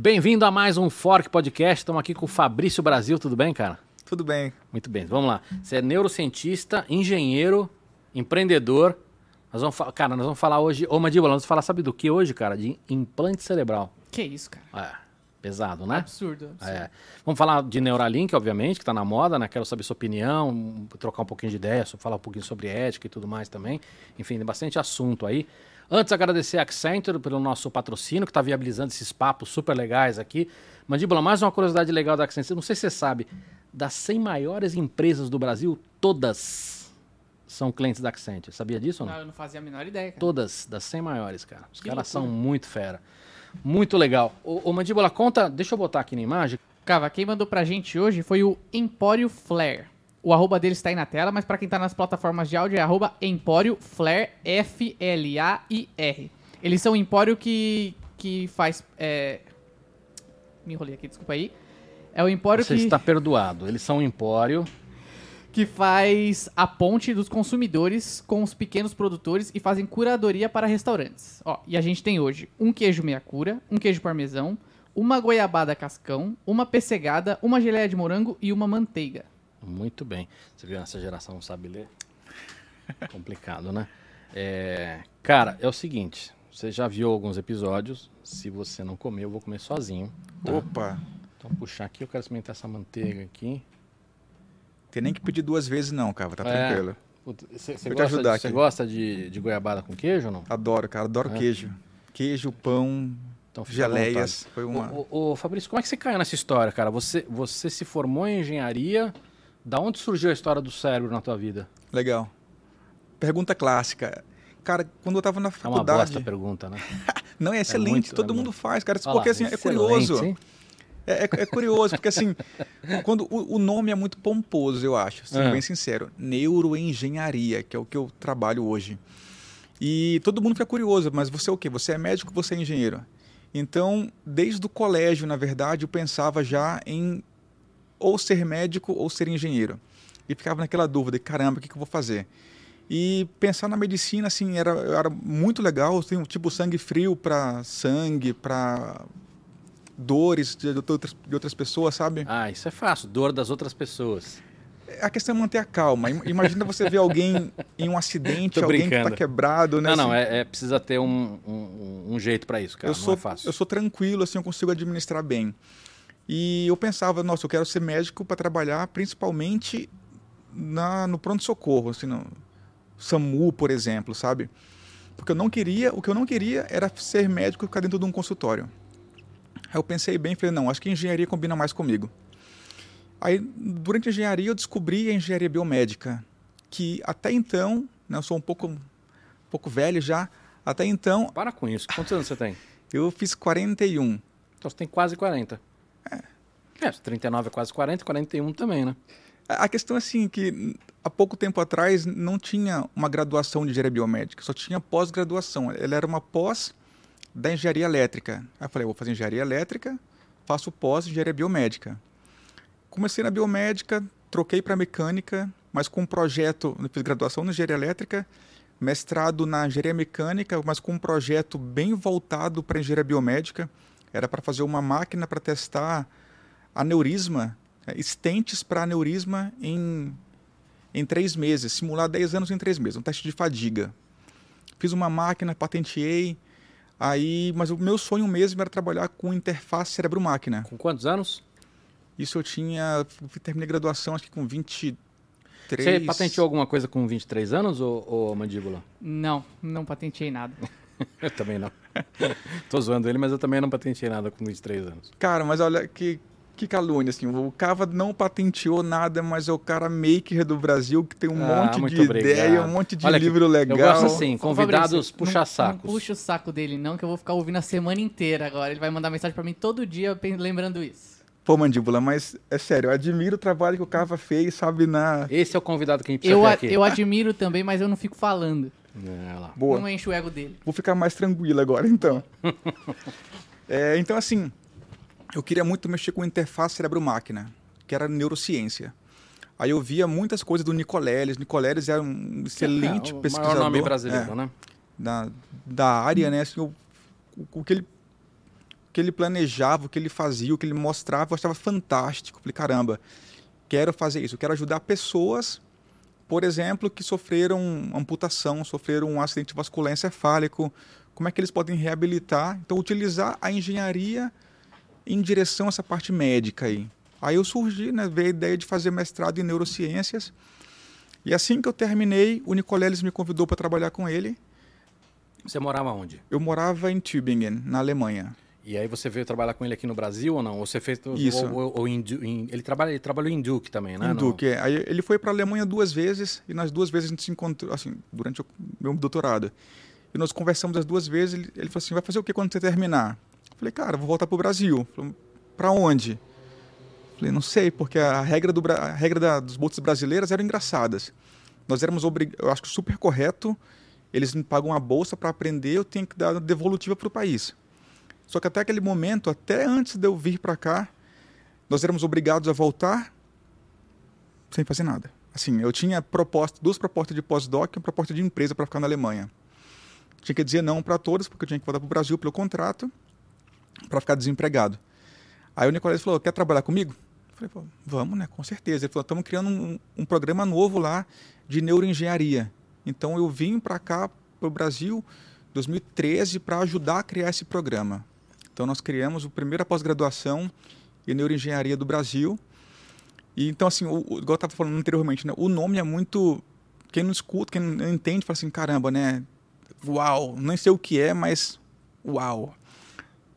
Bem-vindo a mais um Fork Podcast. Estamos aqui com o Fabrício Brasil, tudo bem, cara? Tudo bem. Muito bem, vamos lá. Você é neurocientista, engenheiro, empreendedor. Nós vamos cara, nós vamos falar hoje. Ô, Mandíbula, nós vamos falar, sabe do que hoje, cara? De implante cerebral. Que isso, cara? É, pesado, né? Absurdo. absurdo. É. Vamos falar de Neuralink, obviamente, que está na moda, né? Quero saber sua opinião, trocar um pouquinho de ideia, falar um pouquinho sobre ética e tudo mais também. Enfim, tem bastante assunto aí. Antes, agradecer a Accenture pelo nosso patrocínio, que está viabilizando esses papos super legais aqui. Mandíbula, mais uma curiosidade legal da Accenture. Não sei se você sabe, das 100 maiores empresas do Brasil, todas são clientes da Accenture. Sabia disso ou não? Não, eu não fazia a menor ideia, cara. Todas, das 100 maiores, cara. Os Que caras loucura. são muito fera. Muito legal. Ô, ô, Mandíbula, conta, deixa eu botar aqui na imagem. Cava, quem mandou pra gente hoje foi o Empório Flare. O arroba dele está aí na tela, mas pra quem tá nas plataformas de áudio é arroba Empório Flare, F-L-A-I-R. Eles são um empório que, que faz... é, Me enrolei aqui, desculpa aí. É o empório Você que, está perdoado. Eles são um empório. que faz a ponte dos consumidores com os pequenos produtores e fazem curadoria para restaurantes. Ó, e a gente tem hoje um queijo meia cura, um queijo parmesão, uma goiabada cascão, uma pessegada, uma geleia de morango e uma manteiga. Muito bem. Você viu, essa geração não sabe ler? Complicado, né? É, Cara, é o seguinte. Você já viu alguns episódios. Se você não comer, eu vou comer sozinho. tá? Opa, Então, puxar aqui. Eu quero experimentar essa manteiga aqui. tem nem que pedir duas vezes não, cara, tá É. tranquilo. Você gosta, ajudar de, gosta de, de goiabada com queijo ou não? Adoro, cara, adoro É. queijo. Queijo, pão, Então, geleias. Foi uma... Ô, ô, ô, Fabrício, como é que você caiu nessa história, cara? Você, você se formou em engenharia. Da onde surgiu a história do cérebro na tua vida? Legal. Pergunta clássica. Cara, quando eu tava na É uma faculdade... bosta pergunta, né? Não, é excelente, muito, todo é mundo muito. faz, cara. Olha porque lá, assim, é curioso. hein? É, é- é curioso, porque assim, quando o, o nome é muito pomposo, eu acho, sendo É. bem sincero. Neuroengenharia, que é o que eu trabalho hoje. E todo mundo fica curioso, mas você é o quê? Você é médico, você é engenheiro. Então, desde o colégio, na verdade, eu pensava já em ou ser médico ou ser engenheiro. E ficava naquela dúvida, caramba, o que, que eu vou fazer? E pensar na medicina, assim, era, era muito legal. Eu tenho tipo sangue frio para sangue, para dores de, de outras, de outras pessoas, sabe? Ah, isso é fácil. Dor das outras pessoas. A questão é manter a calma. Im- Imagina você ver alguém em um acidente, alguém que está quebrado, né? não, não, assim. é, é- precisa ter um, um, um jeito pra isso, cara. eu não sou, é fácil. eu sou tranquilo, assim, eu consigo administrar bem. E eu pensava, nossa, eu quero ser médico para trabalhar principalmente na, no pronto-socorro, assim, no SAMU, por exemplo, sabe? Porque eu não queria, o que eu não queria era ser médico e ficar dentro de um consultório. Aí eu pensei bem e falei, não, acho que engenharia combina mais comigo. Aí, durante a engenharia, eu descobri a engenharia biomédica, que até então, né, eu sou um pouco, um pouco velho já, até então Para com isso. Quantos anos você tem? eu fiz 41. Então você tem quase 40. É. 39 é quase 40, 41 também, né? A questão é assim, que há pouco tempo atrás não tinha uma graduação de engenharia biomédica, só tinha pós-graduação. Ela era uma pós da engenharia elétrica. Aí eu falei, vou fazer engenharia elétrica, faço pós engenharia biomédica. Comecei na biomédica, troquei para mecânica, mas com um projeto, fiz graduação na engenharia elétrica, mestrado na engenharia mecânica, mas com um projeto bem voltado para engenharia biomédica. Era para fazer uma máquina para testar aneurisma, é, estentes para aneurisma em, em três meses, simular 10 anos em três meses, um teste de fadiga. Fiz uma máquina, patenteei, aí, mas o meu sonho mesmo era trabalhar com interface cérebro-máquina. Com quantos anos? Isso eu tinha, terminei a graduação acho que com 23. Você patenteou alguma coisa com 23 anos, ô, ô mandíbula? Não, não patenteei nada. Eu também não. Tô zoando ele, mas eu também não patenteei nada com 23 anos. Cara, mas olha que, que calúnia, assim, o Cava não patenteou nada, mas é o cara maker do Brasil que tem um Ah, monte de obrigado. ideia, um monte de Olha aqui, livro legal. Eu gosto assim, convidados não- puxa-sacos. Não puxa o saco dele, não, que eu vou ficar ouvindo a semana inteira agora. Ele vai mandar mensagem pra mim todo dia lembrando isso. Pô, Mandíbula, mas é sério, eu admiro o trabalho que o Cava fez, sabe, na... Esse é o convidado que a gente precisa Eu, aqui. eu admiro também, mas eu não fico falando. É. Boa. Não enche o ego dele. Vou ficar mais tranquilo agora, então. É, então, assim, eu queria muito mexer com interface cérebro-máquina, que era neurociência. Aí eu via muitas coisas do Nicoleles. Nicoleles era um excelente É, o pesquisador. maior nome brasileiro, é, né? da, da área, né? Assim, o, o, o que ele, o que ele planejava, o que ele fazia, o que ele mostrava, eu achava fantástico. Falei, caramba, quero fazer isso, quero ajudar pessoas, por exemplo, que sofreram amputação, sofreram um acidente vascular encefálico, como é que eles podem reabilitar? Então, utilizar a engenharia em direção a essa parte médica aí. Aí eu surgi, né, veio a ideia de fazer mestrado em neurociências. E assim que eu terminei, o Nicoleles me convidou para trabalhar com ele. Você morava onde? Eu morava em Tübingen, na Alemanha. E aí você veio trabalhar com ele aqui no Brasil ou não? Ou você fez Isso. Ou, ou, ou em, em, ele trabalha, ele trabalhou em Duke também, né? Em Duke, é. Aí ele foi para a Alemanha duas vezes e nas duas vezes a gente se encontrou, assim, durante o meu doutorado. E nós conversamos as duas vezes. Ele, ele falou assim: vai fazer o que quando você terminar? Eu falei, cara, vou voltar para o Brasil. Para onde? Eu falei, não sei, porque a regra, do, a regra da, dos bolsas brasileiras eram engraçadas. Nós éramos eu acho que super correto, eles me pagam uma bolsa para aprender, eu tenho que dar devolutiva para o país. Só que até aquele momento, até antes de eu vir para cá, nós éramos obrigados a voltar sem fazer nada. Assim, eu tinha proposta, duas propostas de pós-doc e uma proposta de empresa para ficar na Alemanha. Tinha que dizer não para todas, porque eu tinha que voltar para o Brasil pelo contrato, para ficar desempregado. Aí o Nicolás falou: quer trabalhar comigo? Eu falei: vamos, né? Com certeza. Ele falou: estamos criando um, um programa novo lá de neuroengenharia. Então eu vim para cá, para o Brasil, 2013, para ajudar a criar esse programa. Então nós criamos a primeira pós-graduação em neuroengenharia do Brasil. E então, assim, o, o, igual eu estava falando anteriormente, né? o nome é muito. Quem não escuta, quem não entende, fala assim: caramba, né? Uau, nem sei o que é, mas uau.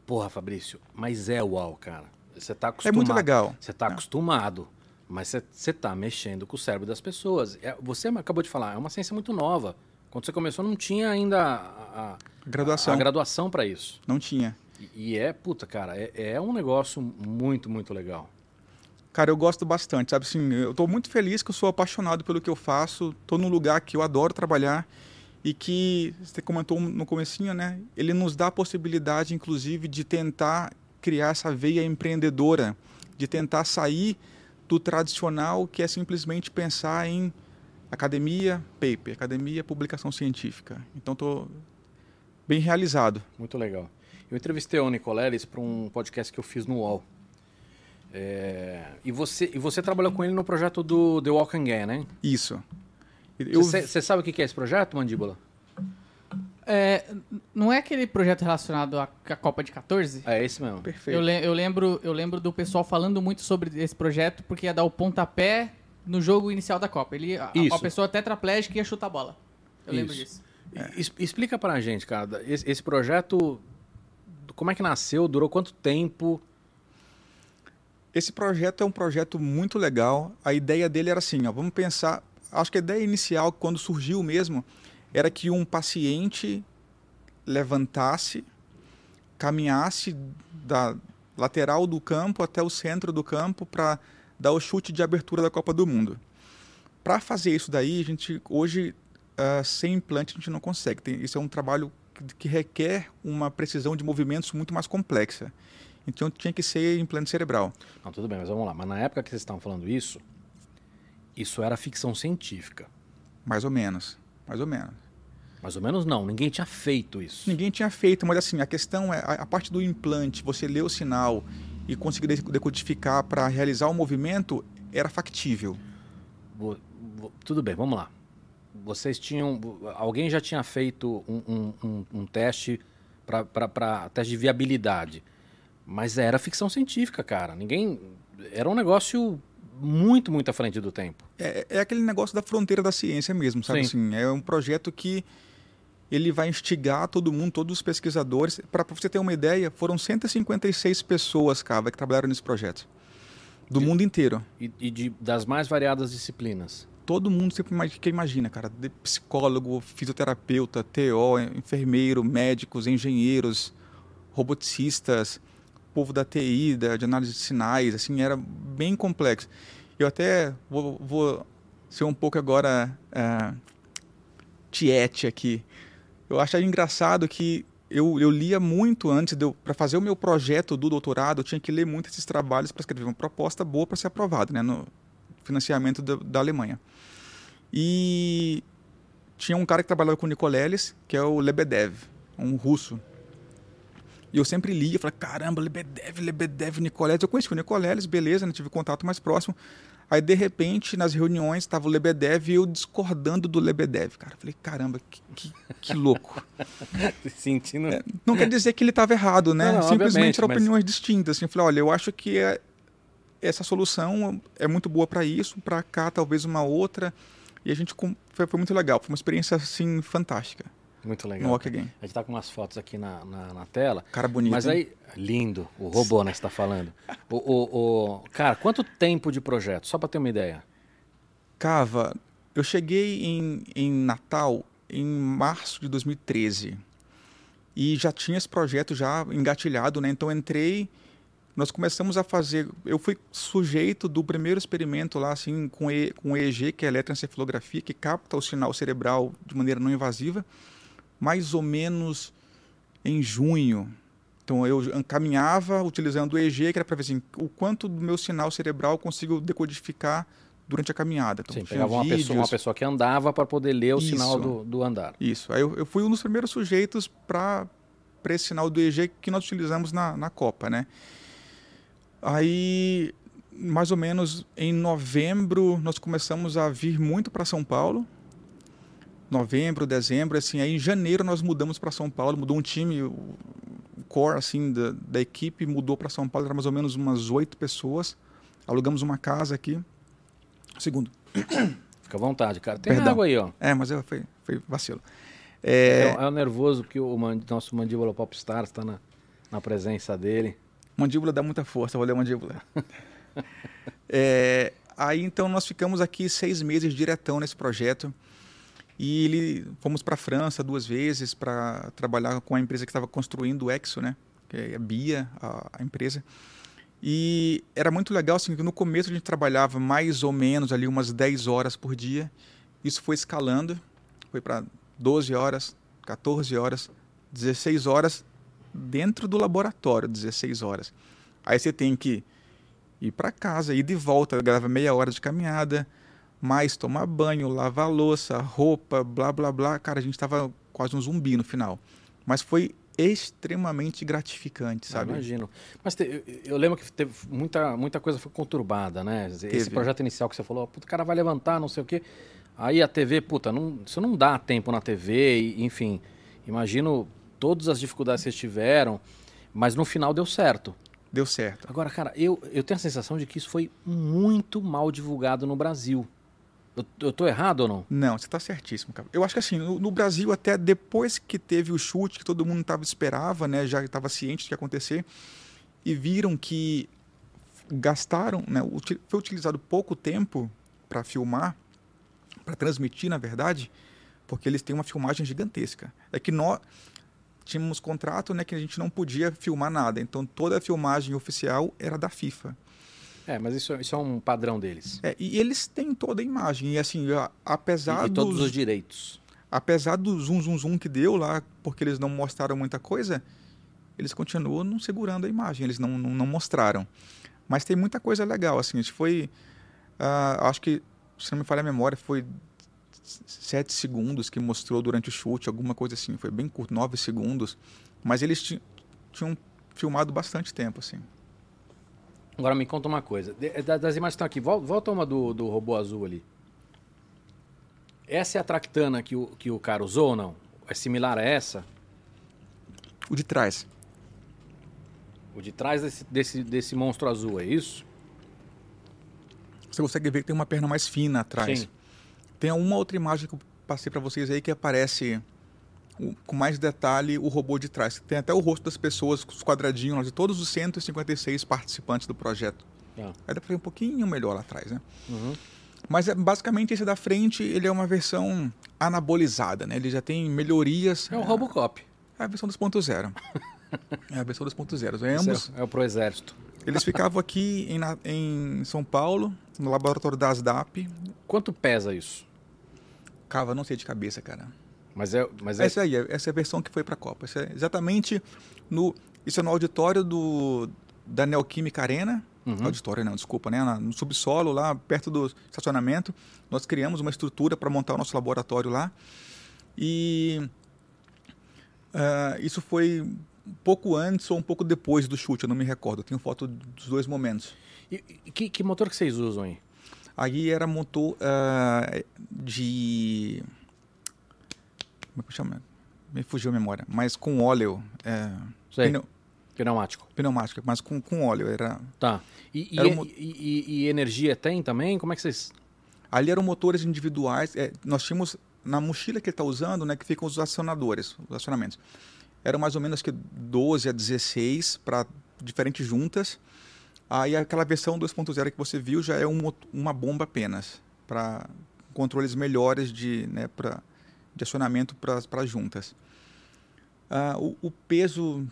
Porra, Fabrício, mas é uau, cara. Você tá É acostumado. muito legal. Você tá acostumado, mas você, você tá mexendo com o cérebro das pessoas. É, você acabou de falar, é uma ciência muito nova. Quando você começou, não tinha ainda a, a- Graduação. a graduação para isso. Não tinha. E, é, puta, cara, é, é um negócio muito, muito legal. Cara, eu gosto bastante, sabe assim, eu estou muito feliz que eu sou apaixonado pelo que eu faço, estou num lugar que eu adoro trabalhar e que, você comentou no comecinho, né, ele nos dá a possibilidade, inclusive, de tentar criar essa veia empreendedora, de tentar sair do tradicional que é simplesmente pensar em academia, paper, academia, publicação científica. Então, estou bem realizado. Muito legal. Eu entrevistei o Nicoleles para um podcast que eu fiz no UOL. É, e, você, e você trabalhou com ele no projeto do The Walk Again, né? Isso. Eu, Você você sabe o que é esse projeto, Mandíbula? É, não é aquele projeto relacionado à, à Copa de 14? É esse mesmo. perfeito. Eu, le- eu lembro, eu lembro do pessoal falando muito sobre esse projeto porque ia dar o pontapé no jogo inicial da Copa. Ele, a, Isso. a pessoa tetraplégica ia chutar a bola. Eu lembro Isso. disso. Es- Explica pra gente, cara, esse, esse projeto, como é que nasceu, durou quanto tempo? Esse projeto é um projeto muito legal. A ideia dele era assim, ó, vamos pensar, acho que a ideia inicial quando surgiu mesmo era que um paciente levantasse, caminhasse da lateral do campo até o centro do campo para dar o chute de abertura da Copa do Mundo. Para fazer isso daí, a gente hoje ah, sem implante a gente não consegue. Tem- isso é um trabalho que, que requer uma precisão de movimentos muito mais complexa. Então tinha que ser implante cerebral. Não, tudo bem, mas vamos lá. Mas na época que vocês estavam falando isso, isso era ficção científica. Mais ou menos. Mais ou menos. Mais ou menos não, ninguém tinha feito isso. Ninguém tinha feito, mas assim, a questão é a, a parte do implante, você ler o sinal e conseguir de- decodificar para realizar o movimento era factível. Tudo bem, vamos lá. Vocês tinham. Alguém já tinha feito um, um- um- um teste para teste de viabilidade. Mas era ficção científica, cara. Ninguém. Era um negócio muito, muito à frente do tempo. É, é aquele negócio da fronteira da ciência mesmo, sabe? Sim. Assim, é um projeto que ele vai instigar todo mundo, todos os pesquisadores. Para você ter uma ideia, foram 156 pessoas, cara, que trabalharam nesse projeto. Do E- mundo inteiro. E, e de, das mais variadas disciplinas. Todo mundo sempre que imagina, cara, psicólogo, fisioterapeuta, TO, enfermeiro, médicos, engenheiros, roboticistas, povo da TI, da, de análise de sinais, assim, era bem complexo. Eu até vou, vou ser um pouco agora ah, tiete aqui. Eu achei engraçado que eu, eu lia muito antes, para fazer o meu projeto do doutorado, eu tinha que ler muito esses trabalhos para escrever uma proposta boa para ser aprovada, né, no financiamento da, da Alemanha. E tinha um cara que trabalhava com o Nicoleles, que é o Lebedev, um russo. E eu sempre lia, falei, caramba, Lebedev, Lebedev, Nicoleles. Eu conheci o Nicoleles, beleza, né? tive contato mais próximo. Aí, de repente, nas reuniões, estava o Lebedev e eu discordando do Lebedev. Cara, falei, caramba, que, que, que louco. Sentindo. É, não quer dizer que ele estava errado, né? Não, não, Simplesmente eram mas... opiniões distintas. Assim, eu falei, olha, eu acho que é, essa solução é muito boa para isso, para cá talvez uma outra. E a gente foi, muito legal, foi uma experiência assim fantástica. Muito legal. No Walk Again. A gente tá com umas fotos aqui na, na, na tela. Cara bonito. Mas aí, lindo, o robô, né, que você tá falando. o, o, o, cara, quanto tempo de projeto? Só para ter uma ideia. Cava, eu cheguei em, em Natal em março de 2013 e já tinha esse projeto já engatilhado, né? Então entrei, nós começamos a fazer. Eu fui sujeito do primeiro experimento lá, assim, com, e, com EEG, que é eletroencefalografia, que capta o sinal cerebral de maneira não invasiva, mais ou menos em junho. Então eu caminhava utilizando o EEG, que era para ver assim, o quanto do meu sinal cerebral eu consigo decodificar durante a caminhada. Então, Sim, pegava uma pessoa, uma pessoa, que andava para poder ler o Isso. sinal do, do, andar. Isso. Aí eu, eu, fui um dos primeiros sujeitos para esse sinal do EG que nós utilizamos na, na Copa, né? Aí, mais ou menos em novembro, nós começamos a vir muito para São Paulo. Novembro, dezembro, assim. Aí em janeiro nós mudamos para São Paulo, mudou um time, o core assim da, da equipe mudou para São Paulo, era mais ou menos umas oito pessoas. Alugamos uma casa aqui Segundo. Fica à vontade, cara. Tem Perdão. água aí, ó. É, mas eu, foi, foi vacilo. É... É, é o nervoso que o nosso mandíbula popstar está na, na presença dele. Mandíbula dá muita força, vou ler mandíbula. é, aí então nós ficamos aqui seis meses diretão nesse projeto e ele, fomos para a França duas vezes para trabalhar com a empresa que estava construindo o Exo, né? Que é a Bia, a, a empresa. E era muito legal, assim, que no começo a gente trabalhava mais ou menos ali umas 10 horas por dia. Isso foi escalando, foi para 12 horas, 14 horas, 16 horas dentro do laboratório, 16 horas. Aí você tem que ir para casa, ir de volta, grava meia hora de caminhada, mais tomar banho, lavar louça, roupa, blá blá blá. Cara, a gente estava quase um zumbi no final. Mas foi extremamente gratificante, ah, sabe? imagino. Mas te, eu, eu, lembro que teve muita, muita coisa foi conturbada, né? Teve. Esse projeto inicial que você falou, puta, o cara vai levantar, não sei o quê. Aí a TV, puta, não, isso não dá tempo na TV, e, enfim. Imagino todas as dificuldades que vocês tiveram, mas no final deu certo. Deu certo. Agora, cara, eu, eu tenho a sensação de que isso foi muito mal divulgado no Brasil. Eu, eu tô errado ou não? Não, você está certíssimo, cara. Eu acho que assim, no, no, Brasil, até depois que teve o chute, que todo mundo tava, esperava, né, já estava ciente do que ia acontecer, e viram que gastaram, né, foi utilizado pouco tempo para filmar, para transmitir, na verdade, porque eles têm uma filmagem gigantesca. É que nós tínhamos contrato né, que a gente não podia filmar nada, então toda a filmagem oficial era da FIFA. É, mas isso, isso é um padrão deles. É, e eles têm toda a imagem. E assim, apesar e, e dos, todos os direitos. Apesar do zoom, zoom, zoom que deu lá, porque eles não mostraram muita coisa, eles continuam não segurando a imagem, eles não, não, não mostraram. Mas tem muita coisa legal, assim, a gente foi... Uh, acho que, se não me falha a memória, foi sete segundos que mostrou durante o chute, alguma coisa assim. Foi bem curto, nove segundos. Mas eles tinham filmado bastante tempo, assim. Agora me conta uma coisa. Das imagens que estão aqui, volta uma do, do robô azul ali. Essa é a tractana que o, que o cara usou ou não? É similar a essa? O de trás. O de trás desse, desse, desse monstro azul, é isso? Você consegue ver que tem uma perna mais fina atrás. Sim. Tem uma outra imagem que eu passei para vocês aí que aparece com mais detalhe o robô de trás. Tem até o rosto das pessoas, os quadradinhos de todos os 156 participantes do projeto. Ah. Aí dá para ver um pouquinho melhor lá atrás, né? Uhum. Mas é, basicamente esse da frente ele é uma versão anabolizada, né? Ele já tem melhorias. É o Robocop. É a versão 2.0. é a versão 2.0. É ambos. É, é o pro exército. Eles ficavam aqui em, em São Paulo, no laboratório da ASDAP. Quanto pesa isso? Cava, não sei de cabeça, cara. Mas é, mas é... Essa aí, essa é a versão que foi para a Copa. Essa é exatamente no, isso é no auditório do, da Neoquímica Arena. Uhum. Auditório, não, desculpa, né? No subsolo, lá perto do estacionamento. Nós criamos uma estrutura para montar o nosso laboratório lá. E uh, isso foi um pouco antes ou um pouco depois do chute, eu não me recordo. Eu tenho foto dos dois momentos. E, e que, que motor que vocês usam aí? Aí era motor uh, de. Como é que chama? Me fugiu a memória. Mas com óleo. É, Sei. Pneu, pneumático. Pneumático, mas com, com óleo. Era, tá. E, era e, um... e, e, energia tem também? Como é que vocês. Ali eram motores individuais. É, nós tínhamos na mochila que ele está usando, né, que ficam os acionadores, os acionamentos. Eram mais ou menos que 12 a 16 para diferentes juntas. Aí aquela versão 2.0 que você viu já é um, uma bomba apenas, para controles melhores de, né, pra, de acionamento para as juntas. Ah, o, o, peso,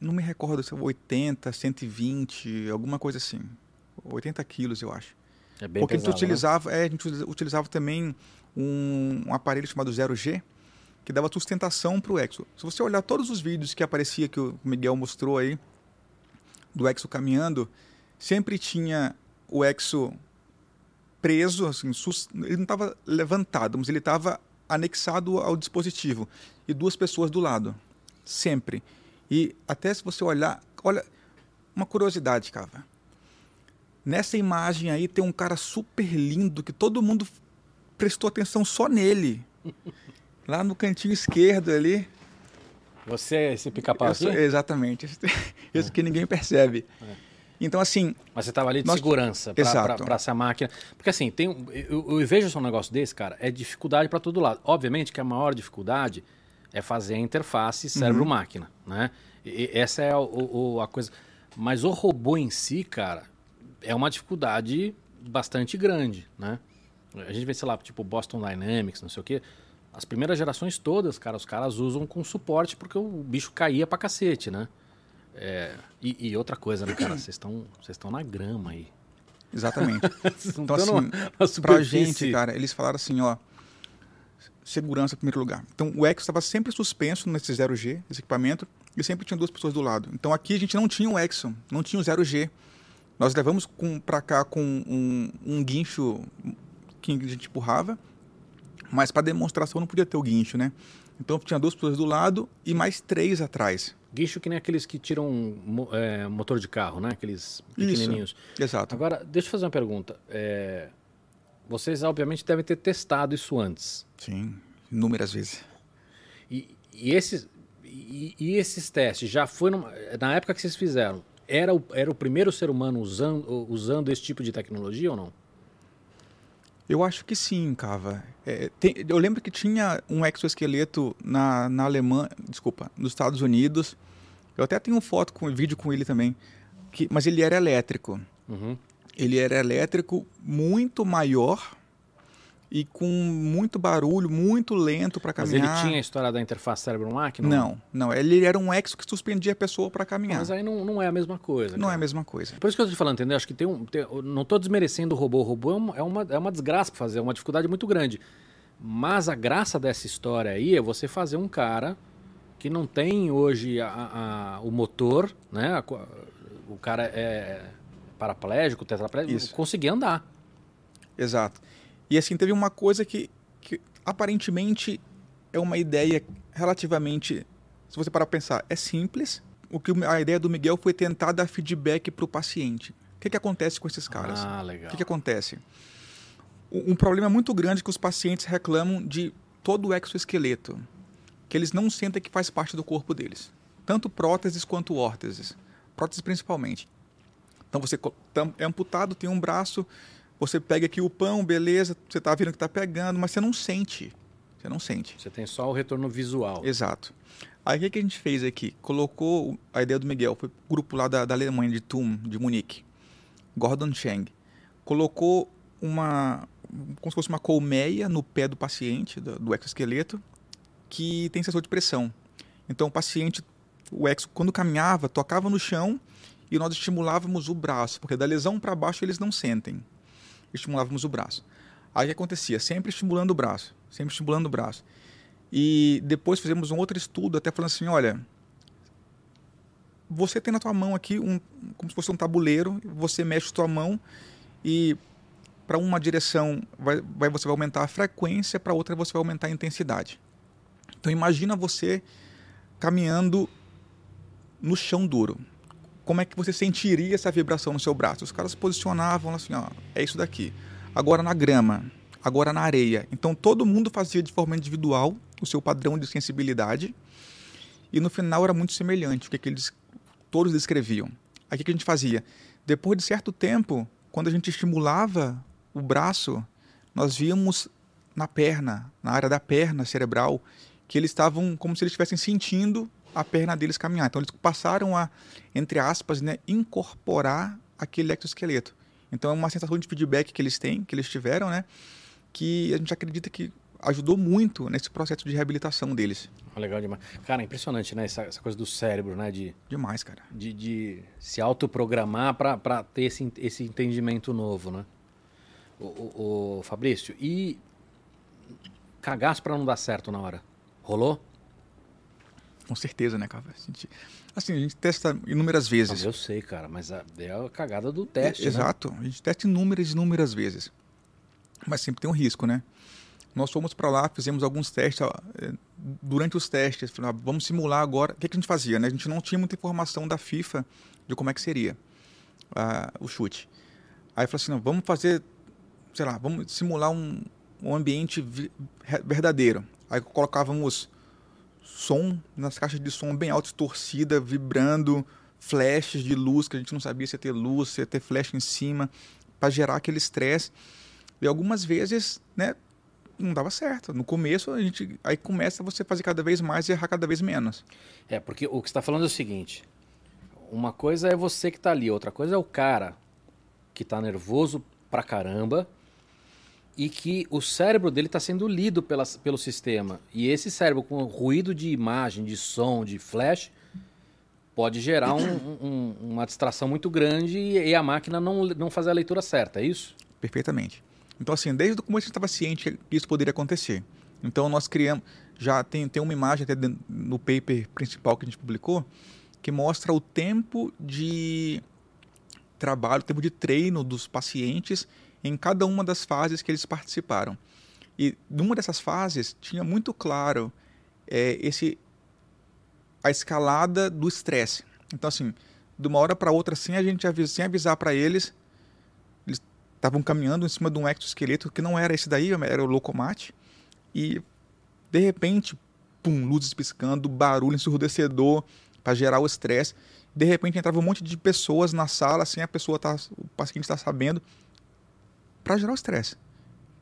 não me recordo se é 80, 120, alguma coisa assim. 80 quilos, eu acho. É bem Porque pesado, a gente utilizava, né? é, a gente utilizava também um, um aparelho chamado 0G, que dava sustentação para o Exo. Se você olhar todos os vídeos que aparecia, que o Miguel mostrou aí, do Exo caminhando, sempre tinha o Exo preso, assim, ele não estava levantado, mas ele estava anexado ao dispositivo e duas pessoas do lado, sempre. E até se você olhar, olha, uma curiosidade, cara. Nessa imagem aí tem um cara super lindo que todo mundo prestou atenção só nele. Lá no cantinho esquerdo ali. Você é esse pica-pau aqui? Exatamente. É. que ninguém percebe. É. Então, assim... Mas você estava ali de nós... segurança para essa máquina. Porque, assim, tem, eu, eu vejo um negócio desse, cara, é dificuldade para todo lado. Obviamente que a maior dificuldade é fazer a interface cérebro-máquina, uhum. né? E, essa é o, o, a coisa... Mas o robô em si, cara, é uma dificuldade bastante grande, né? A gente vê, sei lá, tipo Boston Dynamics, não sei o quê. As primeiras gerações todas, cara, os caras usam com suporte porque o bicho caía pra cacete, né? É, e, e, outra coisa, né, cara? Vocês estão na grama aí. Exatamente. então, assim, pra gente, cara, eles falaram assim, ó, segurança em primeiro lugar. Então, o Exo estava sempre suspenso nesse 0G, esse equipamento, e sempre tinha duas pessoas do lado. Então, aqui a gente não tinha o Exo, não tinha o 0G. Nós levamos para cá com um, um guincho que a gente empurrava, mas para demonstração não podia ter o guincho, né? Então tinha duas pessoas do lado e mais três atrás. Guincho que nem aqueles que tiram é, motor de carro, né? Aqueles pequenininhos. Isso, exato. Agora, deixa eu fazer uma pergunta. É, vocês, obviamente, devem ter testado isso antes. Sim, inúmeras vezes. E, e esses, e, e, esses testes já foi numa, na época que vocês fizeram? Era o, era o primeiro ser humano usando, usando esse tipo de tecnologia ou não? Eu acho que sim, Cava. É, tem, eu lembro que tinha um exoesqueleto na, na Alemanha, desculpa, nos Estados Unidos. Eu até tenho foto com vídeo com ele também, que, mas ele era elétrico. Uhum. Ele era elétrico muito maior e com muito barulho, muito lento para caminhar. Mas ele tinha a história da interface cérebro-máquina? Não, não. Ele era um exo que suspendia a pessoa para caminhar. Mas aí não, não é a mesma coisa. Não cara. é a mesma coisa. Por isso que eu estou te falando, entendeu? Acho que tem um. Tem, não estou desmerecendo o robô. O robô é uma, é uma desgraça para fazer, é uma dificuldade muito grande. Mas a graça dessa história aí é você fazer um cara que não tem hoje a, a, o motor, né? A, o cara é paraplégico, tetraplégico, conseguir andar. Exato. E assim, teve uma coisa que, que aparentemente é uma ideia relativamente, se você parar para pensar, é simples. O que a ideia do Miguel foi tentar dar feedback para o paciente. O que, que acontece com esses caras? Ah, legal. O que, que acontece? Um problema muito grande que os pacientes reclamam de todo o exoesqueleto, que eles não sentem que faz parte do corpo deles. Tanto próteses quanto órteses. Próteses principalmente. Então você é amputado, tem um braço, você pega aqui o pão, beleza, você está vendo que está pegando, mas você não sente. Você não sente. Você tem só o retorno visual. Exato. Aí o que a gente fez aqui? Colocou a ideia do Miguel, foi o grupo lá da, da Alemanha, de Thun, de Munique, Gordon Cheng. Colocou uma, como se fosse uma colmeia no pé do paciente, do, do exoesqueleto, que tem sensor de pressão. Então o paciente, o exo, quando caminhava, tocava no chão e nós estimulávamos o braço, porque da lesão para baixo eles não sentem estimulávamos o braço. Aí o que acontecia? Sempre estimulando o braço, sempre estimulando o braço. E depois fizemos um outro estudo, até falando assim, olha, você tem na tua mão aqui um, como se fosse um tabuleiro, você mexe a tua mão e para uma direção vai, vai, você vai aumentar a frequência, para outra você vai aumentar a intensidade. Então imagina você caminhando no chão duro. Como é que você sentiria essa vibração no seu braço? Os caras posicionavam assim, ó, é isso daqui. Agora na grama, agora na areia. Então todo mundo fazia de forma individual o seu padrão de sensibilidade e no final era muito semelhante o que, que eles todos descreviam. Aí o que a gente fazia? Depois de certo tempo, quando a gente estimulava o braço, nós víamos na perna, na área da perna cerebral, que eles estavam como se eles estivessem sentindo a perna deles caminhar. Então eles passaram a, entre aspas, né, incorporar aquele exoesqueleto. Então é uma sensação de feedback que eles têm, que eles tiveram, né, que a gente acredita que ajudou muito nesse processo de reabilitação deles. Legal demais. Cara, é impressionante, né? Essa, essa, coisa do cérebro, né? De, demais, cara. De, de se autoprogramar para ter esse, esse entendimento novo, né? O, o, o Fabrício, e cagaço para não dar certo na hora? Rolou? Com certeza, né, cara? A gente, assim, a gente testa inúmeras vezes. eu sei, cara, mas é a cagada do teste. É, exato. Né? A gente testa inúmeras inúmeras vezes. Mas sempre tem um risco, né? Nós fomos para lá, fizemos alguns testes. Ó, é, durante os testes, falamos, ah, vamos simular agora. O que, que, a gente fazia? Né? A gente não tinha muita informação da FIFA de como é que seria o chute. Aí falou assim: não, vamos fazer, sei lá, vamos simular um, um ambiente verdadeiro. Aí colocávamos som nas caixas de som bem alto, torcida, vibrando, flashes de luz que a gente não sabia se ia ter luz, se ia ter flash em cima, para gerar aquele estresse. E algumas vezes, né, não dava certo. No começo, a gente aí começa você fazer cada vez mais e errar cada vez menos. É, porque o que está falando é o seguinte: uma coisa é você que está ali, outra coisa é o cara que está nervoso pra caramba e que o cérebro dele está sendo lido pela, pelo sistema. E esse cérebro com ruído de imagem, de som, de flash, pode gerar um, um, uma distração muito grande e a máquina não, não fazer a leitura certa, é isso? Perfeitamente. Então, assim, desde o começo a gente estava ciente que isso poderia acontecer. Então, nós criamos, já tem, tem uma imagem até no paper principal que a gente publicou, que mostra o tempo de trabalho, o tempo de treino dos pacientes em cada uma das fases que eles participaram. E numa dessas fases tinha muito claro é, esse a escalada do estresse. Então assim, de uma hora para outra, sem a gente avisar, sem avisar para eles, eles estavam caminhando em cima de um exoesqueleto que não era esse daí, era o locomate, e de repente, pum, luzes piscando, barulho ensurdecedor para gerar o estresse. De repente entrava um monte de pessoas na sala, sem a pessoa tá, o paciente está sabendo, para gerar o estresse.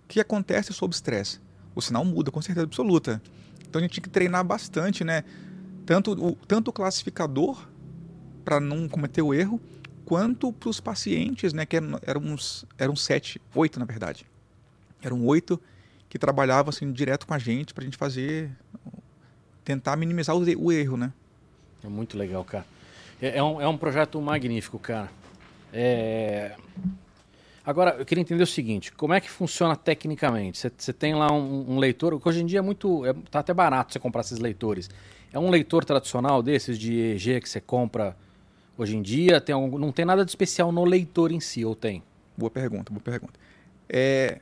O que acontece sob estresse? O sinal muda com certeza absoluta. Então a gente tinha que treinar bastante, né? Tanto o, tanto o classificador para não cometer o erro, quanto para os pacientes, né? Que eram, eram, uns, eram sete, oito na verdade. Eram oito que trabalhavam assim direto com a gente para a gente fazer, tentar minimizar o, o, erro, né? É muito legal, cara. É, é, um, é um projeto magnífico, cara. É, Agora, eu queria entender o seguinte: como é que funciona tecnicamente? Você tem lá um, um, leitor, que hoje em dia é muito. É, tá até barato você comprar esses leitores. É um leitor tradicional desses de EG que você compra hoje em dia? Tem algum, não tem nada de especial no leitor em si, ou tem? Boa pergunta, boa pergunta. É...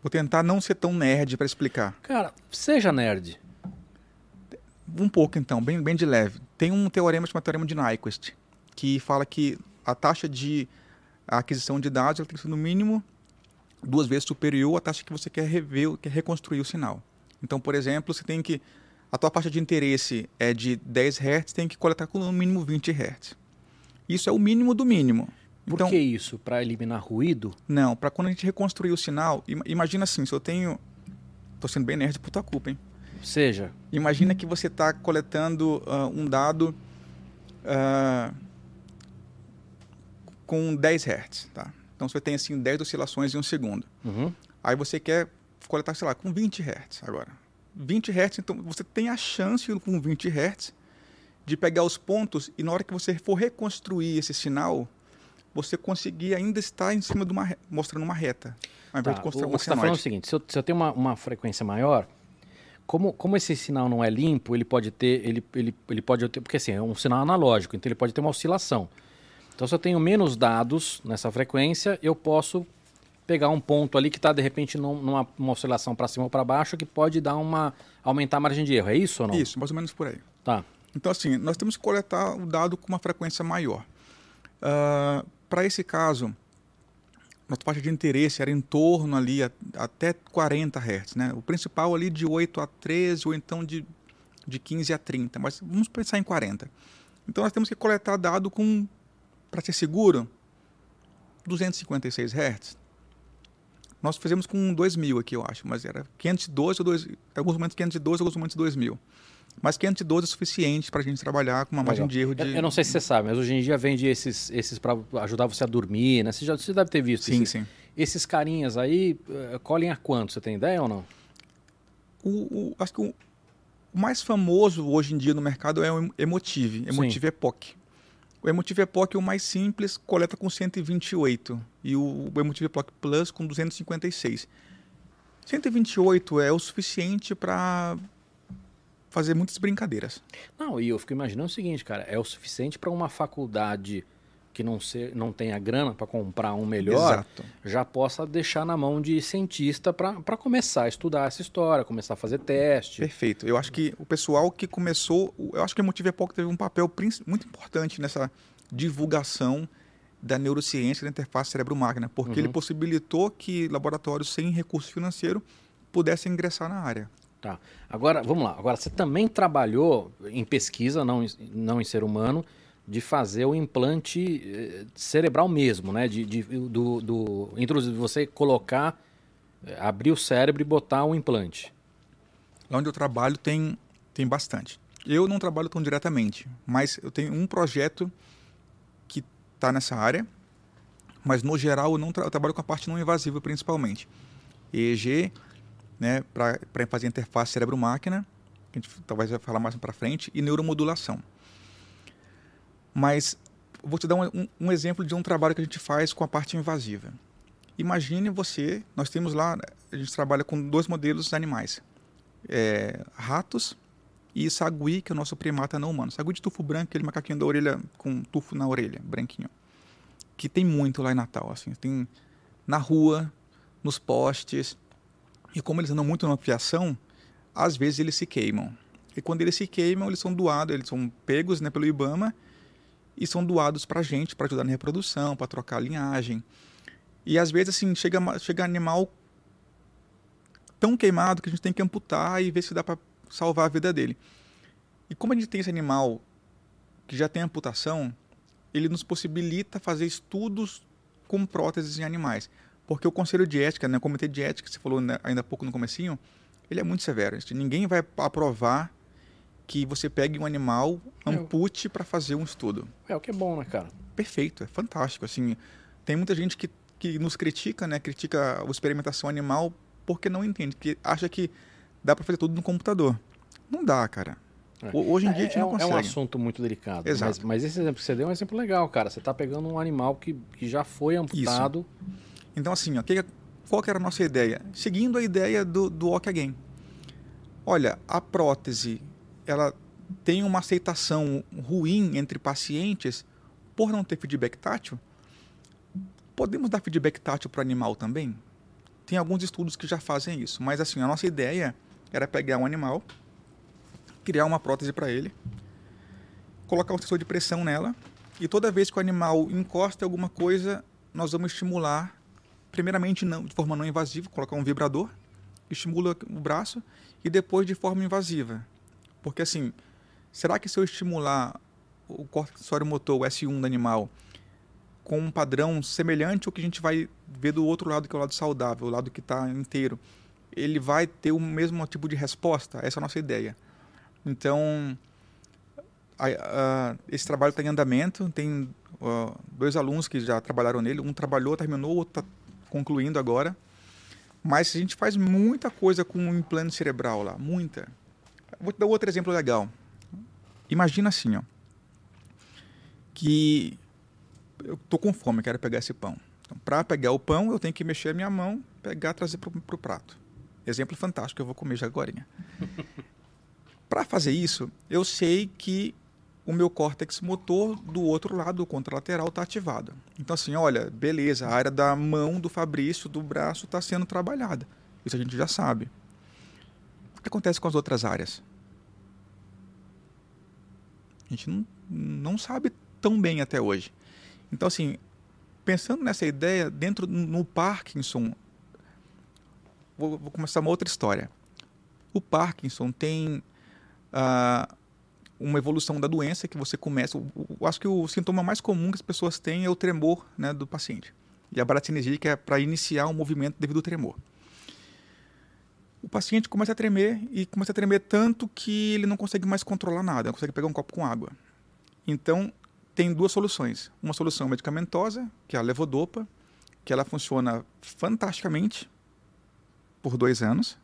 Vou tentar não ser tão nerd para explicar. Cara, seja nerd. Um pouco então, bem, bem de leve. Tem um teorema chamado Teorema de Nyquist, que fala que a taxa de a aquisição de dados ela tem que ser no mínimo duas vezes superior à taxa que você quer rever, quer reconstruir o sinal. Então, por exemplo, você tem que a tua faixa de interesse é de 10 Hz, tem que coletar com no mínimo 20 Hz. Isso é o mínimo do mínimo. Por então, que isso? Para eliminar ruído? Não, para quando a gente reconstruir o sinal, imagina assim, se eu tenho Estou sendo bem nerd por tua culpa, hein? Seja. Imagina que você está coletando uh, um dado uh, com 10 Hz, tá? Então você tem assim 10 oscilações em um segundo. Uhum. Aí você quer coletar, sei lá, com 20 Hz agora. 20 Hz, então você tem a chance com 20 Hz de pegar os pontos e na hora que você for reconstruir esse sinal, você conseguir ainda estar em cima de uma mostrando uma reta, ao invés tá. de construir o, uma você está falando é o seguinte, se eu, se eu tenho uma, uma frequência maior, como, como esse sinal não é limpo, ele pode ter, ele, ele, ele pode ter, porque assim, é um sinal analógico, então ele pode ter uma oscilação. Então, se eu tenho menos dados nessa frequência, eu posso pegar um ponto ali que está, de repente, numa, numa oscilação para cima ou para baixo, que pode dar uma aumentar a margem de erro. É isso ou não? Isso, mais ou menos por aí. Tá. Então, assim, nós temos que coletar o dado com uma frequência maior. Uh, Para esse caso, nossa faixa de interesse era em torno ali a, até 40 Hz, né? O principal ali de 8 a 13 ou então de, de 15 a 30, mas vamos pensar em 40. Então nós temos que coletar dado com, para ser seguro, 256 Hz. Nós fizemos com 2000 aqui, eu acho, mas era 512 ou 2, alguns momentos 512, alguns momentos 2000. Mas 512 é suficiente para a gente trabalhar com uma margem de erro de. Eu, eu, não sei se você sabe, mas hoje em dia vende esses, esses para ajudar você a dormir, né? Você, já, você deve ter visto. Sim, esses, sim. Esses carinhas aí uh, colhem a quanto? Você tem ideia ou não? O, o, acho que o, o, mais famoso hoje em dia no mercado é o Emotive, Emotive sim. Epoch. O Emotive Epoch o mais simples, coleta com 128 e o Emotive Epoch Plus com 256. 128 é o suficiente para fazer muitas brincadeiras. Não, e eu fico imaginando o seguinte, cara, é o suficiente para uma faculdade que não, ser, não tenha grana para comprar um melhor, Exato. já possa deixar na mão de cientista para começar a estudar essa história, começar a fazer teste. Perfeito. Eu acho que o pessoal que começou, eu acho que a Motive Epoch teve um papel muito importante nessa divulgação da neurociência da interface cérebro-máquina, porque uhum. ele possibilitou que laboratórios sem recurso financeiro pudessem ingressar na área. Tá. Agora, vamos lá. Agora, você também trabalhou em pesquisa, não, não em ser humano, de fazer o implante eh, cerebral mesmo, né? De, de do, do introduzir, você colocar, eh, abrir o cérebro e botar um implante. Lá onde eu trabalho tem, tem bastante. Eu não trabalho tão diretamente, mas eu tenho um projeto que está nessa área, mas no geral eu não tra eu trabalho com a parte não invasiva principalmente. EEG, né, para fazer interface cérebro-máquina, que a gente talvez vai falar mais para frente, e neuromodulação. Mas vou te dar um, um, exemplo de um trabalho que a gente faz com a parte invasiva. Imagine você, nós temos lá, a gente trabalha com dois modelos animais, é, ratos e sagui, que é o nosso primata não humano. Sagui de tufo branco, aquele macaquinho da orelha com tufo na orelha, branquinho. Que tem muito lá em Natal, assim, tem na rua, nos postes, e como eles andam muito numa fiação, às vezes eles se queimam. E quando eles se queimam, eles são doados, eles são pegos né, pelo IBAMA e são doados para gente, para ajudar na reprodução, para trocar linhagem. E às vezes, assim, chega, chega animal tão queimado que a gente tem que amputar e ver se dá para salvar a vida dele. E como a gente tem esse animal que já tem amputação, ele nos possibilita fazer estudos com próteses em animais. Porque o conselho de ética, né, o comitê de ética, que você falou né, ainda há pouco no comecinho, ele é muito severo. Ninguém vai aprovar que você pegue um animal, é ampute para fazer um estudo. É o que é bom, né, cara? Perfeito, é fantástico. Assim, tem muita gente que, que nos critica, né, critica a experimentação animal porque não entende, que acha que dá para fazer tudo no computador. Não dá, cara. É. Hoje em dia é, a gente não consegue. É um assunto muito delicado. Exato. Mas, mas, esse exemplo que você deu é um exemplo legal, cara. Você está pegando um animal que, que já foi amputado. Isso então, assim, ó, que, qual que era a nossa ideia? Seguindo a ideia do, do Walk Again. Olha, a prótese, ela tem uma aceitação ruim entre pacientes por não ter feedback tátil. Podemos dar feedback tátil para o animal também? Tem alguns estudos que já fazem isso, mas assim, a nossa ideia era pegar um animal, criar uma prótese para ele, colocar um sensor de pressão nela, e toda vez que o animal encosta em alguma coisa, nós vamos estimular primeiramente não, de forma não invasiva, colocar um vibrador, estimula o braço e depois de forma invasiva. Porque assim, será que se eu estimular o córtex motor, o S1 do animal, com um padrão semelhante ao que a gente vai ver do outro lado, que é o lado saudável, o lado que está inteiro, ele vai ter o mesmo tipo de resposta? Essa é a nossa ideia. Então, a, a, esse trabalho está em andamento, tem uh, dois alunos que já trabalharam nele, um trabalhou, terminou, o outro está concluindo agora. Mas a gente faz muita coisa com o implante cerebral lá, muita. Vou te dar outro exemplo legal. Imagina assim, ó, que eu tô com fome, quero pegar esse pão. Então, para pegar o pão, eu tenho que mexer a minha mão, pegar, trazer para o prato. Exemplo fantástico, eu vou comer já agora. para fazer isso, eu sei que o meu córtex motor do outro lado, o contralateral, está ativado. Então, assim, olha, beleza, a área da mão do Fabrício, do braço, está sendo trabalhada. Isso a gente já sabe. O que acontece com as outras áreas? A gente não, não sabe tão bem até hoje. Então, assim, pensando nessa ideia, dentro no Parkinson, vou, vou começar uma outra história. O Parkinson tem uh, uma evolução da doença que você começa. Eu acho que o sintoma mais comum que as pessoas têm é o tremor né, do paciente. E a baratinesia, que é para iniciar um movimento devido ao tremor. O paciente começa a tremer e começa a tremer tanto que ele não consegue mais controlar nada, não consegue pegar um copo com água. Então, tem duas soluções. Uma solução medicamentosa, que é a levodopa, que ela funciona fantasticamente por dois anos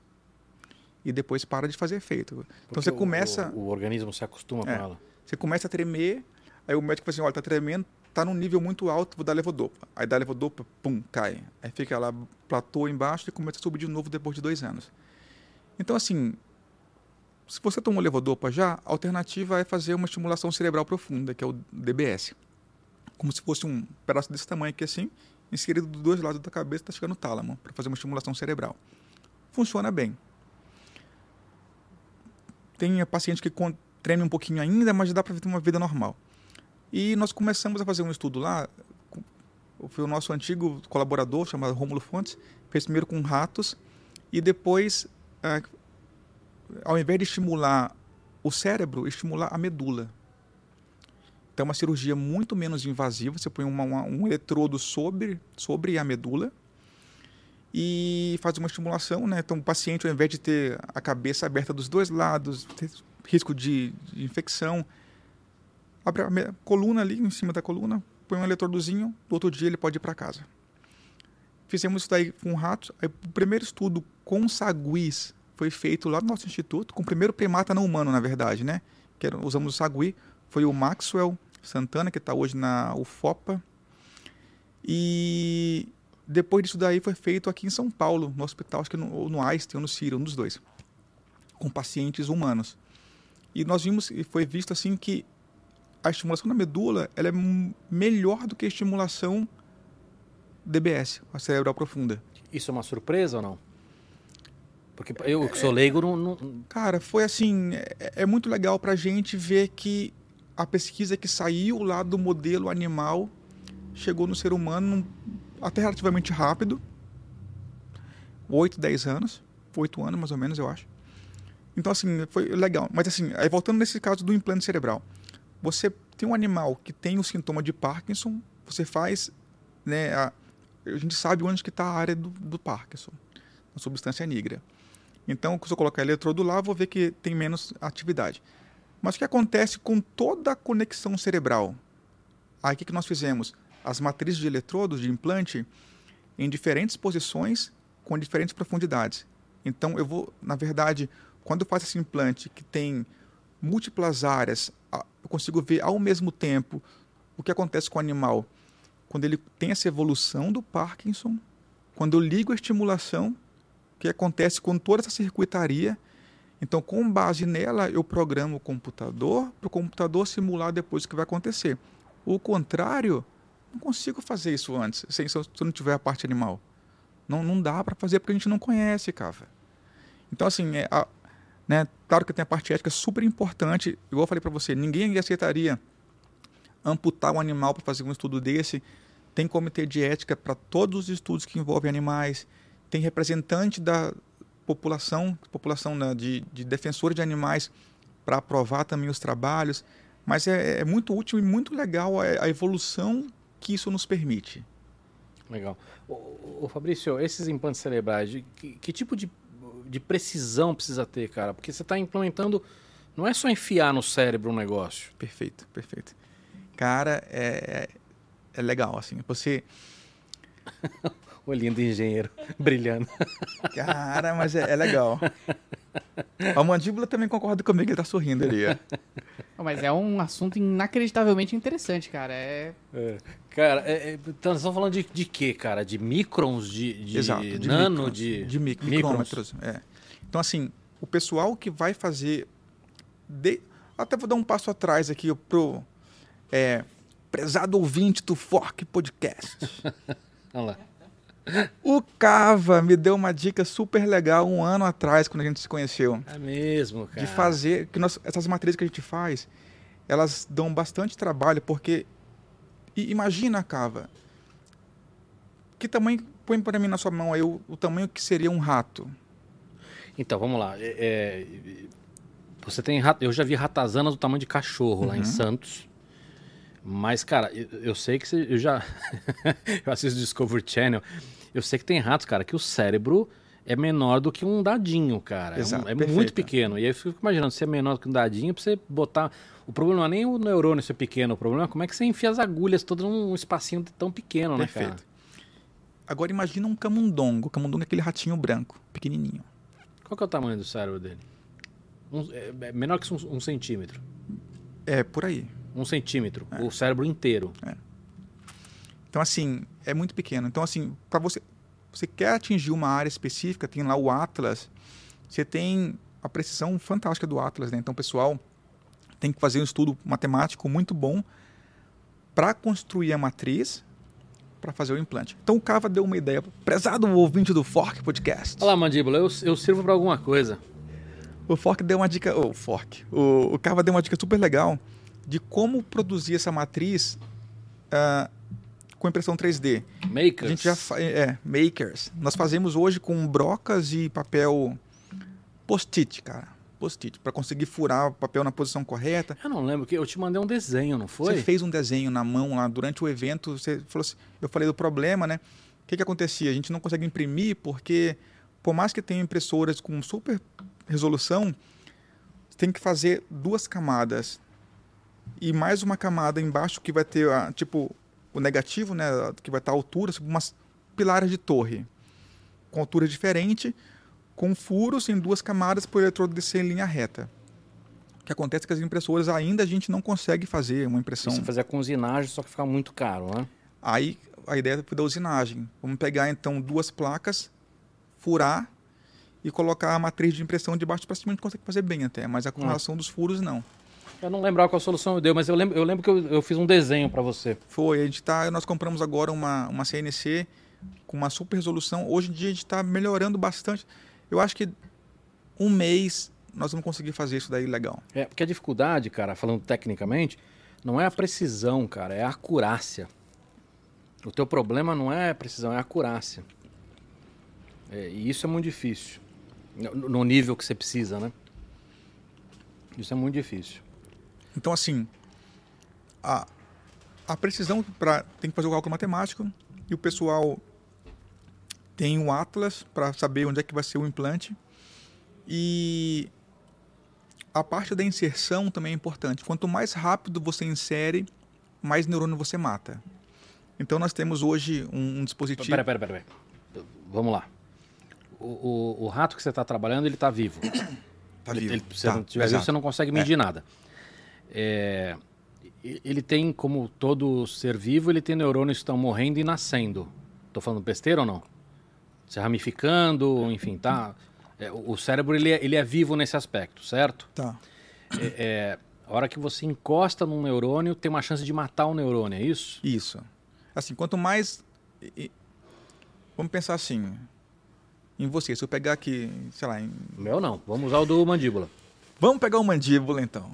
e depois para de fazer efeito. Então, Porque então você começa... O, o, organismo se acostuma é, com ela. Você começa a tremer, aí o médico fala assim, olha, está tremendo, está num nível muito alto, vou dar levodopa. Aí dá levodopa, pum, cai. Aí fica lá, platô embaixo e começa a subir de novo depois de dois anos. Então, assim, se você tomou levodopa já, a alternativa é fazer uma estimulação cerebral profunda, que é o DBS. Como se fosse um pedaço desse tamanho aqui assim, inserido dos dois lados da cabeça, está chegando no tálamo, para fazer uma estimulação cerebral. Funciona bem. Tem paciente que treme um pouquinho ainda, mas dá para ter uma vida normal. E nós começamos a fazer um estudo lá, foi o nosso antigo colaborador, chamado Rômulo Fontes, fez primeiro com ratos, e depois ao invés de estimular o cérebro, estimular a medula. Então, é uma cirurgia muito menos invasiva. Você põe uma, uma, um eletrodo sobre, sobre a medula e faz uma estimulação. Né? Então, o paciente, ao invés de ter a cabeça aberta dos dois lados, ter risco de, de infecção, abre a coluna ali, em cima da coluna, põe um eletrodozinho, no outro dia ele pode ir para casa. Fizemos isso daí com ratos. Aí, o primeiro estudo com saguis foi feito lá no nosso instituto, com o primeiro primata não humano, na verdade, né? Que era, usamos o sagui, foi o Maxwell Santana, que está hoje na UFOPA. E depois disso daí foi feito aqui em São Paulo, no hospital, acho que no, no Einstein ou no Ciro, um dos dois, com pacientes humanos. E nós vimos, e foi visto assim que a estimulação da medula ela é melhor do que a estimulação DBS, a cerebral profunda. Isso é uma surpresa ou não? Porque eu que sou leigo não, não... Cara, foi assim, é, é muito legal pra gente ver que a pesquisa que saiu lá do modelo animal chegou no ser humano até relativamente rápido. 8, 10 anos. 8 anos mais ou menos, eu acho. Então, assim, foi legal. Mas, assim, aí voltando nesse caso do implante cerebral. Você tem um animal que tem o sintoma de Parkinson, você faz, né, a, a gente sabe onde que está a área do, do Parkinson, a substância negra. Então, se eu colocar eletrodo lá, vou ver que tem menos atividade. Mas o que acontece com toda a conexão cerebral? Aí o que nós fizemos? As matrizes de eletrodos de implante em diferentes posições com diferentes profundidades. Então, eu vou, na verdade, quando eu faço esse implante que tem múltiplas áreas, eu consigo ver ao mesmo tempo o que acontece com o animal quando ele tem essa evolução do Parkinson, quando eu ligo a estimulação que acontece com toda essa circuitaria. Então, com base nela, eu programo o computador para o computador simular depois o que vai acontecer. O contrário, não consigo fazer isso antes, se, se eu não tiver a parte animal. Não, não dá para fazer porque a gente não conhece, cara. Então, assim, é, a, né, claro que tem a parte ética super importante. Igual eu falei para você, ninguém aceitaria amputar um animal para fazer um estudo desse. Tem comitê de ética para todos os estudos que envolvem animais tem representante da população, população né, de, de defensores de animais, para aprovar também os trabalhos. Mas é, é, muito útil e muito legal a, a, evolução que isso nos permite. Legal. O, Fabrício, esses implantes cerebrais, de, que, que, tipo de, de precisão precisa ter, cara? Porque você está implementando, não é só enfiar no cérebro um negócio. Perfeito, perfeito. Cara, é, é, legal, assim, você... Olhinho do engenheiro brilhando. Cara, mas é, é, legal. A mandíbula também concorda comigo, ele tá sorrindo ali. Mas é um assunto inacreditavelmente interessante, cara. É. é. Cara, é, é, então, nós estamos falando de, de quê, cara? De microns, de, de Exato, de nano, de. De mic micrômetros. É. Então, assim, o pessoal que vai fazer. De... Até vou dar um passo atrás aqui pro. É, prezado ouvinte do Fork Podcast. Vamos lá. O Cava me deu uma dica super legal um ano atrás, quando a gente se conheceu. É mesmo, cara. De fazer, que nós, essas matrizes que a gente faz, elas dão bastante trabalho, porque e imagina, Cava, que tamanho, põe para mim na sua mão aí o, o, tamanho que seria um rato. Então, vamos lá. É, é, você tem rato, eu já vi ratazanas do tamanho de cachorro uhum. lá em uhum. Santos. Mas, cara, eu, eu sei que você, eu já. eu assisto Discovery Channel. Eu sei que tem ratos, cara, que o cérebro é menor do que um dadinho, cara. Exato, é, um, é muito pequeno. E aí eu fico imaginando, se é menor do que um dadinho, pra você botar. O problema não é nem o neurônio ser pequeno, o problema é como é que você enfia as agulhas todo num espacinho tão pequeno, Perfeito. né, cara? Agora imagina um camundongo. O camundongo é aquele ratinho branco, pequenininho. Qual que é o tamanho do cérebro dele? Um, é, é menor que um, um, centímetro. É, por aí. Um centímetro. É. O cérebro inteiro. É. Então, assim, é muito pequeno. Então, assim, para você você quer atingir uma área específica, tem lá o Atlas, você tem a precisão fantástica do Atlas, né? Então, pessoal tem que fazer um estudo matemático muito bom para construir a matriz para fazer o implante. Então o Cava deu uma ideia. Prezado ouvinte do Fork Podcast. Olá, mandíbula, eu, eu sirvo para alguma coisa. O Fork deu uma dica. O oh, Fork. O, o Cava deu uma dica super legal de como produzir essa matriz uh, com impressão 3D. Makers. A gente já é, makers. Nós fazemos hoje com brocas e papel post-it, cara. Post-it, para conseguir furar o papel na posição correta. Eu não lembro que eu te mandei um desenho, não foi? Você fez um desenho na mão lá durante o evento. Você falou assim, eu falei do problema, né? O que, que acontecia? A gente não consegue imprimir porque, por mais que tenha impressoras com super resolução, tem que fazer duas camadas e mais uma camada embaixo que vai ter, tipo, o negativo, né, que vai estar à altura, tipo umas pilares de torre, com altura diferente, com furos em duas camadas para o eletrodo descer em linha reta. O que acontece é que as impressoras ainda a gente não consegue fazer uma impressão. Você fazer a com usinagem, só que fica muito caro, né? Aí a ideia foi da usinagem. Vamos pegar então duas placas, furar e colocar a matriz de impressão de baixo para cima, a gente consegue fazer bem até, mas a com relação dos furos não. Eu não lembrava qual solução eu dei, mas eu lembro, eu lembro que eu, eu fiz um desenho para você. Foi, a gente tá, nós compramos agora uma, uma CNC com uma super resolução. Hoje em dia a gente está melhorando bastante. Eu acho que um mês nós vamos conseguir fazer isso daí legal. É, porque a dificuldade, cara, falando tecnicamente, não é a precisão, cara, é a acurácia. O teu problema não é a precisão, é a acurácia. É, e isso é muito difícil. No, no nível que você precisa, né? Isso é muito difícil. Então, assim, a, a precisão para tem que fazer o cálculo matemático e o pessoal tem o Atlas para saber onde é que vai ser o implante. E a parte da inserção também é importante. Quanto mais rápido você insere, mais neurônio você mata. Então nós temos hoje um, um dispositivo. Pera, pera, pera, pera. Vamos lá. O, o, o rato que você está trabalhando, ele está vivo. Está vivo. Ele, se tá, não tiver vivo, você não consegue medir é. nada. É, ele tem, como todo ser vivo, ele tem neurônios que estão morrendo e nascendo. Estou falando besteira ou não? Se ramificando, enfim, tá. É, o cérebro ele é, ele é vivo nesse aspecto, certo? Tá. É, é, a hora que você encosta num neurônio, tem uma chance de matar o neurônio, é isso? Isso. Assim, quanto mais. Vamos pensar assim. Em você, se eu pegar aqui, sei lá. Em... Meu não, vamos usar o do mandíbula. Vamos pegar o mandíbula então.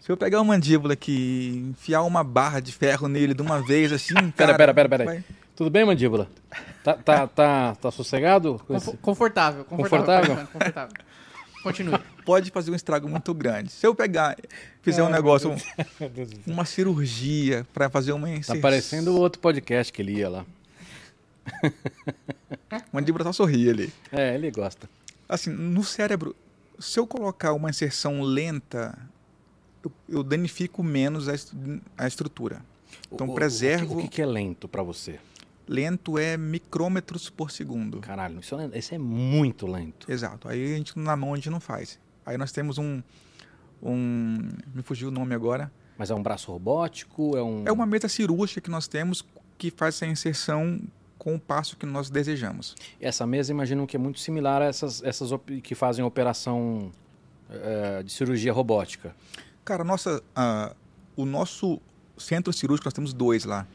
Se eu pegar uma mandíbula aqui enfiar uma barra de ferro nele de uma vez, assim. Cara, pera, pera, pera, pera. Tudo bem, mandíbula? Tá, tá, tá, tá sossegado? Confortável, confortável. Confortável? confortável. Continue. Pode fazer um estrago muito grande. Se eu pegar, fizer um negócio, um, uma cirurgia para fazer uma inserção. Tá parecendo o outro podcast que ele ia lá. mandíbula só sorri ali. É, ele gosta. Assim, no cérebro, se eu colocar uma inserção lenta eu, eu danifico menos a, a estrutura. Então, o, preservo. O que, o que é lento para você? Lento é micrômetros por segundo. Caralho, isso é, isso é muito lento. Exato. Aí a gente na mão a gente não faz. Aí nós temos um, um. Me fugiu o nome agora. Mas é um braço robótico? É, um... é uma mesa cirúrgica que nós temos que faz essa inserção com o passo que nós desejamos. Essa mesa, imagino que é muito similar a essas, essas que fazem operação uh, de cirurgia robótica. Cara, nossa, uh, o nosso centro cirúrgico, nós temos dois lá.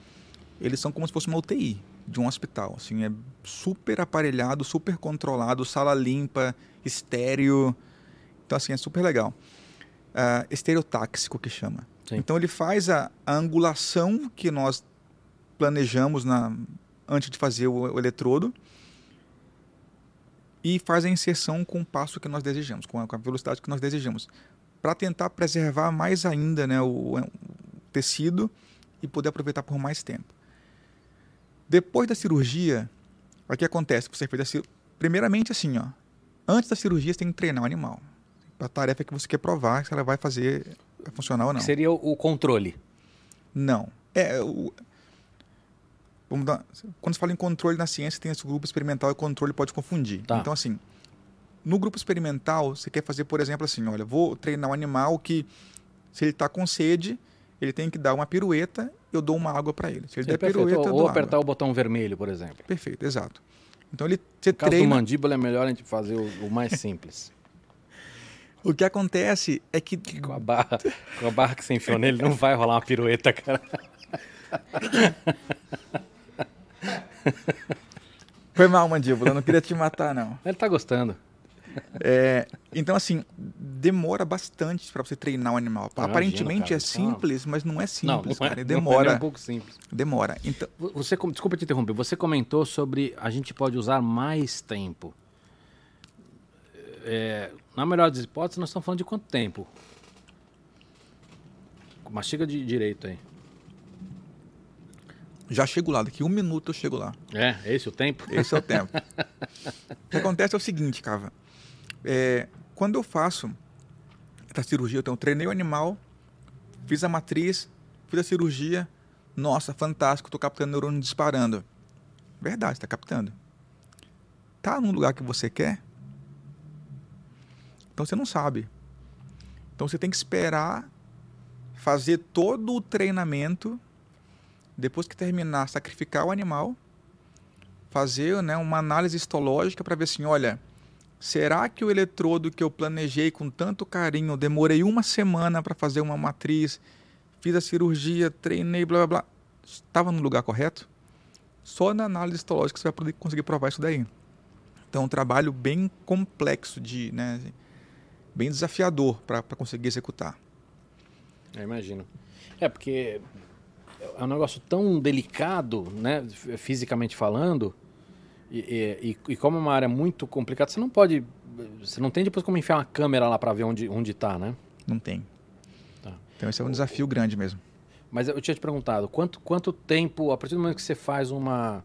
Eles são como se fosse uma UTI de um hospital. Assim, é super aparelhado, super controlado, sala limpa, estéreo. Então, assim, é super legal. uh, estereotáxico que chama. Sim. Então ele faz a, a angulação que nós planejamos na, antes de fazer o, o eletrodo e faz a inserção com o passo que nós desejamos, com a, com a velocidade que nós desejamos, para tentar preservar mais ainda né, o, o, tecido e poder aproveitar por mais tempo. Depois da cirurgia, o que acontece? Você fez a cirurgia. Primeiramente, assim, ó, antes da cirurgia, você tem que treinar o animal. A tarefa é que você quer provar se ela vai fazer funcionar ou não. Seria o controle? Não. É, o, Vamos dar, quando se fala em controle na ciência, tem esse grupo experimental e controle pode confundir. Tá. Então, assim, no grupo experimental, você quer fazer, por exemplo, assim, olha, vou treinar um animal que, se ele está com sede, ele tem que dar uma pirueta, eu dou uma água para ele. Se ele Sim, der perfeito. pirueta, eu Ou dou apertar água. o botão vermelho, por exemplo. Perfeito, exato. Então ele você No caso do treina. mandíbula é melhor a gente fazer o, o mais simples. O que acontece é que Com a barra, com a barra que você enfiou nele, não vai rolar uma pirueta, cara. foi mal, mandíbula, eu não queria te matar não. Ele tá gostando. É, então assim, demora bastante para você treinar um animal. Aparentemente cara, é é simples, mas não é simples, não, cara. é, e não é demora, nem um pouco simples. demora. Então, Você, desculpa te interromper, você comentou sobre a gente pode usar mais tempo. É, na melhor das hipóteses, nós estamos falando de quanto tempo? Mastiga de direito aí. já chego lá, daqui um minuto eu chego lá. É, esse o tempo? Esse é o tempo. o que acontece é o seguinte, Cava. É, quando eu faço essa cirurgia, então, eu treinei o animal, fiz a matriz, fiz a cirurgia. Nossa, fantástico, estou captando neurônio disparando. Verdade, está captando. Tá no lugar que você quer? Então você não sabe. Então você tem que esperar fazer todo o treinamento, depois que terminar, sacrificar o animal fazer né, uma análise histológica para ver assim, olha, será que o eletrodo que eu planejei com tanto carinho, demorei uma semana para fazer uma matriz, fiz a cirurgia, treinei, blá blá blá, estava no lugar correto? Só na análise histológica você vai conseguir provar isso daí. Então, é um trabalho bem complexo, de, né, bem desafiador para conseguir executar. Eu imagino. É, porque é um negócio tão delicado, né, fisicamente falando, e, e- e- como é uma área muito complicada, você não pode. Você não tem depois como enfiar uma câmera lá para ver onde, onde tá, né? Não tem. Tá. Então, esse é um desafio grande mesmo. Mas eu tinha te perguntado, quanto, quanto tempo, a partir do momento que você faz uma,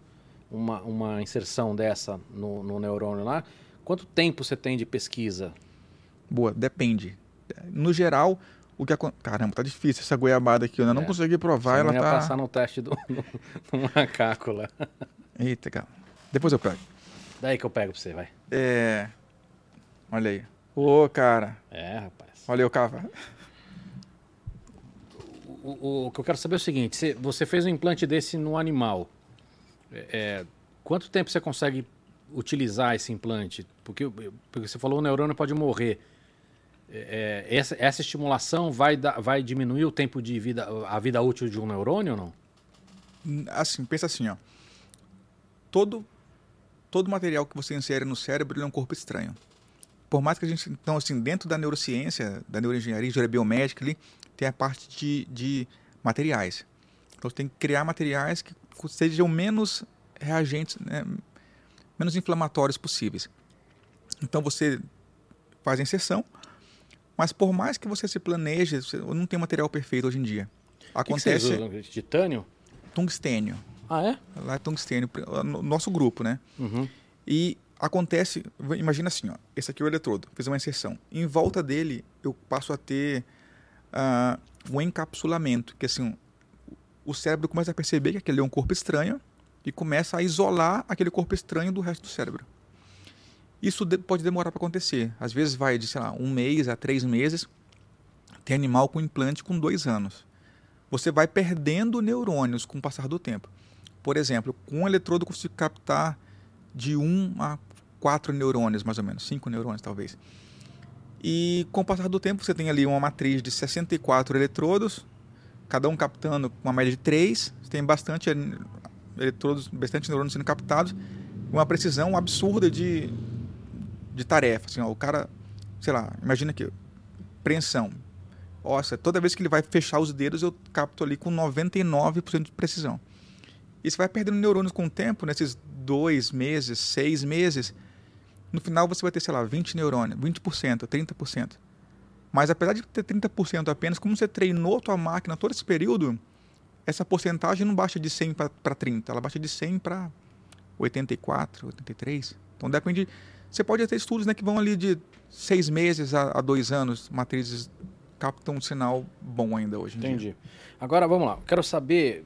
uma, uma inserção dessa no, no neurônio lá, quanto tempo você tem de pesquisa? Boa, depende. No geral, o que acontece. Caramba, tá difícil essa goiabada aqui. Eu ainda não É. consegui provar, Você ela não ia tá. passar no teste do, do macaco lá. Eita, cara. Depois eu pego. Daí que eu pego pra você, vai. É. Olha aí. Ô, cara. É, rapaz. Olha aí o cava. O, o- o que eu quero saber é o seguinte: você, você fez um implante desse no animal. É, é, quanto tempo você consegue utilizar esse implante? Porque, porque você falou o neurônio pode morrer. É, é, essa, essa estimulação vai, dar- vai diminuir o tempo de vida, a vida útil de um neurônio ou não? Assim, pensa assim, ó. Todo, todo material que você insere no cérebro é um corpo estranho. Por mais que a gente. Então, assim, dentro da neurociência, da neuroengenharia, engenharia biomédica, ali, tem a parte de, de materiais. Então, você tem que criar materiais que sejam menos reagentes, né, menos inflamatórios possíveis. Então, você faz a inserção, mas por mais que você se planeje, não tem material perfeito hoje em dia. O que que Acontece? Titânio? tungstênio. Ah, é? Lá é tungstênio, no nosso grupo, né? Uhum. E acontece, imagina assim, ó, esse aqui é o eletrodo, fiz uma inserção. Em volta dele, eu passo a ter ah, um encapsulamento, que assim, o cérebro começa a perceber que aquele é um corpo estranho e começa a isolar aquele corpo estranho do resto do cérebro. Isso de- pode demorar para acontecer. Às vezes vai de, sei lá, um mês a três meses. Tem animal com implante com dois anos. Você vai perdendo neurônios com o passar do tempo. Por exemplo, com um eletrodo eu consigo captar de 1 a 4 neurônios, mais ou menos, 5 neurônios talvez. E com o passar do tempo você tem ali uma matriz de 64 eletrodos, cada um captando uma média de 3, você tem bastante eh, eletrodos, bastante neurônios sendo captados, uma precisão absurda de, de tarefa. Assim, ó, o cara, sei lá, imagina que preensão, óssea. Toda vez que ele vai fechar os dedos, eu capto ali com 99% de precisão. E você vai perdendo neurônios com o tempo, nesses dois meses, seis meses. No final você vai ter, sei lá, 20 neurônios, 20%, 30%. Mas apesar de ter 30% apenas, como você treinou tua máquina todo esse período, essa porcentagem não baixa de 100 para 30, ela baixa de 100 para 84, 83. Então depende. Você pode ter estudos né, que vão ali de seis meses a, a dois anos, matrizes captam um sinal bom ainda hoje Entendi. dia. Agora vamos lá. Quero saber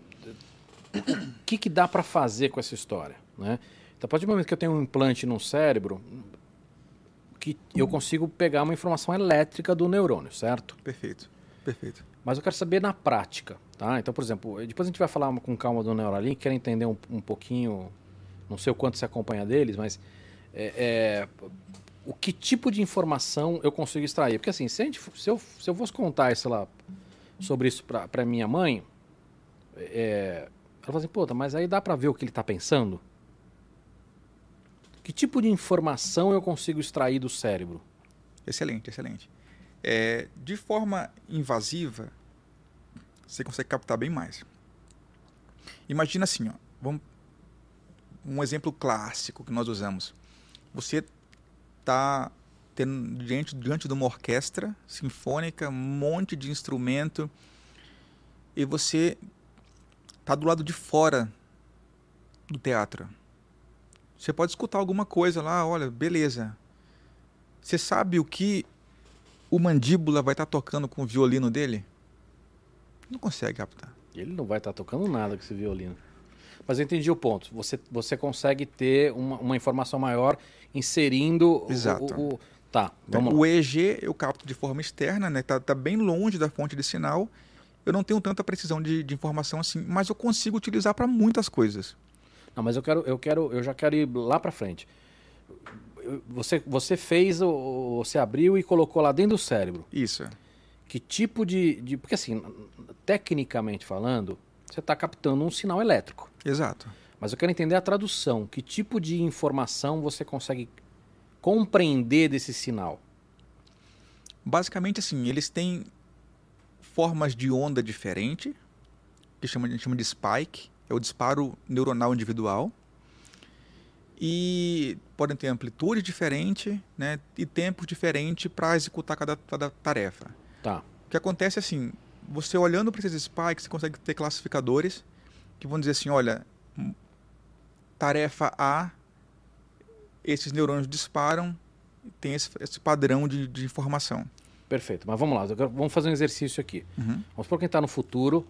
o que, que dá para fazer com essa história, né? Então, a partir do momento que eu tenho um implante no cérebro, que eu consigo pegar uma informação elétrica do neurônio, certo? Perfeito, perfeito. Mas eu quero saber na prática, tá? Então, por exemplo, depois a gente vai falar com calma do Neuralink, quero entender um, um pouquinho, não sei o quanto você acompanha deles, mas é, é, o que tipo de informação eu consigo extrair? Porque assim, se, gente, se, eu, se eu fosse contar, sei lá, sobre isso para minha mãe, é, ela fala assim, puta, mas aí dá para ver o que ele está pensando? Que tipo de informação eu consigo extrair do cérebro? Excelente, excelente. É, de forma invasiva, você consegue captar bem mais. Imagina assim, ó, vamos, um exemplo clássico que nós usamos. Você está diante, diante de uma orquestra sinfônica, um monte de instrumento, e você está do lado de fora do teatro. Você pode escutar alguma coisa lá, olha, beleza. Você sabe o que o mandíbula vai estar tá tocando com o violino dele? Não consegue captar. Ele não vai estar tá tocando nada com esse violino. Mas eu entendi o ponto. Você, você consegue ter uma, uma informação maior inserindo Exato. O, o, Tá, vamos o lá. EEG eu capto de forma externa, né? Tá, tá, bem longe da fonte de sinal. Eu não tenho tanta precisão de, de informação assim, mas eu consigo utilizar para muitas coisas. Não, mas eu quero, eu quero, eu já quero ir lá para frente. Você, você fez, você abriu e colocou lá dentro do cérebro. Isso. Que tipo de, de porque assim, tecnicamente falando, você está captando um sinal elétrico. Exato. Mas eu quero entender a tradução. Que tipo de informação você consegue compreender desse sinal? Basicamente assim, eles têm formas de onda diferente, que chama, a gente chama de spike, é o disparo neuronal individual. E podem ter amplitude diferente né, e tempo diferente para executar cada, cada tarefa. Tá. O que acontece é assim, você olhando para esses spikes, você consegue ter classificadores que vão dizer assim, olha, tarefa A, esses neurônios disparam, tem esse, esse padrão de, de, informação. Perfeito, mas vamos lá, vamos fazer um exercício aqui. Uhum. Vamos supor que está no futuro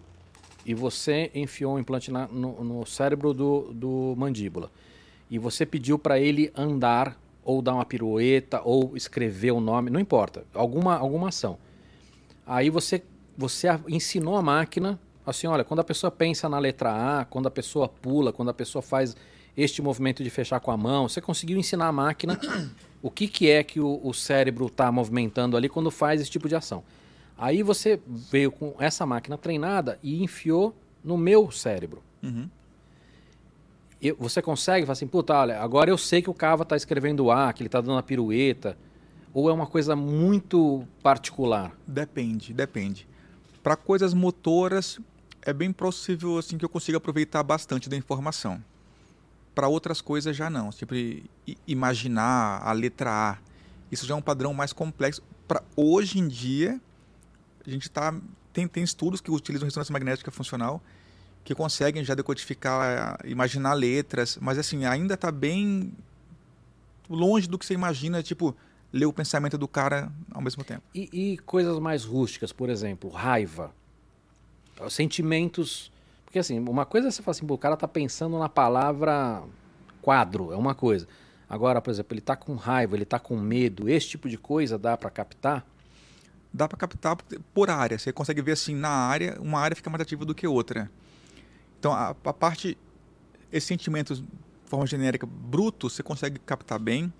e você enfiou um implante na, no, no, cérebro do, do mandíbula e você pediu para ele andar ou dar uma pirueta ou escrever o um nome, não importa, alguma, alguma ação. Aí você, você ensinou a máquina assim, olha, quando a pessoa pensa na letra A, quando a pessoa pula, quando a pessoa faz este movimento de fechar com a mão, você conseguiu ensinar a máquina o que, que é que o, o cérebro está movimentando ali quando faz esse tipo de ação. Aí você veio com essa máquina treinada e enfiou no meu cérebro. Uhum. Eu, você consegue falar assim, puta, olha, agora eu sei que o Cava está escrevendo A, que ele está dando a pirueta. Ou é uma coisa muito particular? Depende, depende. Para coisas motoras, é bem possível assim que eu consiga aproveitar bastante da informação. Para outras coisas já não. Sempre imaginar a letra A. Isso já é um padrão mais complexo. Para hoje em dia, a gente tá tem, tem estudos que utilizam ressonância magnética funcional que conseguem já decodificar, imaginar letras, mas assim, ainda está bem longe do que você imagina, tipo, ler o pensamento do cara ao mesmo tempo. E, e coisas mais rústicas, por exemplo, raiva, sentimentos... Porque assim, uma coisa é você falar assim, o cara tá pensando na palavra quadro, é uma coisa. Agora, por exemplo, ele tá com raiva, ele tá com medo, esse tipo de coisa dá para captar? dá para captar por área. Você consegue ver assim, na área, uma área fica mais ativa do que outra. Então, a, a parte, esses sentimentos, de forma genérica, bruto, você consegue captar bem.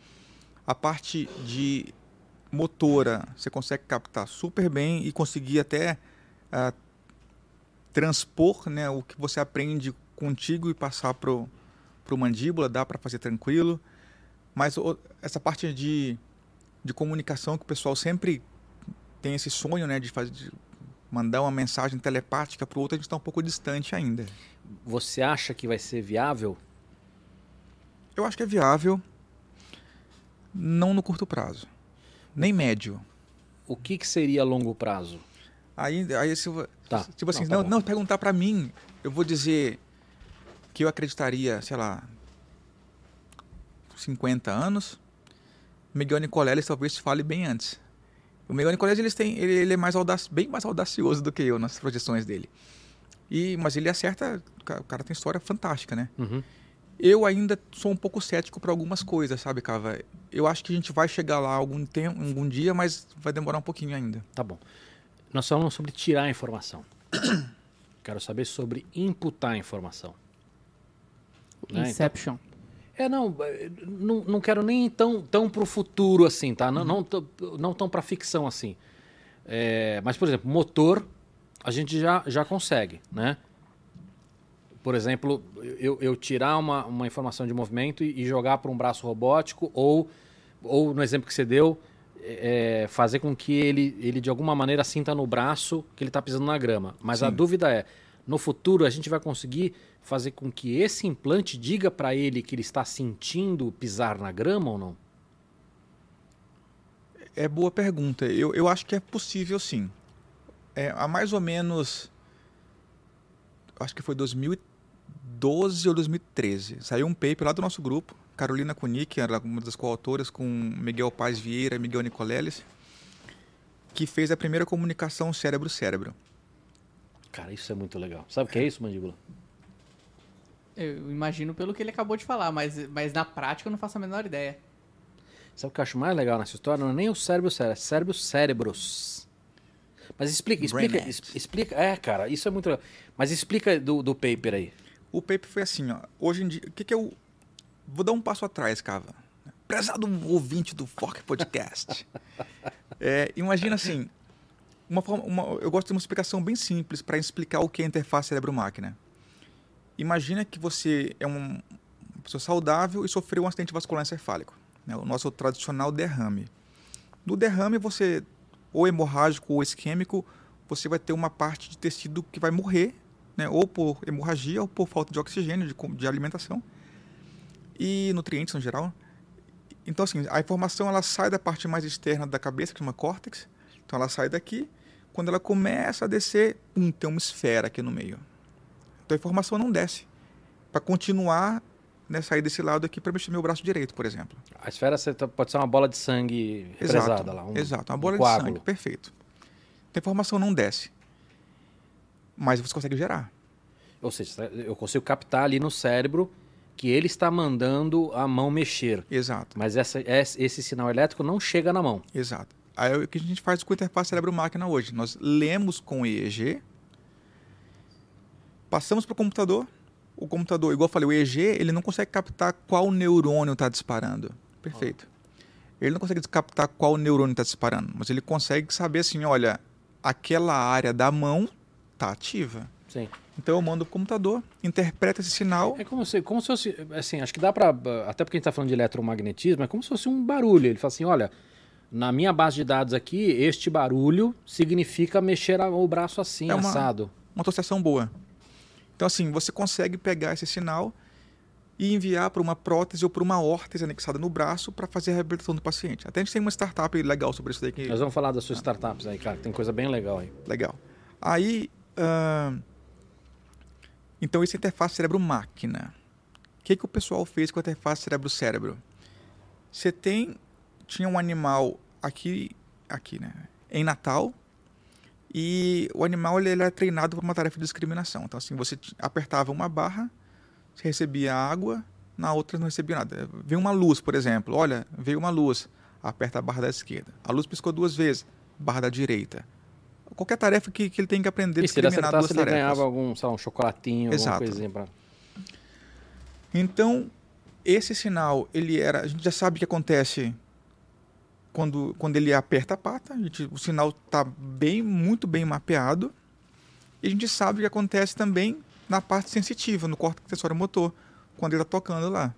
A parte de motora, você consegue captar super bem e conseguir até uh, transpor né, o que você aprende contigo e passar para o mandíbula, dá para fazer tranquilo. Mas essa parte de, de comunicação que o pessoal sempre tem esse sonho, né, de, fazer, de mandar uma mensagem telepática para o outro, a gente está um pouco distante ainda. Você acha que vai ser viável? Eu acho que é viável, não no curto prazo, nem médio. O que, que seria longo prazo? Aí, aí se, Tá. tipo assim, Não, tá não, não perguntar para mim, eu vou dizer que eu acreditaria, sei lá, 50 anos. Miguel Nicoleles talvez fale bem antes. O Miguel Nicoleles eles têm, ele, ele é mais audac, bem mais audacioso do que eu nas projeções dele. E, mas ele acerta, o cara tem história fantástica, né? Uhum. Eu ainda sou um pouco cético para algumas coisas, sabe, Cava? Eu acho que a gente vai chegar lá algum tempo, algum dia, mas vai demorar um pouquinho ainda. Tá bom. Nós falamos sobre tirar a informação. Quero saber sobre imputar a informação. Né, Inception. É, não, é, não, não quero nem tão, tão pro futuro assim, tá? Não, não, tão- não tão pra ficção assim. É, mas, por exemplo, motor a gente já, já consegue, né? Por exemplo, eu, eu tirar uma, uma informação de movimento e, e jogar para um braço robótico ou, ou, no exemplo que você deu, é, fazer com que ele, ele de alguma maneira sinta no braço que ele está pisando na grama. Mas a Sim. dúvida é, no futuro a gente vai conseguir fazer com que esse implante diga para ele que ele está sentindo pisar na grama ou não? É boa pergunta. Eu, eu acho que é possível sim. É, há mais ou menos. Acho que foi 2012 ou 2013. Saiu um paper lá do nosso grupo. Carolina Kunick, era uma das coautoras, com Miguel Paz Vieira e Miguel Nicoleles, que fez a primeira comunicação cérebro-cérebro. Cara, isso é muito legal. Sabe o que é isso, mandíbula? Eu imagino pelo que ele acabou de falar, mas, mas na prática eu não faço a menor ideia. Sabe o que eu acho mais legal nessa história? Não é nem o cérebro cérebro, é cérebro cérebros. Mas explica, explica, es- explica. É, cara, isso é muito legal. Mas explica do, do paper aí. O paper foi assim, ó. Hoje em dia, o que, que eu. Vou dar um passo atrás, Cava. Prezado ouvinte do Fork Podcast. É, imagina assim. Uma forma, uma- eu gosto de uma explicação bem simples para explicar o que é interface cérebro-máquina. Imagina que você é um- uma pessoa saudável e sofreu um acidente vascular encefálico. né? O nosso tradicional derrame. No derrame, você, ou hemorrágico ou isquêmico, você vai ter uma parte de tecido que vai morrer né, ou por hemorragia ou por falta de oxigênio, de, de alimentação e nutrientes no geral. Então, assim, a informação ela sai da parte mais externa da cabeça, que chama córtex. Então, ela sai daqui. Quando ela começa a descer, pum, tem uma esfera aqui no meio. Então, a informação não desce. Para continuar, né, sair desse lado aqui para mexer meu braço direito, por exemplo. A esfera tá- pode ser uma bola de sangue represada lá. Um, Exato, uma um bola de coágulo. sangue, perfeito. Então, a informação não desce. Mas você consegue gerar. Ou seja, eu consigo captar ali no cérebro que ele está mandando a mão mexer. Exato. Mas essa, esse sinal elétrico não chega na mão. Exato. Aí é o que a gente faz com a interface cérebro-máquina hoje. Nós lemos com o EEG, passamos para o computador. O computador, igual eu falei, o EEG, ele não consegue captar qual neurônio está disparando. Perfeito. Ele não consegue captar qual neurônio está disparando, mas ele consegue saber assim, olha, aquela área da mão está ativa. Sim. Então eu mando para o computador, interpreta esse sinal. É como se, como se fosse, assim, acho que dá pra, até porque a gente tá falando de eletromagnetismo, é como se fosse um barulho. Ele fala assim, olha, na minha base de dados aqui, este barulho significa mexer o braço assim, É uma- assado. uma associação boa. Então, assim, você consegue pegar esse sinal e enviar para uma prótese ou para uma órtese anexada no braço para fazer a reabilitação do paciente. Até a gente tem uma startup legal sobre isso daí. Que... Nós vamos falar das suas startups aí, cara, tem coisa bem legal aí. Legal. Aí, ahn, então, isso é interface cérebro-máquina. O que, que o pessoal fez com a interface cérebro-cérebro? Você tem, tinha um animal aqui, aqui, né, em Natal, e o animal ele, era treinado para uma tarefa de discriminação. Então, assim, você apertava uma barra, você recebia água, na outra não recebia nada. Veio uma luz, por exemplo. Olha, veio uma luz. Aperta a barra da esquerda. A luz piscou duas vezes. Barra da direita. Qualquer tarefa que, que ele tem que aprender E se ele acertasse, ele tarefas. ganhava algum, sei lá, um chocolatinho, Exato. alguma coisinha pra... Então, esse sinal, ele era. A gente já sabe o que acontece quando, quando ele aperta a pata. A gente, o sinal está bem, muito bem mapeado. E a gente sabe o que acontece também na parte sensitiva, no córtex acessório motor, quando ele está tocando lá.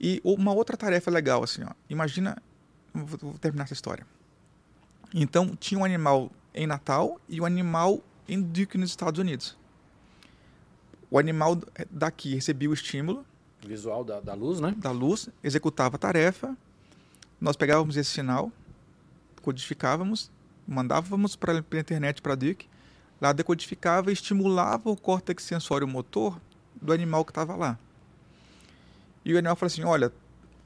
E uma outra tarefa legal, assim, ó. Imagina. Vou terminar essa história. Então, tinha um animal em Natal e um animal em Duke, nos Estados Unidos. O animal daqui recebia o estímulo Visual da, da luz, né? da luz, executava a tarefa, nós pegávamos esse sinal, codificávamos, mandávamos para a internet para Duke, lá decodificava e estimulava o córtex sensório motor do animal que estava lá. E o animal falou assim: olha,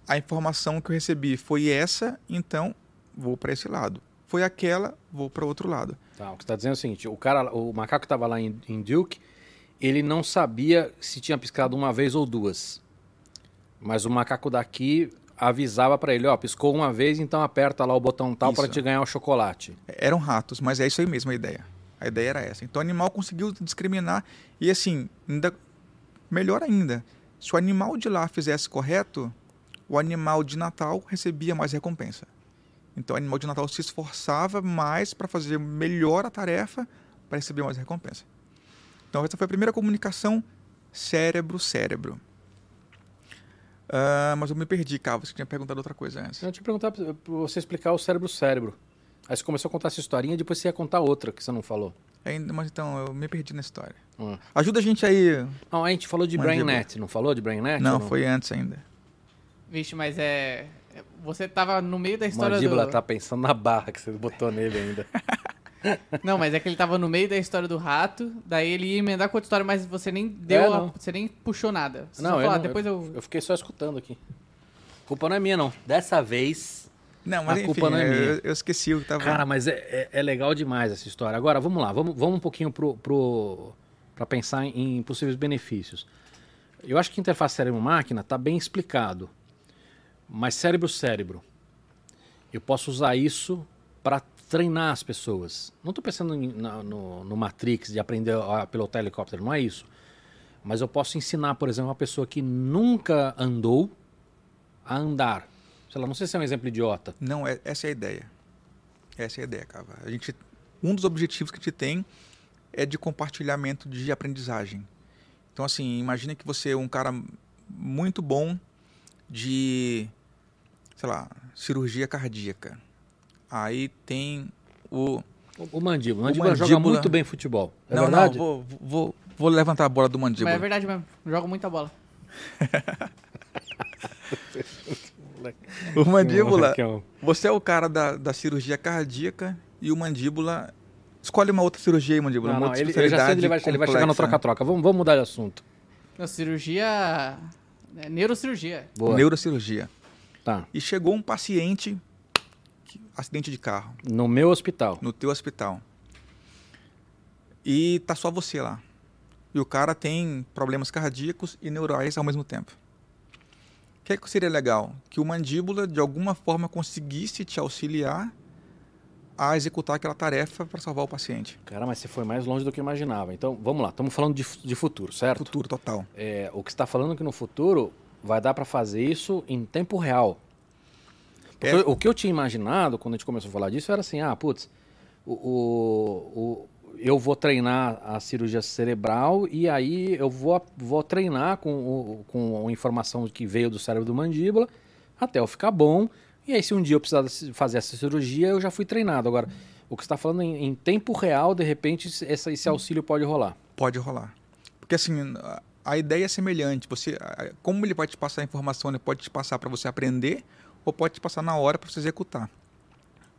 a informação que eu recebi foi essa, então vou para esse lado. Foi aquela, vou para outro lado. Tá, o que está dizendo é o seguinte: o cara, o macaco que estava lá em, em Duke, ele não sabia se tinha piscado uma vez ou duas. Mas o macaco daqui avisava para ele, ó, piscou uma vez, então aperta lá o botão tal para te ganhar o chocolate. Eram ratos, mas é isso aí mesmo a ideia. A ideia era essa. Então o animal conseguiu discriminar e assim, ainda melhor ainda, se o animal de lá fizesse correto, o animal de Natal recebia mais recompensa. Então o animal de Natal se esforçava mais para fazer melhor a tarefa para receber mais recompensa. Então essa foi a primeira comunicação cérebro-cérebro. Ah, mas eu me perdi, Carlos, você tinha perguntado outra coisa antes. Eu te perguntar para você explicar o cérebro-cérebro. Aí você começou a contar essa historinha, depois você ia contar outra que você não falou. Ainda, mas então, eu me perdi na história. Hum. Ajuda a gente aí. Não, a gente falou de Mandíbula. BrainNet, não falou de BrainNet? Não, ou foi antes ainda. Vixe, mas é. Você tava no meio da história Mandíbula do. tá pensando na barra que você botou nele ainda. Não, mas é que ele tava no meio da história do rato, daí ele ia emendar com outra história, mas você nem deu. É, a-. Você nem puxou nada. Você Não, eu falou, não- "Ah, depois eu. Eu fiquei só escutando aqui. Culpa não é minha, não. Dessa vez. Não, mas A enfim, culpa não é eu- minha. Eu, eu esqueci o que tava. Cara, mas é, é- é legal demais essa história. Agora, vamos lá, vamos, vamos um pouquinho pro, pro, para pensar em, possíveis benefícios. Eu acho que interface cérebro-máquina está bem explicado. Mas cérebro-cérebro, eu posso usar isso para treinar as pessoas. Não estou pensando em- na- no, no Matrix de aprender a pilotar helicóptero, não é isso. Mas eu posso ensinar, por exemplo, uma pessoa que nunca andou a andar. Sei lá, não sei se é um exemplo idiota. Não, é, essa é a ideia. Essa é a ideia, Cava. A gente, um dos objetivos que a gente tem é de compartilhamento de aprendizagem. Então, assim, imagina que você é um cara muito bom de, sei lá, cirurgia cardíaca. Aí tem o... O, o mandíbula. O mandíbula joga mandíbula- muito bem futebol. É não, verdade? não, vou, vou, vou levantar a bola do Mas mandíbula. é verdade mesmo. Joga muita bola. O mandíbula, é você é o cara da, da cirurgia cardíaca e o mandíbula... Escolhe uma outra cirurgia aí, mandíbula. Não, uma não, outra ele, eu já sei onde especialidade ele vai, ele vai chegar no troca-troca. Vamos, vamos mudar de assunto. Não, cirurgia. é, neurocirurgia. Boa. Neurocirurgia. Tá. E chegou um paciente, acidente de carro, No meu hospital. no teu hospital. E tá só você lá. E o cara tem problemas cardíacos e neurais ao mesmo tempo. O que, que seria legal? Que o mandíbula, de alguma forma, conseguisse te auxiliar a executar aquela tarefa para salvar o paciente. Cara, mas você foi mais longe do que eu imaginava. Então, vamos lá. Estamos falando de, de futuro, certo? Futuro total. É, o que está falando é que no futuro vai dar para fazer isso em tempo real. É. O que eu tinha imaginado quando a gente começou a falar disso era assim, ah, putz, o, o- o- eu vou treinar a cirurgia cerebral e aí eu vou, vou treinar com, o- com a informação que veio do cérebro do mandíbula até eu ficar bom. E aí se um dia eu precisar fazer essa cirurgia, eu já fui treinado. Agora, o que você está falando em, em tempo real, de repente, esse, esse auxílio pode rolar. Pode rolar. Porque assim, a- ideia é semelhante. Você, como ele vai te passar a informação, ele pode te passar para você aprender ou pode te passar na hora para você executar.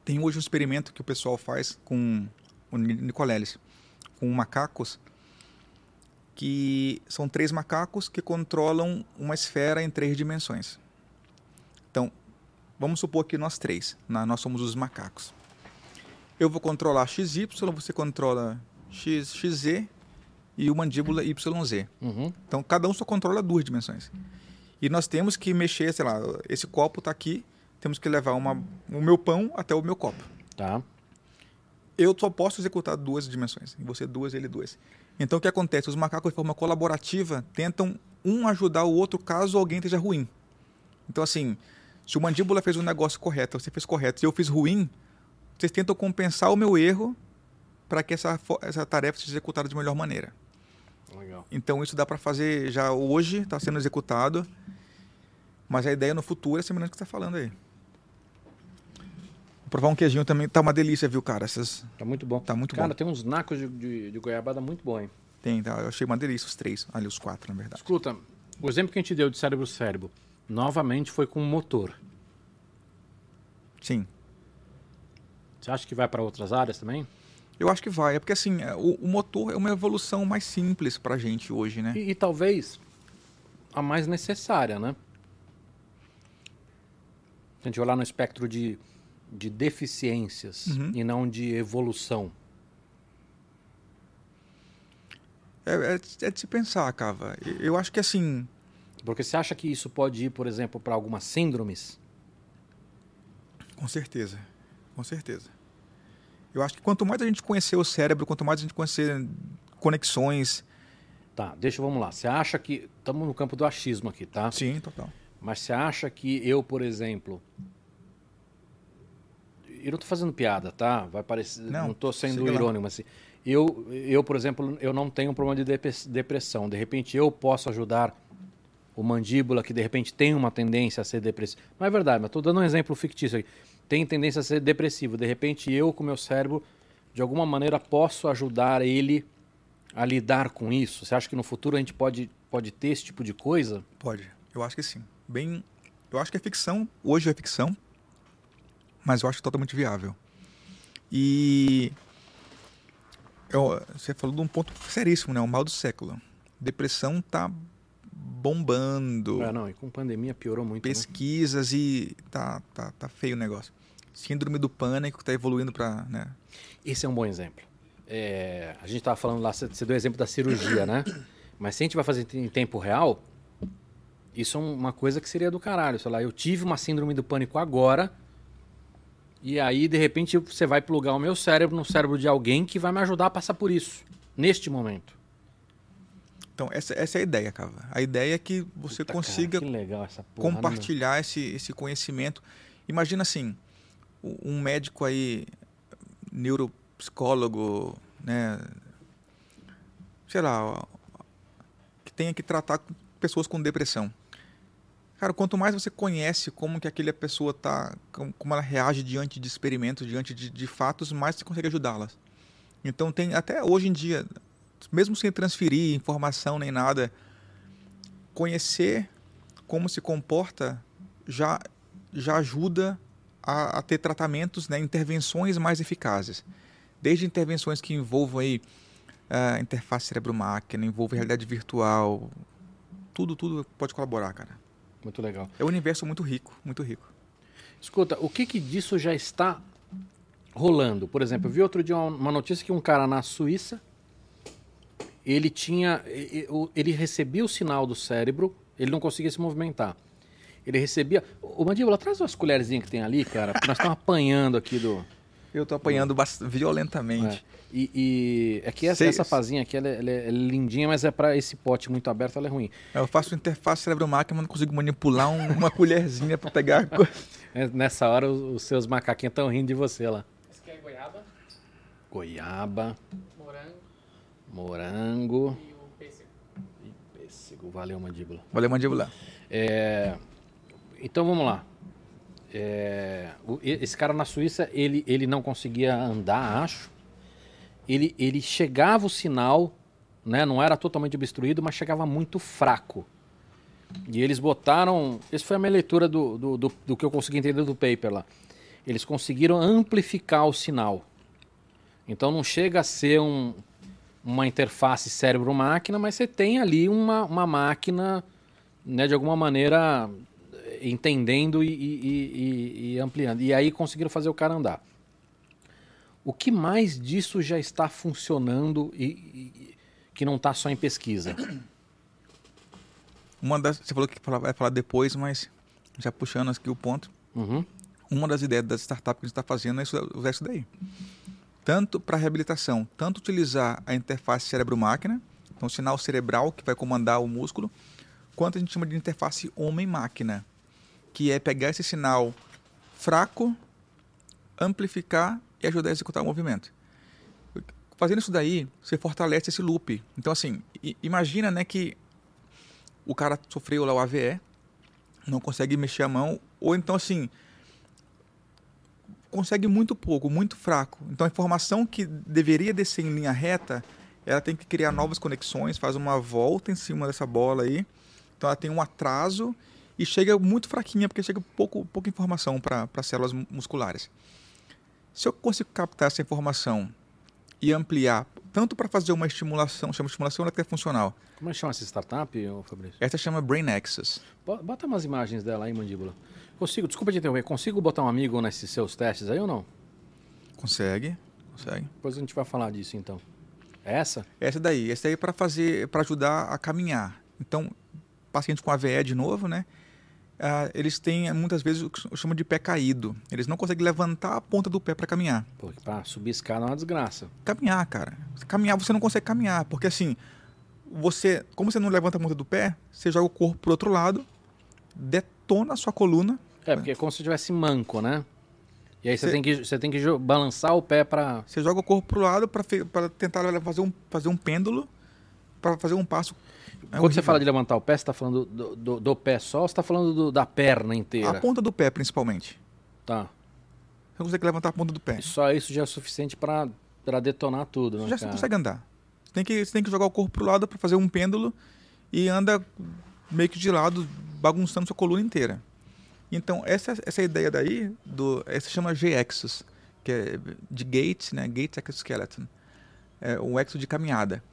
Tem hoje um experimento que o pessoal faz com o Ni- Nicoleles, com macacos, que são três macacos que controlam uma esfera em três dimensões. Então, vamos supor que nós três, nós somos os macacos. Eu vou controlar XY, você controla X, XZ e o mandíbula YZ. Uhum. Então, cada um só controla duas dimensões. E nós temos que mexer, sei lá, esse copo está aqui, temos que levar uma, o meu pão até o meu copo. Tá. Eu só posso executar duas dimensões, você duas, ele duas. Então, o que acontece? Os macacos, de forma colaborativa, tentam um ajudar o outro caso alguém esteja ruim. Então, assim, se o mandíbula fez um negócio correto, você fez correto, e eu fiz ruim, vocês tentam compensar o meu erro para que essa, essa tarefa seja executada de melhor maneira. Legal. Então isso dá para fazer já hoje, está sendo executado. Mas a ideia no futuro é semelhante ao que você está falando aí. Provar um queijinho também tá uma delícia, viu, cara? Essas... Tá muito bom. Tá muito Cara, bom. tem uns nacos de, de, de goiabada muito bom, hein? Tem, tá? Eu achei uma delícia os três. Ali, os quatro, na verdade. Escuta, o exemplo que a gente deu de cérebro-cérebro, novamente foi com o motor. Sim. Você acha que vai para outras áreas também? Eu acho que vai. É porque, assim, é, o, o motor é uma evolução mais simples pra gente hoje, né? E, e talvez a mais necessária, né? Se a gente olhar no espectro de, de deficiências Uhum. e não de evolução. É, é, de- é de se pensar, Cava. Eu acho que, assim, Porque você acha que isso pode ir, por exemplo, para algumas síndromes? com certeza. Com certeza. Eu acho que quanto mais a gente conhecer o cérebro, quanto mais a gente conhecer conexões. Tá, deixa, vamos lá. Você acha que. Estamos no campo do achismo aqui, tá? Sim, total. Mas você acha que eu, por exemplo. Eu não tô fazendo piada, tá? Vai parecer. Não, tô sendo siga lá. irônico, mas assim. Eu, eu, por exemplo, eu não tenho um problema de depre- depressão. De repente eu posso ajudar o mandíbula, que de repente tem uma tendência a ser depressivo. Não é verdade, mas estou dando um exemplo fictício aqui. Tem tendência a ser depressivo. De repente eu, com meu cérebro, de alguma maneira posso ajudar ele a lidar com isso. Você acha que no futuro a gente pode, pode ter esse tipo de coisa? Pode. Eu acho que sim. Bem. Eu acho que é ficção. Hoje é ficção. Mas eu acho totalmente viável. E. eu- você falou de um ponto seríssimo, né? O mal do século. Depressão tá bombando. É, não, e com pandemia piorou muito. né? pesquisas e tá, tá, tá feio o negócio. Síndrome do pânico tá evoluindo para, né? Esse é um bom exemplo. É, a gente estava falando lá, você deu o exemplo da cirurgia, né? Mas se a gente vai fazer em tempo real, isso é uma coisa que seria do caralho. Sei lá, eu tive uma síndrome do pânico agora, e aí, de repente, você vai plugar o meu cérebro no cérebro de alguém que vai me ajudar a passar por isso, neste momento. Então, essa, essa é a ideia, Cava. A ideia é que você Puta, consiga cara, que porra, né, compartilhar esse, esse conhecimento. Imagina assim, um médico aí, neuropsicólogo, né? Sei lá, que tenha que tratar pessoas com depressão. Cara, quanto mais você conhece como que aquela pessoa tá, como ela reage diante de experimentos, diante de, de fatos, mais você consegue ajudá-las. Então tem até hoje em dia, mesmo sem transferir informação nem nada, conhecer como se comporta já já ajuda a, a ter tratamentos, né, intervenções mais eficazes. Desde intervenções que envolvam aí a interface cérebro-máquina, envolve realidade virtual, tudo tudo pode colaborar, cara. Muito legal. É um universo muito rico, muito rico. Escuta, o que, que disso já está rolando? Por exemplo, eu vi outro dia uma- notícia que um cara na Suíça, ele tinha, ele recebia o sinal do cérebro, ele não conseguia se movimentar. Ele recebia, o Mandíbula, traz umas colherzinhas que tem ali, cara, porque nós estamos apanhando aqui do... Eu tô apanhando violentamente. É. E, e é que essa, essa pazinha aqui, ela é, ela é lindinha, mas é para esse pote muito aberto, ela é ruim. Eu faço interface cérebro-máquina, mas não consigo manipular um- uma colherzinha para pegar. É, Nessa hora, os, os seus macaquinhos estão rindo de você lá. Esse aqui é goiaba, Goiaba, morango morango... e o pêssego. Pêssego, valeu, mandíbula. Valeu, mandíbula. É, então vamos lá. É, esse cara na Suíça, ele, ele não conseguia andar, acho. Ele, ele chegava o sinal, né, não era totalmente obstruído, mas chegava muito fraco. E eles botaram. Essa foi a minha leitura do, do, do, do que eu consegui entender do paper lá. Eles conseguiram amplificar o sinal. Então não chega a ser um, uma interface cérebro-máquina, mas você tem ali uma, uma máquina né, de alguma maneira entendendo e, e- e- ampliando. E aí conseguiram fazer o cara andar. O que mais disso já está funcionando e, que não está só em pesquisa? Uma das, você falou que vai falar depois, mas já puxando aqui o ponto. Uhum. Uma das ideias das startups que a gente está fazendo é isso- usar isso daí. Tanto para reabilitação, tanto utilizar a interface cérebro-máquina, então o sinal cerebral que vai comandar o músculo, quanto a gente chama de interface homem-máquina, que é pegar esse sinal fraco, amplificar e ajudar a executar o movimento. Fazendo isso daí, você fortalece esse loop. Então, assim, imagina né, que o cara sofreu lá o AVE, não consegue mexer a mão, ou então, assim, consegue muito pouco, muito fraco. Então a informação que deveria descer em linha reta, ela tem que criar novas conexões, faz uma volta em cima dessa bola aí. Então ela tem um atraso e chega muito fraquinha, porque chega pouco, pouca informação para células musculares. Se eu consigo captar essa informação e ampliar, tanto para fazer uma estimulação, chama estimulação elétrica funcional. Como é que chama essa startup, Fabrício? Essa chama Brain Access. Bota umas imagens dela aí, mandíbula. Consigo, desculpa te interromper, consigo botar um amigo nesses seus testes aí ou não? Consegue, consegue. Depois a gente vai falar disso então. É essa? Essa daí, essa daí é para fazer, para ajudar a caminhar. Então, pacientes com AVE de novo, né? Uh, eles têm muitas vezes o que chama de pé caído. Eles não conseguem levantar a ponta do pé para caminhar. Porque para subir escada é uma desgraça. Caminhar, cara. Caminhar, você não consegue caminhar, porque assim, você, como você não levanta a ponta do pé, você joga o corpo pro outro lado, detona a sua coluna. É, porque é como se estivesse manco, né? E aí você, você, tem que, você tem que balançar o pé para. Você joga o corpo pro lado para tentar fazer um, fazer um pêndulo, para fazer um passo é Quando você fala de levantar o pé, você está falando do, do, do, pé só ou você está falando do, da perna inteira? A ponta do pé, principalmente. Tá. Você consegue levantar a ponta do pé. E só isso já é suficiente para detonar tudo, né? Já você consegue andar. Você tem, que, você tem que jogar o corpo pro lado para fazer um pêndulo e anda meio que de lado, bagunçando sua coluna inteira. Então, essa, essa ideia daí, do, essa chama G-Exos, que é de Gait, né? Gait Exoskeleton. É um exo de caminhada.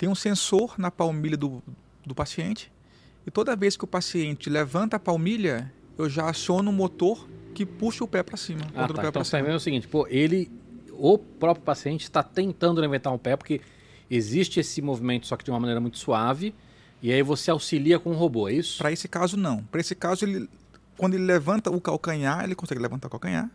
Tem um sensor na palmilha do, do paciente e toda vez que o paciente levanta a palmilha, eu já aciono o motor que puxa o pé para cima. Ah, tá. então você tá o seguinte, pô, ele, o próprio paciente está tentando levantar um pé porque existe esse movimento, só que de uma maneira muito suave, e aí você auxilia com o robô, é isso? Para esse caso, não. Para esse caso, ele, quando ele levanta o calcanhar, ele consegue levantar o calcanhar.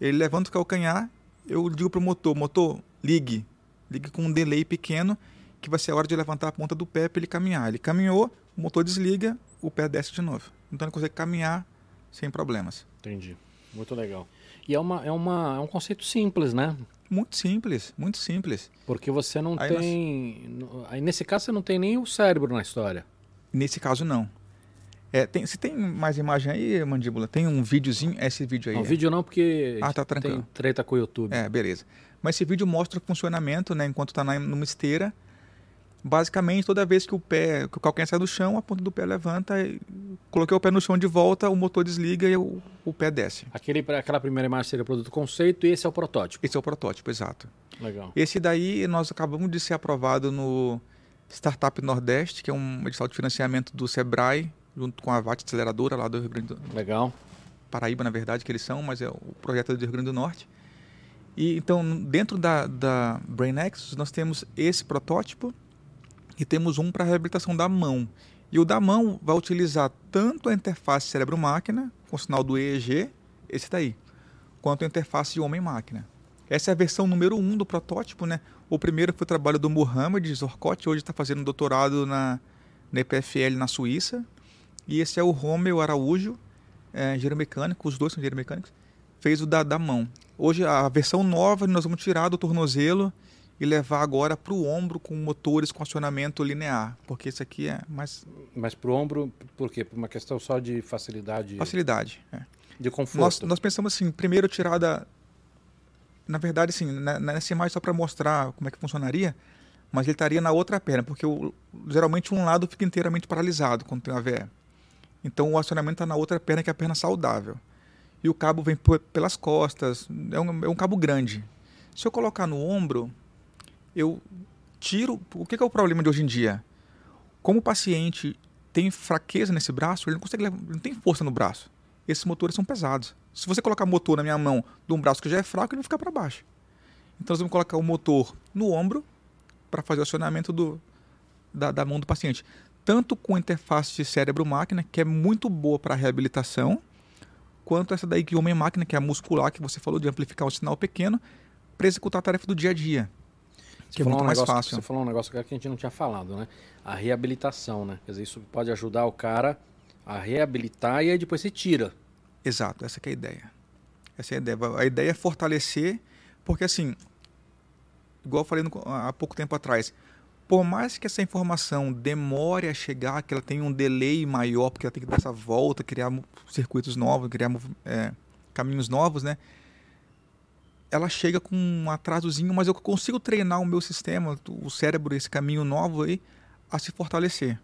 Ele levanta o calcanhar, eu digo para o motor, motor, ligue. Ligue com um delay pequeno que vai ser a hora de levantar a ponta do pé para ele caminhar. Ele caminhou, o motor desliga, o pé desce de novo. Então ele consegue caminhar sem problemas. Entendi. Muito legal. E é, uma, é, uma, é um conceito simples, né? Muito simples, muito simples. Porque você não aí tem. Nós... Aí nesse caso você não tem nem o cérebro na história. Nesse caso não. É, tem, você tem mais imagem aí, mandíbula? Tem um videozinho? Esse vídeo aí. Não, é. vídeo não, porque ah, tá tranquilo. tem treta com o YouTube. É, beleza. Mas esse vídeo mostra o funcionamento, né? Enquanto está numa esteira basicamente toda vez que o pé, que o calcanhar sai do chão, a ponta do pé levanta, coloquei o pé no chão de volta, o motor desliga e o, o pé desce. Aquele, aquela primeira imagem seria o produto conceito e esse é o protótipo. Esse é o protótipo, exato. Legal. Esse daí nós acabamos de ser aprovado no Startup Nordeste, que é um edital de financiamento do Sebrae, junto com a VAT Aceleradora lá do Rio Grande do Legal. Paraíba, na verdade, que eles são, mas é o projeto do Rio Grande do Norte. E então, dentro da, da BrainX, nós temos esse protótipo, e temos um para reabilitação da mão. E o da mão vai utilizar tanto a interface cérebro-máquina, com o sinal do EEG, esse daí, quanto a interface homem-máquina. Essa é a versão número 1 um do protótipo, né? O primeiro foi o trabalho do Mohamed Zorkot, hoje está fazendo doutorado na, na EPFL na Suíça. E esse é o Romeu Araújo, é, engenheiro mecânico, os dois são engenheiros mecânicos, fez o da, da mão. Hoje a versão nova nós vamos tirar do tornozelo e levar agora para o ombro com motores com acionamento linear, porque isso aqui é mais... Mas para o ombro, por quê? Por uma questão só de facilidade? Facilidade, é. De conforto? Nós, nós pensamos assim, primeiro tirar da... Na verdade, assim, nessa imagem só para mostrar como é que funcionaria, mas ele estaria na outra perna, porque o, geralmente um lado fica inteiramente paralisado quando tem uma VE. Então o acionamento está na outra perna, que é a perna saudável. E o cabo vem pelas costas, é um, é um cabo grande. Se eu colocar no ombro, eu tiro. O que é o problema de hoje em dia? Como o paciente tem fraqueza nesse braço, ele não consegue, ele não tem força no braço. Esses motores são pesados. Se você colocar motor na minha mão de um braço que já é fraco, ele vai ficar para baixo. Então nós vamos colocar o motor no ombro para fazer o acionamento do, da, da mão do paciente. Tanto com interface de cérebro-máquina, que é muito boa para reabilitação, quanto essa daí que homem-máquina, que é a muscular, que você falou de amplificar um sinal pequeno, para executar a tarefa do dia a dia que é muito um mais negócio, fácil. Você falou um negócio que a gente não tinha falado, né? A reabilitação, né? Quer dizer, isso pode ajudar o cara a reabilitar e aí depois você tira. Exato, essa é a ideia. Essa é a ideia. A ideia é fortalecer, porque assim, igual eu falei no, há pouco tempo atrás, por mais que essa informação demore a chegar, que ela tenha um delay maior, porque ela tem que dar essa volta, criar circuitos novos, criar é, caminhos novos, né? Ela chega com um atrasozinho, mas eu consigo treinar o meu sistema, o cérebro, esse caminho novo aí, a se fortalecer.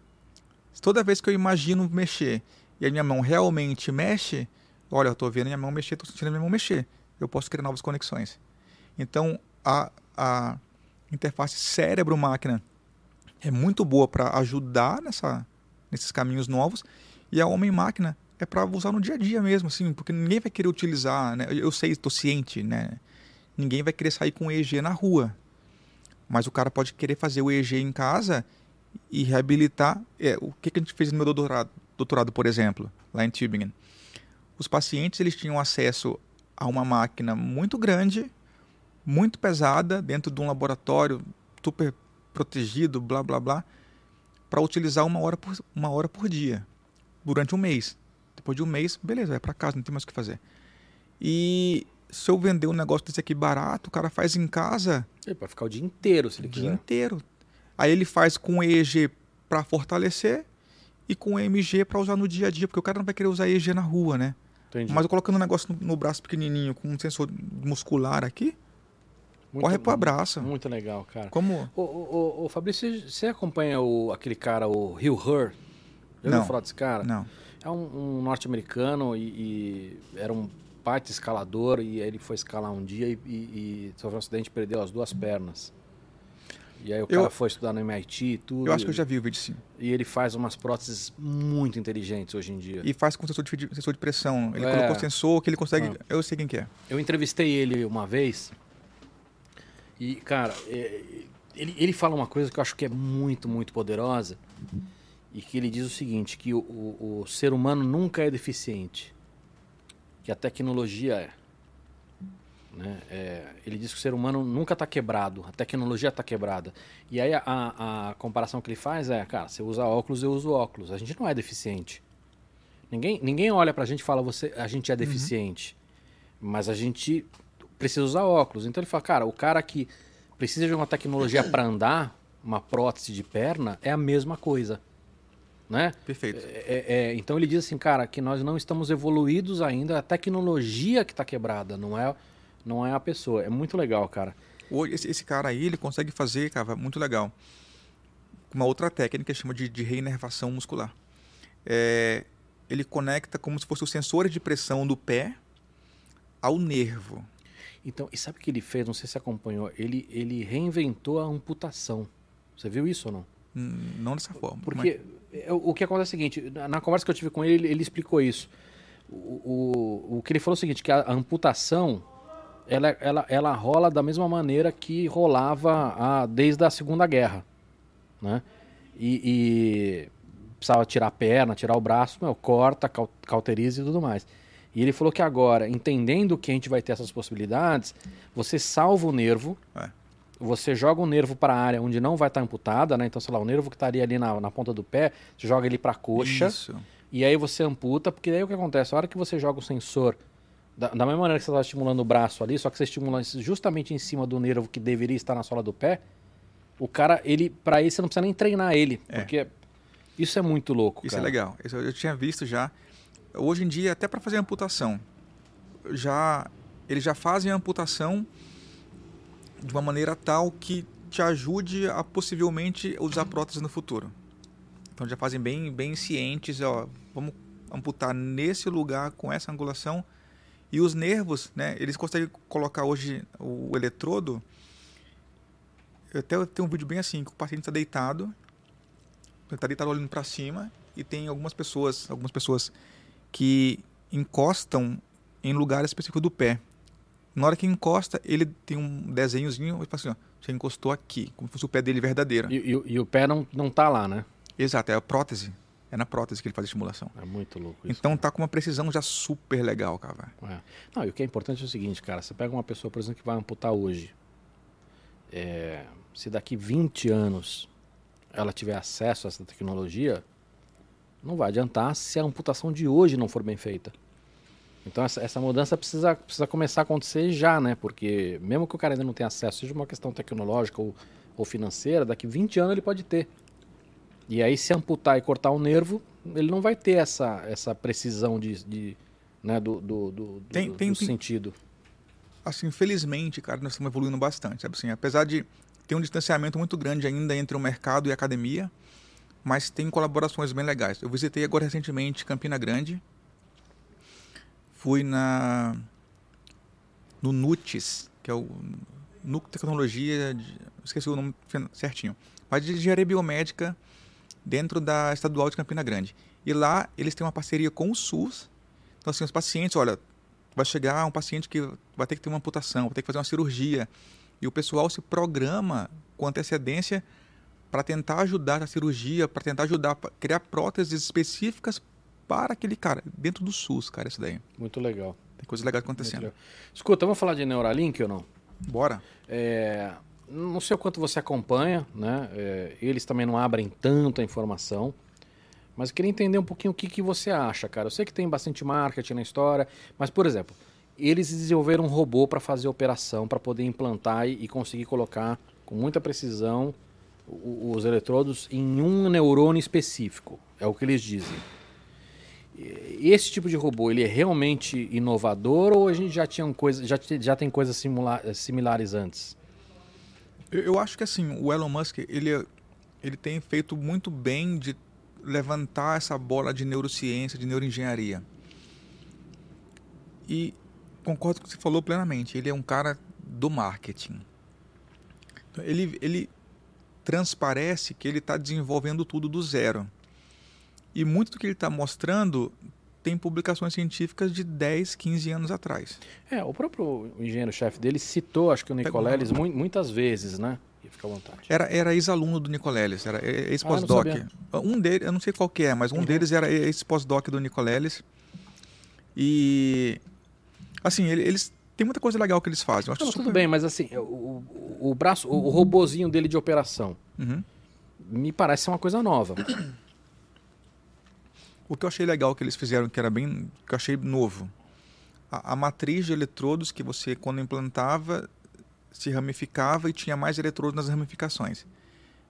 Toda vez que eu imagino mexer e a minha mão realmente mexe, olha, eu estou vendo minha mão mexer, estou sentindo minha mão mexer. Eu posso criar novas conexões. Então, a, a interface cérebro-máquina é muito boa para ajudar nessa, nesses caminhos novos e a homem-máquina é para usar no dia a dia mesmo, assim, porque ninguém vai querer utilizar, né? Eu sei, estou ciente, né? Ninguém vai querer sair com EEG na rua, mas o cara pode querer fazer o EEG em casa e reabilitar. É, o que, que a gente fez no meu doutorado, doutorado, por exemplo, lá em Tübingen? Os pacientes eles tinham acesso a uma máquina muito grande, muito pesada, dentro de um laboratório super protegido, blá blá blá, para utilizar uma hora, por, uma hora por dia, durante um mês. Depois de um mês, beleza, vai para casa, não tem mais o que fazer. E se eu vender um negócio desse aqui barato, o cara faz em casa. Ele pode ficar o dia inteiro, se ele o quiser. dia inteiro. Aí ele faz com EEG para fortalecer e com EMG para usar no dia a dia, porque o cara não vai querer usar EEG na rua, né? Entendi. Mas eu colocando um negócio no, no braço pequenininho com um sensor muscular aqui, Muito- corre pro abraço. Muito legal, cara. Como? Ô, ô, ô, ô, Fabrício, você- acompanha o, aquele cara, o Hugh Hur? Já Não. ouviu falar desse cara? Não. É um, um norte-americano e, e era um baita escalador e ele foi escalar um dia e, e, e sofreu um acidente e perdeu as duas pernas. E aí o Eu- cara foi estudar no MIT e tudo. Eu acho que eu já vi o vídeo sim. E ele faz umas próteses muito inteligentes hoje em dia. E faz com sensor de, sensor de pressão. Ele É. colocou sensor que ele consegue. Ah. Eu sei quem que é. Eu entrevistei ele uma vez e, cara, é, ele, ele fala uma coisa que eu acho que é muito, muito poderosa e que ele diz o seguinte, que o, o, o ser humano nunca é deficiente, que a tecnologia é. Né? É, ele diz que o ser humano nunca está quebrado, a tecnologia está quebrada. E aí a, a, a comparação que ele faz é, cara, você usa óculos, eu uso óculos. A gente não é deficiente. Ninguém, ninguém olha pra gente e fala, você, a gente é deficiente. Mas a gente precisa usar óculos. Então ele fala, cara, o cara que precisa de uma tecnologia para andar, uma prótese de perna, é a mesma coisa. Né? Perfeito. É- é- então ele diz assim, cara, que nós não estamos evoluídos ainda, a tecnologia que está quebrada, não é, não é a pessoa. É muito legal, cara. Esse, esse cara aí, ele consegue fazer, cara, muito legal. Uma outra técnica chama de, de reinervação muscular. É, ele conecta como se fosse o sensor de pressão do pé ao nervo. Então, e sabe o que ele fez? Não sei se você acompanhou. Ele, ele reinventou a amputação. Você viu isso ou não? Hum, Não dessa forma. Porque é, o o que acontece é o seguinte, na, conversa que eu tive com ele, ele, explicou isso. O, o, o que ele falou é o seguinte, que a, amputação, ela, ela, ela rola da mesma maneira que rolava a, desde a Segunda Guerra, né? E, e precisava tirar a perna, tirar o braço, meu, corta, cau- cauteriza e tudo mais. E ele falou que agora, entendendo que a gente vai ter essas possibilidades, você salva o nervo, É. você joga o nervo para a área onde não vai estar amputada, né? Então, sei lá, o nervo que estaria ali na, na ponta do pé, você joga ele para a coxa Isso. e aí você amputa, porque daí o que acontece? A hora que você joga o sensor, da, da mesma maneira que você está estimulando o braço ali, só que você estimula justamente em cima do nervo que deveria estar na sola do pé, o cara, ele, para isso você não precisa nem treinar ele, É. porque isso é muito louco, Isso cara. é legal. Isso eu tinha visto já. Hoje em dia, até para fazer amputação, já eles já fazem a amputação de uma maneira tal que te ajude a possivelmente usar prótese no futuro. Então já fazem bem, bem cientes, ó, vamos amputar nesse lugar com essa angulação. E os nervos, né, eles conseguem colocar hoje o eletrodo. Eu até tenho um vídeo bem assim, que o paciente está deitado, está deitado olhando para cima e tem algumas pessoas, algumas pessoas que encostam em lugar específico do pé. Na hora que encosta, ele tem um desenhozinho fala assim, ó, você encostou aqui, como se fosse o pé dele verdadeiro. E, e- e o pé não, não tá lá, né? Exato, é a prótese. É na prótese que ele faz a estimulação. É muito louco isso. Então tá com uma precisão já super legal, cara. É. Não, e o que é importante é o seguinte, cara, você pega uma pessoa, por exemplo, que vai amputar hoje. É, se daqui 20 anos ela tiver acesso a essa tecnologia, não vai adiantar se a amputação de hoje não for bem feita. Então essa, essa mudança precisa, precisa começar a acontecer já, né? Porque mesmo que o cara ainda não tenha acesso, seja uma questão tecnológica ou, ou financeira, daqui 20 anos ele pode ter. E aí se amputar e cortar o nervo, ele não vai ter essa, essa precisão de, de, né, do, do, do, do- Tem- do tem- tem- sentido. assim, felizmente, cara, nós estamos evoluindo bastante, sabe assim, apesar de ter um distanciamento muito grande ainda entre o mercado e a academia, mas tem colaborações bem legais. Eu visitei agora recentemente Campina Grande, fui na no NUTES, que é o de Tecnologia, de, esqueci o nome certinho, mas de engenharia biomédica dentro da Estadual de Campina Grande. E lá eles têm uma parceria com o SUS. Então, assim, os pacientes, olha, vai chegar um paciente que vai ter que ter uma amputação, vai ter que fazer uma cirurgia. E o pessoal se programa com antecedência para tentar ajudar na cirurgia, para tentar ajudar a criar próteses específicas para aquele cara, dentro do SUS, cara, isso daí. Muito legal. Tem coisas legais acontecendo. Escuta, vamos falar de Neuralink ou não? Bora. É, não sei o quanto você acompanha, né? É, eles também não abrem tanta informação. Mas eu queria entender um pouquinho o que, que você acha, cara. Eu sei que tem bastante marketing na história, mas, por exemplo, eles desenvolveram um robô para fazer operação, para poder implantar e, e, conseguir colocar com muita precisão os, os eletrodos em um neurônio específico. É o que eles dizem. Esse tipo de robô, ele é realmente inovador ou a gente já tinha coisa, já, já tem coisas similares antes? Eu, eu acho que assim, o Elon Musk, ele, ele tem feito muito bem de levantar essa bola de neurociência, de neuroengenharia. E concordo com o que você falou plenamente. Ele é um cara do marketing. Então, ele, ele transparece que ele está desenvolvendo tudo do zero. E muito do que ele está mostrando tem publicações científicas de 10, 15 anos atrás. É, o próprio engenheiro-chefe dele citou, acho que o Nicoleles, muitas vezes, né? Fica à vontade. Era, era ex-aluno do Nicoleles, era ex-pós-doc. Ah, um deles, eu não sei qual que é, mas um uhum. deles era ex-pós-doc do Nicoleles. E, assim, eles tem muita coisa legal que eles fazem. Não, super... Tudo bem, mas assim, o, o, o braço, o, o robozinho dele de operação, uhum. me parece ser uma coisa nova. O que eu achei legal que eles fizeram, que era bem, que eu achei novo, a, a matriz de eletrodos que você, quando implantava, se ramificava e tinha mais eletrodos nas ramificações.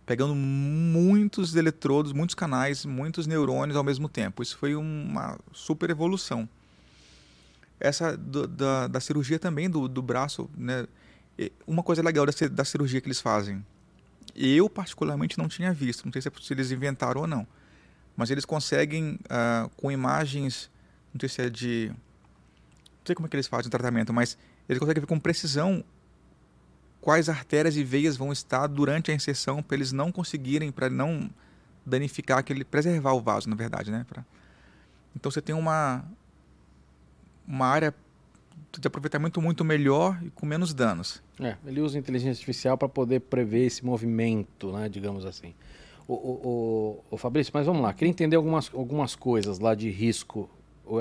Pegando muitos eletrodos, muitos canais, muitos neurônios ao mesmo tempo. Isso foi uma super evolução. Essa do, da, da cirurgia também do, do braço, né? uma coisa legal da, da cirurgia que eles fazem, eu particularmente não tinha visto, não sei se, é, se eles inventaram ou não, mas eles conseguem, uh, com imagens, não sei se é de. Não sei como é que eles fazem o tratamento, mas eles conseguem ver com precisão quais artérias e veias vão estar durante a inserção para eles não conseguirem, para não danificar aquele, preservar o vaso, na verdade, né? Pra... Então você tem uma uma área de aproveitamento muito melhor e com menos danos. É, ele usa inteligência artificial para poder prever esse movimento, né, digamos assim. O, o, o, Fabrício, mas vamos lá, queria entender algumas, algumas coisas lá de risco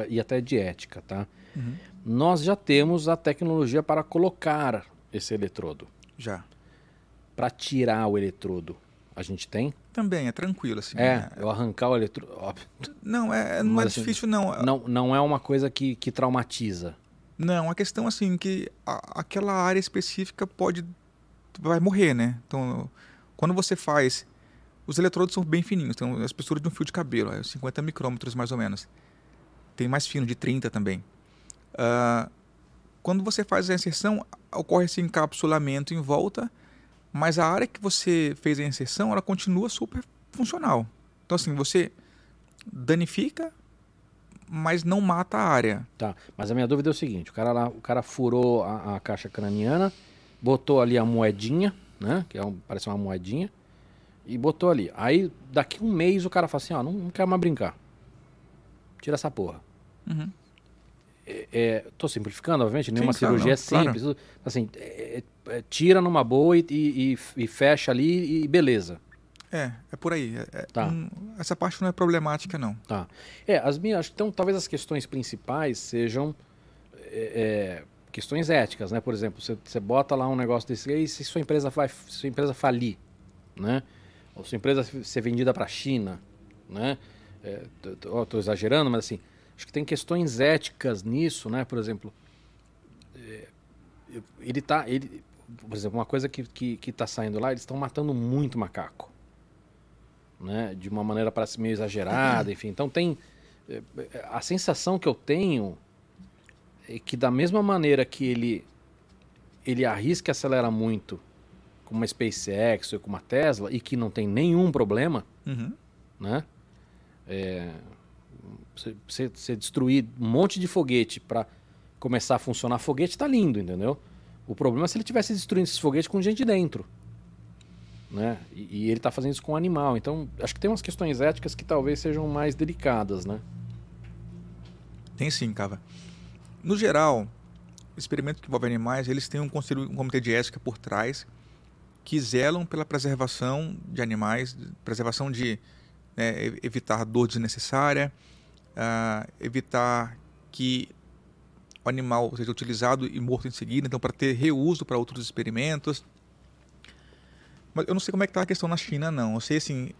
e até de ética, tá? Uhum. Nós já temos a tecnologia para colocar esse eletrodo. Já. Para tirar o eletrodo, a gente tem? Também, é tranquilo, assim. É, né? eu arrancar o eletrodo. Não, é, não é assim, difícil, não. Não, não é uma coisa que, que traumatiza. Não, a questão assim que a, aquela área específica pode vai morrer, né? Então, quando você faz os eletrodos são bem fininhos, tem a espessura de um fio de cabelo, é 50 micrômetros mais ou menos. Tem mais fino, de 30 também. Uh, quando você faz a inserção, ocorre esse encapsulamento em volta, mas a área que você fez a inserção, ela continua super funcional. Então, assim, você danifica, mas não mata a área. Tá, mas a minha dúvida é o seguinte: o cara, lá, o cara furou a, a caixa craniana, botou ali a moedinha, né? Que é um, parece uma moedinha e botou ali. Aí, daqui um mês, o cara fala assim, ó, não, não quero mais brincar. Tira essa porra. Uhum. É, é, tô simplificando, obviamente, nenhuma Sim, cirurgia é simples. Claro. Assim, é, é, tira numa boa e, e, e, fecha ali e beleza. É, é por aí. É, é, tá. Um, essa parte não é problemática, não. Tá. É, as minhas, então, talvez as questões principais sejam questões éticas, né? Por exemplo, você, você bota lá um negócio desse e se sua empresa vai, sua empresa falir, né? Ou sua empresa ser vendida para a China, né? Estou é, exagerando, mas assim, acho que tem questões éticas nisso, né? Por exemplo, é, ele tá, ele, por exemplo, uma coisa que que, que tá saindo lá, eles estão matando muito macaco, né? De uma maneira parece meio exagerada, enfim. Então tem é, a sensação que eu tenho é que da mesma maneira que ele ele arrisca e acelera muito com uma SpaceX ou com uma Tesla e que não tem nenhum problema, Uhum. né? É, você, você- destruir um monte de foguete para começar a funcionar foguete tá lindo, entendeu? O problema é se ele tivesse destruindo esses foguetes com gente dentro. Né? E, e ele tá fazendo isso com um animal. Então, acho que tem umas questões éticas que talvez sejam mais delicadas, né? Tem sim, Cava. No geral, experimentos que envolvem animais, eles têm um, conselho, um comitê de ética por trás que zelam pela preservação de animais, preservação de né, evitar dor desnecessária, ah, evitar que o animal seja utilizado e morto em seguida, então para ter reuso para outros experimentos. Mas eu não sei como é que está a questão na China, não. Eu sei assim,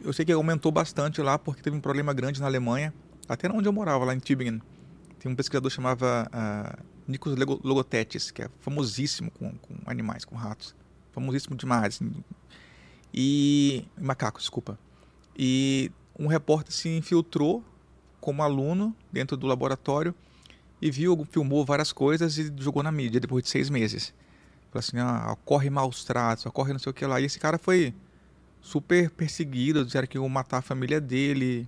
eu sei que aumentou bastante lá porque teve um problema grande na Alemanha, até onde eu morava, lá em Tübingen. Tem um pesquisador chamava ah, Nikos Logothetis, que é famosíssimo com, com animais, com ratos. Famosíssimo demais. assim. E. Macacos, desculpa. E um repórter se infiltrou como aluno dentro do laboratório e viu, filmou várias coisas e jogou na mídia depois de seis meses. Falou assim: ah, ocorre maus tratos, ocorre não sei o que lá. E esse cara foi super perseguido, disseram que iam matar a família dele.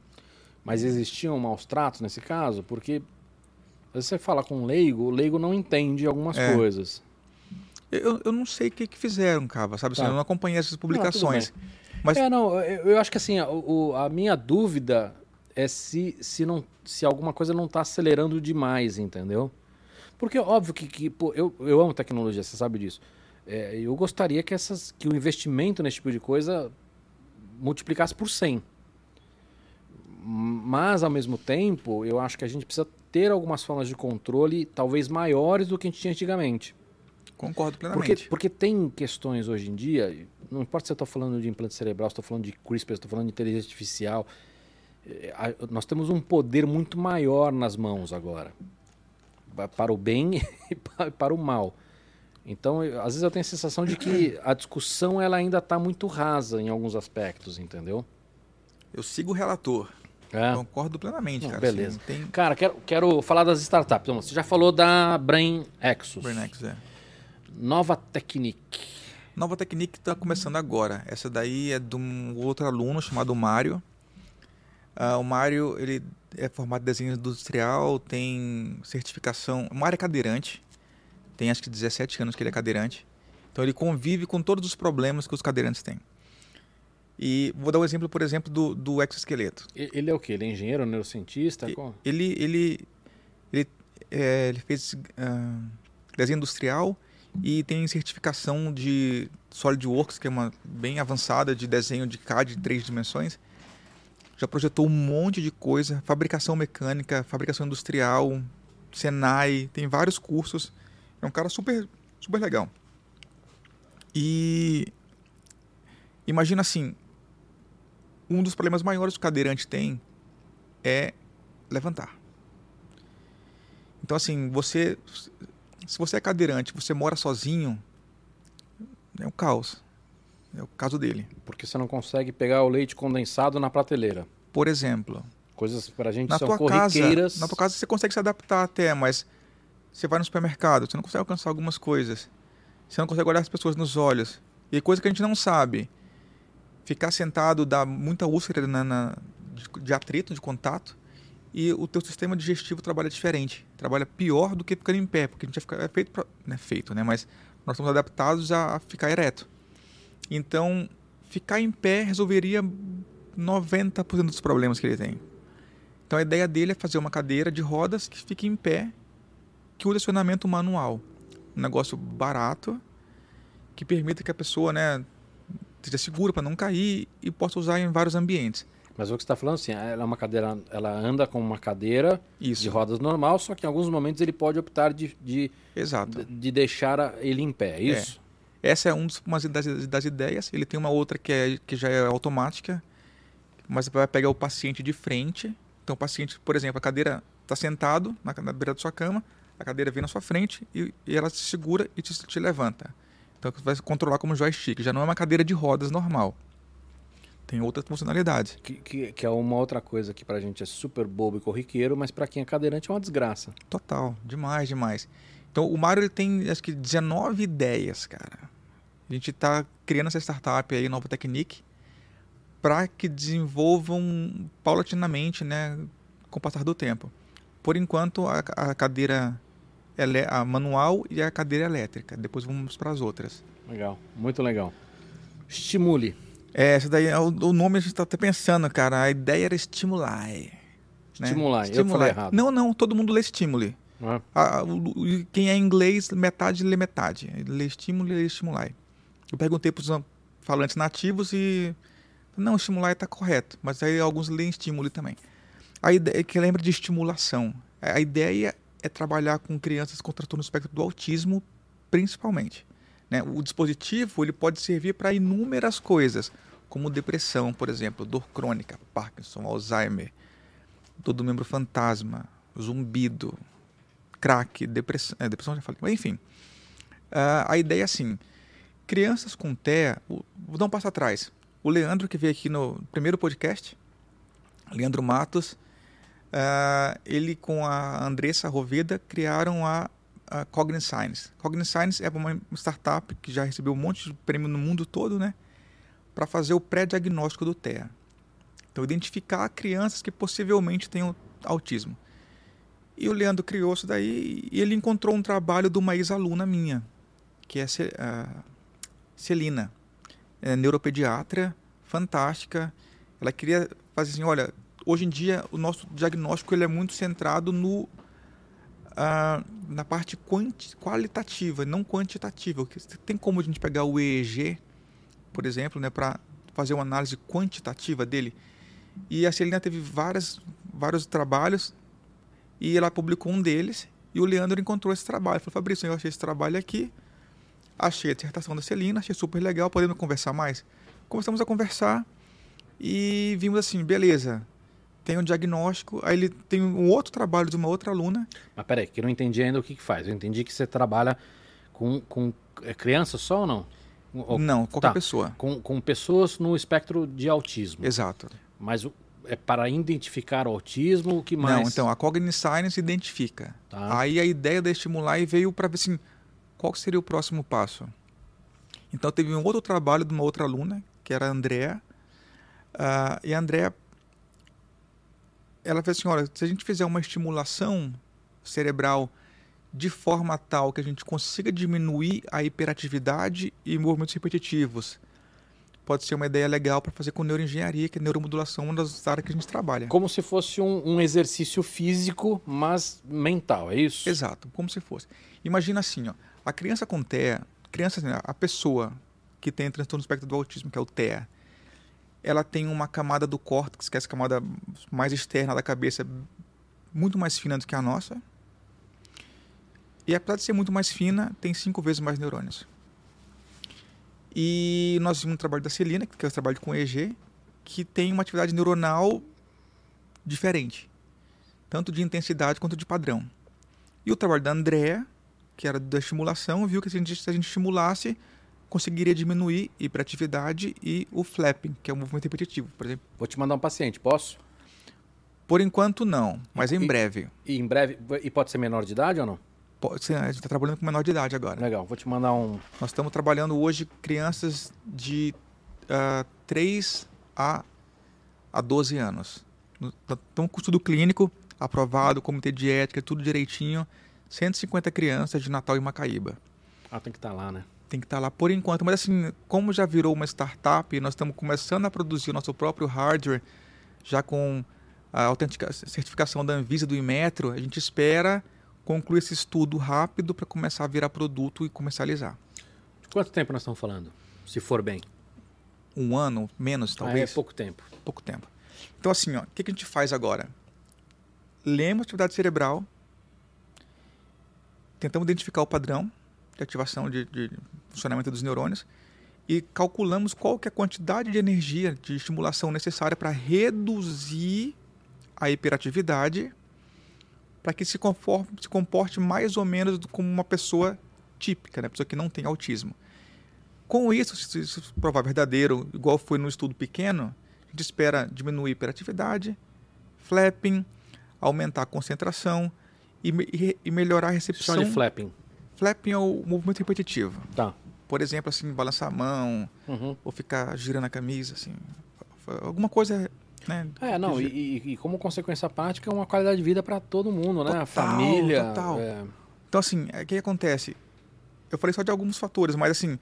Mas existiam maus tratos nesse caso? Porque você fala com um leigo, o leigo não entende algumas É. coisas. Eu, eu não sei o que, que fizeram, Cava, sabe? Assim, Tá. Eu não acompanhei essas publicações. Mas- É, não, eu, eu acho que assim, o- o- a minha dúvida é se, se, não, se alguma coisa não está acelerando demais, entendeu? Porque óbvio que, que, pô, eu, eu amo tecnologia, você sabe disso. É, eu gostaria que, essas, que o investimento nesse tipo de coisa multiplicasse por 100. Mas, ao mesmo tempo, eu acho que a gente precisa ter algumas formas de controle talvez maiores do que a gente tinha antigamente. Concordo Porque, plenamente. porque tem questões hoje em dia, não importa se eu estou falando de implante cerebral, se estou falando de CRISPR, se estou falando de inteligência artificial, eh, nós temos um poder muito maior nas mãos agora, pa- para o bem e pa- para o mal. Então, eu- às vezes eu tenho a sensação de que a discussão ela ainda está muito rasa em alguns aspectos, entendeu? Eu sigo o relator. É. Concordo plenamente, Não, cara. beleza. Assim, tem Cara, quero, quero falar das startups. Então, Você já falou da Brain Exos. Bernex, é. Nova Technique. Nova Technique está começando agora. Essa daí é de um outro aluno chamado Mário. Ah, o Mário ele é formado em desenho industrial, tem certificação. O Mário é cadeirante, tem acho que 17 anos que ele é cadeirante. Então ele convive com todos os problemas que os cadeirantes têm. E vou dar um exemplo, por exemplo, do, do exoesqueleto. Ele é o quê? Ele é engenheiro, neurocientista? E- Qual? Ele, ele, ele, é, ele fez ah, desenho industrial e tem certificação de SolidWorks, que é uma bem avançada de desenho de CAD de três dimensões. Já projetou um monte de coisa, fabricação mecânica, fabricação industrial, Senai, tem vários cursos. É um cara super, super legal. E imagina assim, um dos problemas maiores que o cadeirante tem é levantar. Então, assim, você. Se você é cadeirante, você mora sozinho, é um caos. É o caso dele. Porque você não consegue pegar o leite condensado na prateleira. Por exemplo, Coisas pra gente na são tua casa, corriqueiras. na tua casa você consegue se adaptar até, mas você vai no supermercado, você não consegue alcançar algumas coisas. Você não consegue olhar as pessoas nos olhos. E coisa que a gente não sabe. Ficar sentado dá muita úlcera na, na- de, de atrito, de contato. E o teu sistema digestivo trabalha diferente. Trabalha pior do que ficando em pé, porque a gente é feito pra, é feito, né? Mas nós estamos adaptados a, ficar ereto. Então, ficar em pé resolveria 90% dos problemas que ele tem. Então a ideia dele é fazer uma cadeira de rodas que fique em pé, que use acionamento manual. Um negócio barato, que permita que a pessoa né, seja segura para não cair e possa usar em vários ambientes. Mas o que você está falando, assim, ela é uma cadeira, ela anda com uma cadeira Isso, de rodas normal, só que em alguns momentos ele pode optar de, de, exato. de deixar ele em pé, é isso? Essa é um dos- uma das, das ideias. Ele tem uma outra que, é, que já é automática, mas vai pegar o paciente de frente. Então, o paciente, por exemplo, a cadeira está sentado na, na beira da sua cama, a cadeira vem na sua frente e, e ela se segura e te, te levanta. Então, você vai controlar como joystick. Já não é uma cadeira de rodas normal. Tem outras funcionalidades. Que, que, que é uma outra coisa que pra gente é super bobo e corriqueiro, mas pra quem é cadeirante é uma desgraça. Total, demais, demais. Então, o Mário ele tem, acho que, 19 ideias, cara. A gente está criando essa startup aí, Nova Technique, para que desenvolvam paulatinamente, né, com o passar do tempo. Por enquanto, a, a cadeira ele, a manual e a cadeira elétrica. Depois vamos para as outras. Legal, muito legal. Estimule. É, essa daí, o, o nome a gente está até pensando, cara. A ideia era estimular. Né? Estimular, eu falei errado. Não, não, todo mundo lê estimule. Ah, A- o- o- quem é inglês, metade lê metade. Lê estímulo e lê estimular. Eu perguntei para os falantes nativos e. Não, estimular está correto, mas aí alguns leem estímulo também. A ideia é que lembra de estimulação. A ideia é trabalhar com crianças com transtorno do espectro do autismo, principalmente. Né? O dispositivo ele pode servir para inúmeras coisas, como depressão, por exemplo, dor crônica, Parkinson, Alzheimer, dor do membro fantasma, zumbido, crack, depressão, é, depressão já falei, mas enfim. Ah, a ideia é assim, crianças com TEA, vou dar um passo atrás. O Leandro, que veio aqui no primeiro podcast, Leandro Matos, ah, ele com a Andressa Roveda criaram a, a Cogniscience. Cogniscience é uma startup que já recebeu um monte de prêmio no mundo todo, né? Para fazer o pré-diagnóstico do TEA. Então, identificar crianças que possivelmente tenham autismo. E o Leandro criou isso daí e ele encontrou um trabalho de uma ex-aluna minha, que é a Celina, é neuropediatra, fantástica. Ela queria fazer assim, olha, hoje em dia o nosso diagnóstico ele é muito centrado no na parte qualitativa, não quantitativa. Tem como a gente pegar o EEG, por exemplo, né, para fazer uma análise quantitativa dele? E a Celina teve várias, vários trabalhos e ela publicou um deles e o Leandro encontrou esse trabalho. Falou, Fabrício, eu achei esse trabalho aqui, achei a dissertação da Celina, achei super legal, podemos conversar mais? Começamos a conversar e vimos assim, beleza, tem um diagnóstico, aí ele tem um outro trabalho de uma outra aluna, Mas peraí, que eu não entendi ainda o que, que faz. Eu entendi que você trabalha com, com é, criança só ou não? Ou- não, qualquer tá. pessoa. Com, com pessoas no espectro de autismo. Exato. Mas é para identificar o autismo, o que mais? Não, então, a Cogniscience identifica. Tá. Aí a ideia da estimular e veio para ver assim, qual seria o próximo passo. Então teve um outro trabalho de uma outra aluna, que era a Andrea. ah, e a Andrea, ela fez assim, olha, se a gente fizer uma estimulação cerebral de forma tal que a gente consiga diminuir a hiperatividade e movimentos repetitivos, pode ser uma ideia legal para fazer com neuroengenharia, que é neuromodulação, uma das áreas que a gente trabalha. Como se fosse um, um exercício físico, mas mental, é isso? Exato, como se fosse. Imagina assim, ó, a criança com TEA, criança, assim, a pessoa que tem transtorno do espectro do autismo, que é o TEA, ela tem uma camada do córtex, que é essa camada mais externa da cabeça, muito mais fina do que a nossa. E apesar de ser muito mais fina, tem cinco vezes mais neurônios. E nós vimos um trabalho da Celina, que é o trabalho com EEG, que tem uma atividade neuronal diferente, tanto de intensidade quanto de padrão. E o trabalho da Andrea, que era da estimulação, viu que se a gente, se a gente estimulasse, conseguiria diminuir hiperatividade e o flapping, que é o movimento repetitivo, por exemplo. Vou te mandar um paciente, posso? Por enquanto, não, mas em E- breve. E em breve. E pode ser menor de idade ou não? Pode ser, a gente está trabalhando com menor de idade agora. Legal, vou te mandar um. Nós estamos trabalhando hoje crianças de ah, 3 a, a 12 anos. Estamos com estudo clínico, aprovado, comitê de ética, tudo direitinho. 150 crianças de Natal e Macaíba. Ah, tem que estar lá, né? Tem que estar lá por enquanto. Mas assim, como já virou uma startup, nós estamos começando a produzir o nosso próprio hardware, já com a autentica- certificação da Anvisa do Inmetro, a gente espera concluir esse estudo rápido para começar a virar produto e comercializar. De quanto tempo nós estamos falando? Se for bem. Um ano, menos Ah, é talvez, pouco tempo. pouco tempo. Então assim, o que, que a gente faz agora? Lemos a atividade cerebral, tentamos identificar o padrão de ativação de, de funcionamento dos neurônios e calculamos qual que é a quantidade de energia de estimulação necessária para reduzir a hiperatividade para que se, conforme, se comporte mais ou menos como uma pessoa típica, né? pessoa que não tem autismo. Com isso, se isso provar verdadeiro, igual foi no estudo pequeno, a gente espera diminuir a hiperatividade, flapping, aumentar a concentração e, e e melhorar a recepção. Chama de flapping. Flapping é o movimento repetitivo. Tá. Por exemplo, assim, balançar a mão, Uhum. ou ficar girando a camisa, assim. Alguma coisa, né? É, não, e, e- e como consequência prática, é uma qualidade de vida para todo mundo, né? a Total, família. total. é, Então, assim, é, o que acontece? Eu falei só de alguns fatores, mas, assim,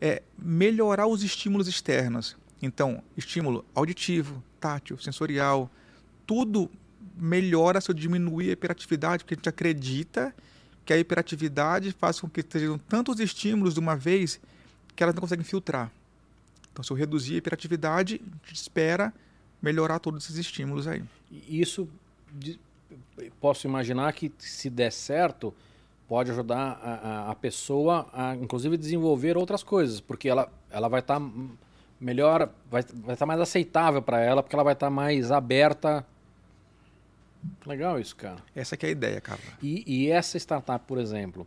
é melhorar os estímulos externos. Então, estímulo auditivo, tátil, sensorial, tudo melhora se eu diminuir a hiperatividade, porque a gente acredita que a hiperatividade faz com que sejam tantos estímulos de uma vez que elas não conseguem filtrar. Então, se eu reduzir a hiperatividade, a gente espera melhorar todos esses estímulos aí. isso, posso imaginar que se der certo, pode ajudar a, a- pessoa a, inclusive, desenvolver outras coisas, porque ela, ela vai estar melhor, vai estar mais aceitável para ela, porque ela vai estar mais aberta. Legal isso, cara. Essa que é a ideia, cara. E, e essa startup, por exemplo,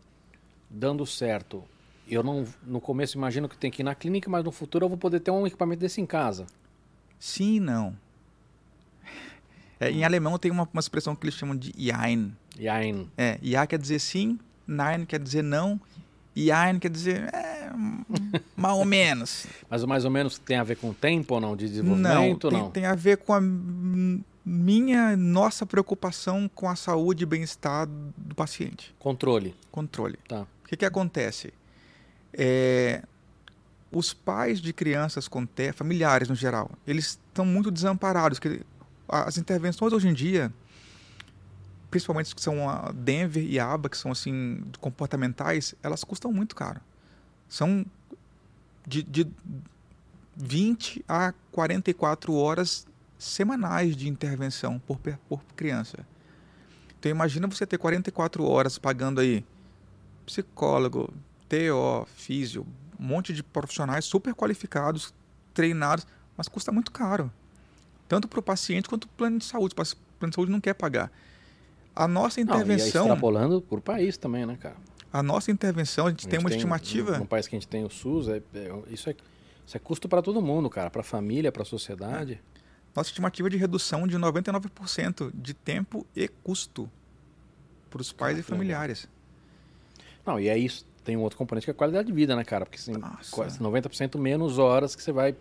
dando certo, eu não no começo imagino que tem que ir na clínica, mas no futuro eu vou poder ter um equipamento desse em casa. Sim e não. É, em alemão tem uma, uma expressão que eles chamam de Jein. Aí, É, Ja quer dizer sim, Nein quer dizer não, Jein quer dizer é, hum, mais ou menos. mas mais ou menos tem a ver com tempo ou não de não, desenvolvimento ou tem, não? tem a ver com a hum, minha, nossa preocupação com a saúde e bem-estar do paciente. Controle, Controle. tá? O que, que acontece? É, os pais de crianças com TEA, familiares no geral, eles estão muito desamparados. Que as intervenções hoje em dia, principalmente as que são a Denver e a ABA, que são assim comportamentais, elas custam muito caro. São de, de 20 a 44 horas semanais de intervenção por, por criança. Então imagina você ter 44 horas pagando aí psicólogo, TO, físio, um monte de profissionais super qualificados, treinados, mas custa muito caro. Tanto para o paciente quanto para o plano de saúde. O plano de saúde não quer pagar. A nossa Não, e intervenção, extrapolando por país também, né, cara? a nossa intervenção, a gente A tem gente uma estimativa. No, país que a gente tem o SUS, é, é- isso, é, isso é custo para todo mundo, cara. Para a família, para a sociedade. Nossa estimativa de redução de 99% de tempo e custo para os pais Ah, e familiares. Não, e aí isso tem um outro componente que é a qualidade de vida, né, cara? Porque assim, Nossa. quase 90% menos horas que você vai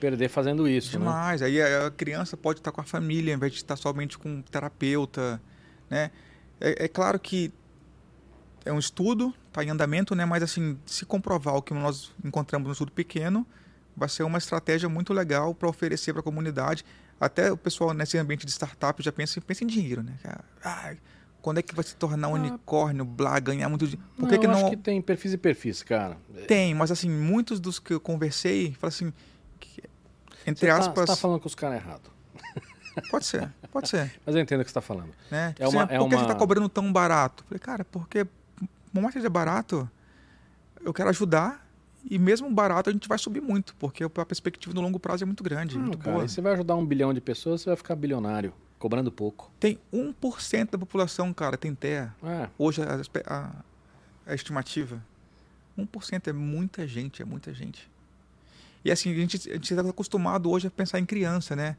perder fazendo isso, né? Demais. Aí a a criança pode estar com a família, ao invés de estar somente com um terapeuta, né? É, é claro que é um estudo, está em andamento, né? Mas assim, se comprovar o que nós encontramos no estudo pequeno, vai ser uma estratégia muito legal para oferecer para a comunidade. Até o pessoal nesse ambiente de startup já pensa, pensa em dinheiro, né? Ah, quando é que vai se tornar um Ah. unicórnio, blá, ganhar muito dinheiro? Por não, que, não acho que tem perfis e perfis, cara. tem? Mas assim, muitos dos que eu conversei, falam assim, que, entre você tá- aspas, Você tá falando com os caras errados. pode ser, pode ser. Mas eu entendo o que você tá falando. né? É uma- Assim, é por que você uma- está cobrando tão barato? Falei, cara, porque por mais que seja barato, eu quero ajudar e mesmo barato a gente vai subir muito, porque a perspectiva no longo prazo é muito grande, Não, muito cara, boa. e você vai ajudar um bilhão de pessoas, você vai ficar bilionário, cobrando pouco. Tem 1% da população, cara, tem terra. É, Hoje a, a, a estimativa. 1% é muita gente, é muita gente. E assim, a gente está acostumado hoje a pensar em criança, né?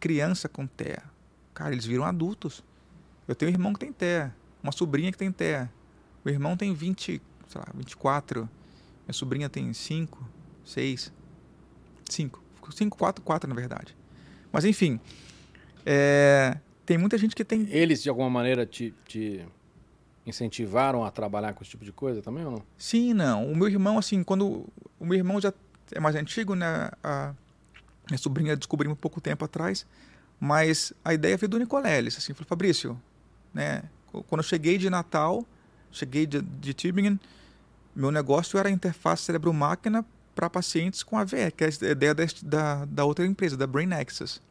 Criança com TEA. Cara, eles viram adultos. Eu tenho um irmão que tem TEA, uma sobrinha que tem TEA. O irmão tem 20, sei lá, 24. Minha sobrinha tem 5, 6, 5. 5, 4, 4 na verdade. Mas enfim, é, tem muita gente que tem eles, de alguma maneira, te, te incentivaram a trabalhar com esse tipo de coisa também ou não? Sim, não. O meu irmão, assim, quando. O meu irmão já é mais antigo, né? A minha sobrinha descobriu um pouco tempo atrás. Mas a ideia veio do Nicoleles. Assim, falei, Fabrício, né? Quando eu cheguei de Natal, cheguei de, de Tübingen, meu negócio era interface cérebro-máquina para pacientes com AVE, que é a ideia da, da, outra empresa, da Brain Access.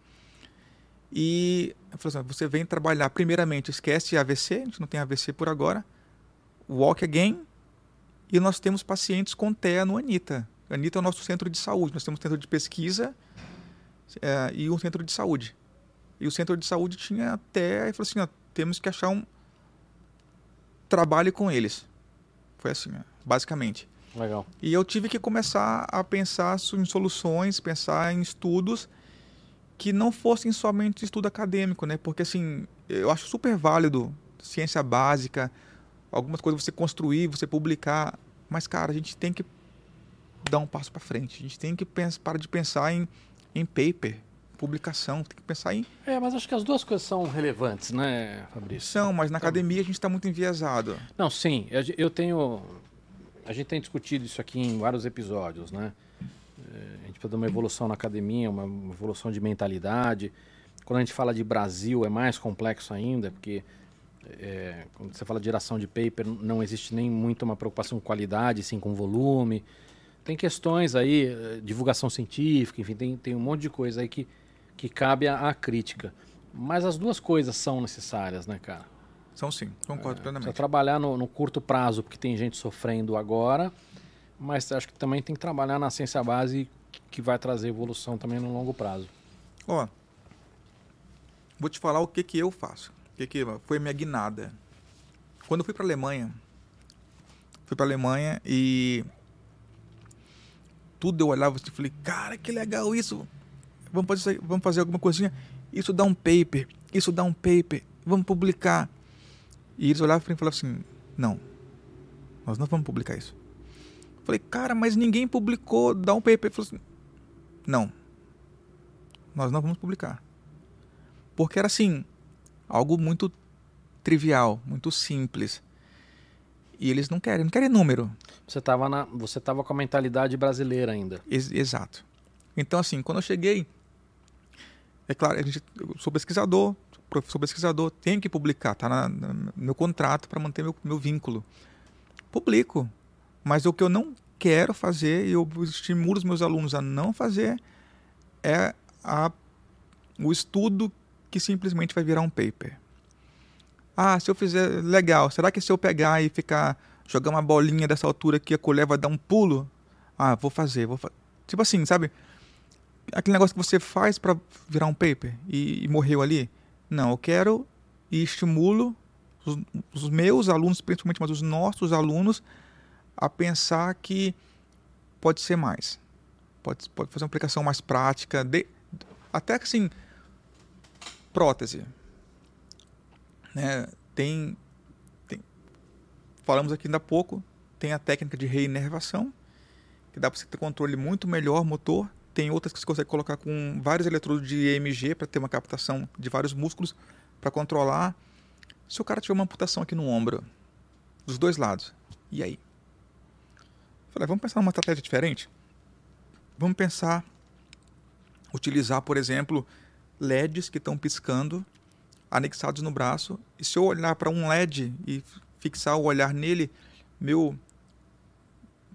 E assim, você vem trabalhar, primeiramente, esquece AVC, a gente não tem AVC por agora, walk again, e nós temos pacientes com TEA no Anita. Anita é o nosso centro de saúde. Nós temos centro de pesquisa é, e um centro de saúde. E o centro de saúde tinha TEA e falou assim: ó, temos que achar um trabalho com eles. Foi assim, ó, basicamente. Legal. E eu tive que começar a pensar em soluções, pensar em estudos que não fossem somente estudo acadêmico, né? Porque assim, eu acho super válido ciência básica, algumas coisas você construir, você publicar. Mas, cara, a gente tem que dar um passo para frente. A gente tem que pensar, parar de pensar em, em paper, publicação. Tem que pensar em. É, mas acho que as duas coisas são relevantes, né, Fabrício? São, mas na academia a gente está muito enviesado. Não, sim. Eu tenho. A gente tem discutido isso aqui em vários episódios, né? É, a gente precisa de uma evolução na academia, uma evolução de mentalidade. Quando a gente fala de Brasil é mais complexo ainda, porque é, quando você fala de geração de paper, não existe nem muito uma preocupação com qualidade, sim com volume. Tem questões aí, eh, divulgação científica, enfim, tem, tem um monte de coisa aí que, que cabe à crítica. Mas as duas coisas são necessárias, né, cara? São sim, concordo Precisa plenamente. trabalhar no, no curto prazo, porque tem gente sofrendo agora, mas acho que também tem que trabalhar na ciência base que- vai trazer evolução também no longo prazo. Ó, vou te falar o que que eu faço. O que que foi minha guinada. Quando eu fui para Alemanha, fui para Alemanha e tudo eu olhava assim, falei, cara, que legal isso. Vamos fazer, vamos fazer alguma coisinha. Isso dá um paper, isso dá um paper, vamos publicar. E eles olhavam para mim e falavam assim, não, nós não vamos publicar isso. Falei, cara, mas ninguém publicou, dá um. Ele falou assim, não, nós não vamos publicar. Porque era assim, algo muito trivial, muito simples. E eles não querem, não querem número. Você estava na, você tava com a mentalidade brasileira ainda. Ex- exato. Então, assim, quando eu cheguei, é claro, eu sou pesquisador, professor pesquisador, tenho que publicar, tá na- no meu contrato para manter meu, meu vínculo. Publico. Mas o que eu não quero fazer, e eu estimulo os meus alunos a não fazer, é a, o estudo que simplesmente vai virar um paper. Ah, se eu fizer legal, será que se eu pegar e ficar jogar uma bolinha dessa altura aqui, a colher vai dar um pulo? Ah, vou fazer, vou fazer. Tipo assim, sabe? Aquele negócio que você faz para virar um paper e, e morreu ali. Não, eu quero e estimulo os, os meus alunos, principalmente, mas os nossos alunos, a pensar que pode ser mais. Pode, pode fazer uma aplicação mais prática. de- até que assim, prótese. Né? Tem, tem. Falamos aqui ainda há pouco, tem a técnica de reinervação, que dá para você ter controle muito melhor motor. Tem outras que você consegue colocar com vários eletrodos de EMG para ter uma captação de vários músculos para controlar. Se o cara tiver uma amputação aqui no ombro, dos dois lados, e aí? Falei, vamos pensar numa estratégia diferente? Vamos pensar, utilizar, por exemplo, LEDs que estão piscando, anexados no braço, e se eu olhar para um LED e fixar o olhar nele, meu,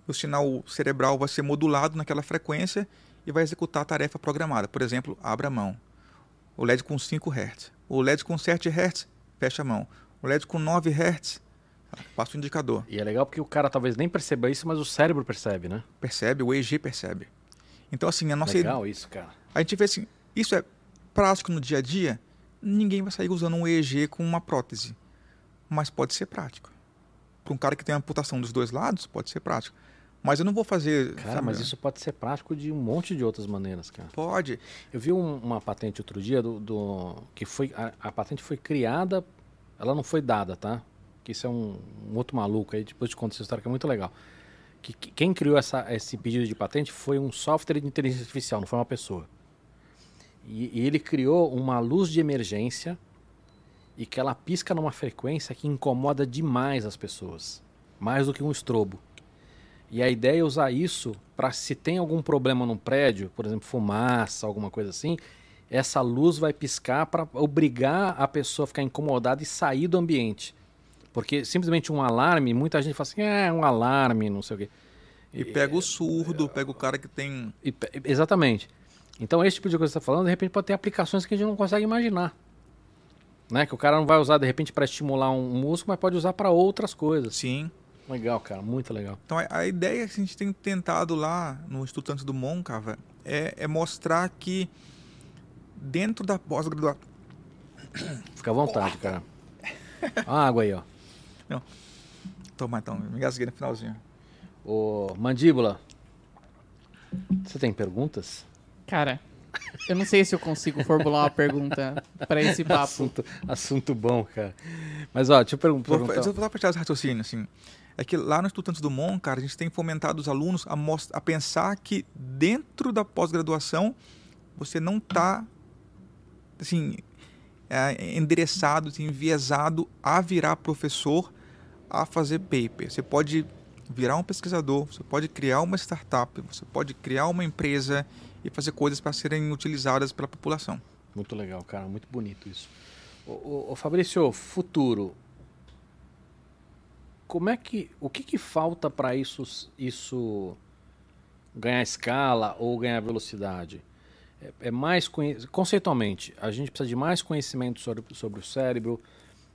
meu sinal cerebral vai ser modulado naquela frequência e vai executar a tarefa programada. Por exemplo, abra a mão. O LED com 5 Hz. O LED com 7 Hz, fecha a mão. O LED com 9 Hz, passa o indicador. E é legal porque o cara talvez nem perceba isso, mas o cérebro percebe, né? Percebe? O EEG percebe. Então, assim, a nossa legal isso, cara. A gente vê assim, isso é prático no dia a dia? Ninguém vai sair usando um EEG com uma prótese. Mas pode ser prático. Para um cara que tem amputação dos dois lados, pode ser prático. Mas eu não vou fazer. Cara, sabe, mas isso pode ser prático de um monte de outras maneiras, cara. Pode. Eu vi um- uma patente outro dia do, do- que foi a, a patente foi criada, ela não foi dada, tá? Que isso é um, um outro maluco aí, depois te conto essa história que é muito legal. Que, que- quem criou essa, esse pedido de patente foi um software de inteligência artificial, não foi uma pessoa. E, e ele criou uma luz de emergência e que ela pisca numa frequência que incomoda demais as pessoas, mais do que um estrobo. E a ideia é usar isso para se tem algum problema num prédio, por exemplo, fumaça, alguma coisa assim, essa luz vai piscar para obrigar a pessoa a ficar incomodada e sair do ambiente. Porque simplesmente um alarme, muita gente fala assim, é um alarme, não sei o quê. E pega o surdo, pega o cara que tem. Exatamente. Então, esse tipo de coisa que você está falando, de repente pode ter aplicações que a gente não consegue imaginar. Né? Que o cara não vai usar, de repente, para estimular um músculo, mas pode usar para outras coisas. Sim. Legal, cara, muito legal. Então a, a ideia que a gente tem tentado lá no Instituto Santos do Môncava é, é mostrar que dentro da pós-graduação. Fica à vontade, cara. A água aí, ó. Toma então, me engasguei no finalzinho. Ô, Mandíbula, você tem perguntas? Cara, Eu não sei se eu consigo formular uma pergunta para esse papo. Assunto, assunto bom, cara. Mas, ó, deixa eu pergun- Vou, perguntar. eu vou lá fechar esse raciocínio, assim. É que lá no Instituto Santos Dumont, cara, a gente tem fomentado os alunos a, a pensar que dentro da pós-graduação você não está, assim, é, endereçado, assim, enviesado a virar professor, a fazer paper. Você pode virar um pesquisador, você pode criar uma startup, você pode criar uma empresa e fazer coisas para serem utilizadas pela população. Muito legal, cara. Muito bonito isso. Ô, ô, ô, Fabrício, futuro. Como é que. O que, que falta para isso, isso ganhar escala ou ganhar velocidade? É, é mais. Conceitualmente, a gente precisa de mais conhecimento sobre, sobre o cérebro,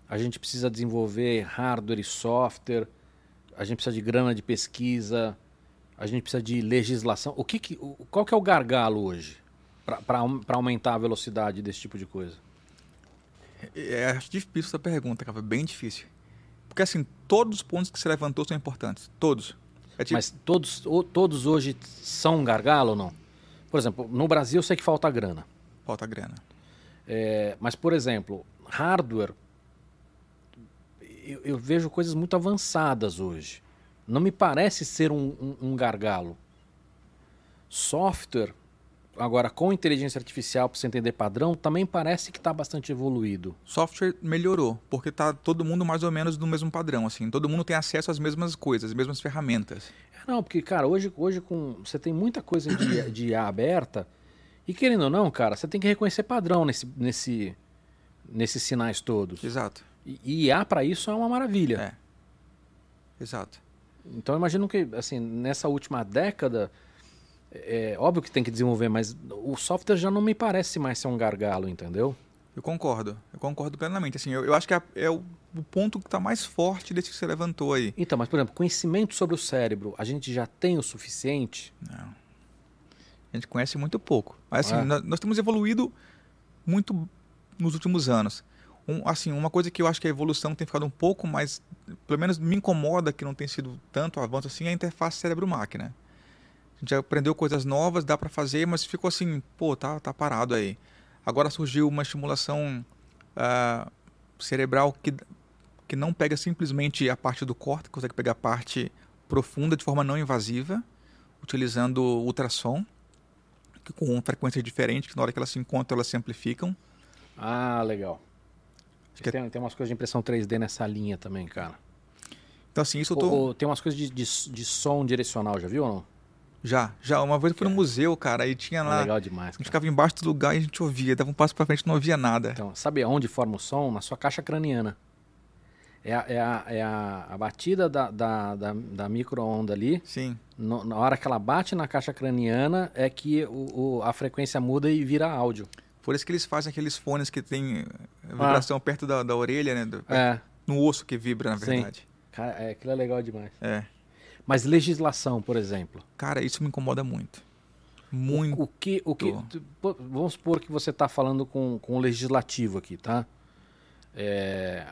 a gente precisa desenvolver hardware e software, a gente precisa de grana de pesquisa, a gente precisa de legislação. O que que, o- qual que é o gargalo hoje para aumentar a velocidade desse tipo de coisa? É, acho difícil essa pergunta, cara, bem difícil. Porque assim, todos os pontos que você levantou são importantes, todos. É tipo, Mas todos, todos hoje são um gargalo ou não? Por exemplo, no Brasil eu sei que falta grana. falta grana. É, mas, por exemplo, hardware, eu, eu vejo coisas muito avançadas hoje. Não me parece ser um, um- um gargalo. Software, agora com inteligência artificial, para você entender padrão, também parece que está bastante evoluído. Software melhorou, porque tá todo mundo mais ou menos no mesmo padrão, assim. Todo mundo tem acesso às mesmas coisas, às mesmas ferramentas. É, Não, porque, cara, hoje, hoje com, você tem muita coisa de, de IA aberta, e querendo ou não, cara, você tem que reconhecer padrão nesse, nesse, nesses sinais todos. Exato. E, e IA para isso é uma maravilha. É. Exato. Então eu imagino que, assim, nessa última década, é óbvio que tem que desenvolver, mas o software já não me parece mais ser um gargalo, entendeu? Eu concordo. Eu concordo plenamente. Assim, eu, eu acho que é, é o, o ponto que está mais forte desse que você levantou aí. Então, mas, por exemplo, conhecimento sobre o cérebro, a gente já tem o suficiente? Não. A gente conhece muito pouco. Mas, assim, É. nós, nós temos evoluído muito nos últimos anos. Um, assim, uma coisa que eu acho que a evolução tem ficado um pouco mais, pelo menos me incomoda que não tem sido tanto avanço assim, é a interface cérebro-máquina. Gente aprendeu coisas novas, dá para fazer, mas ficou assim, pô, tá, tá parado aí. Agora surgiu uma estimulação ah, cerebral que, que não pega simplesmente a parte do córtex, consegue pegar a parte profunda de forma não invasiva, utilizando ultrassom, que com frequências diferentes, que na hora que elas se encontram, elas se amplificam. Ah, legal. Acho que é- Tem, tem umas coisas de impressão 3D nessa linha também, cara. Então, assim, isso eu tô... ou tem umas coisas de, de, de som direcional, já viu ou não? Já, já. Uma vez eu fui no museu, cara, e tinha É lá... legal demais, A gente cara. ficava embaixo do lugar e a gente ouvia. Dava um passo pra frente e não ouvia nada. Então, sabe aonde forma o som? Na sua caixa craniana. É a, é a, é a, a batida da, da, da, da micro-onda ali. Sim. No- na hora que ela bate na caixa craniana, é que o, o- a frequência muda e vira áudio. Por isso que eles fazem aqueles fones que tem eh, vibração perto da, da orelha, né? Do- Ah. É, No osso que vibra, na Sim. verdade. cara, é, aquilo é legal demais. É. Mas legislação, por exemplo. Cara, isso me incomoda muito. Muito. O que, o que, vamos supor que você está falando com, com o legislativo aqui, tá? É,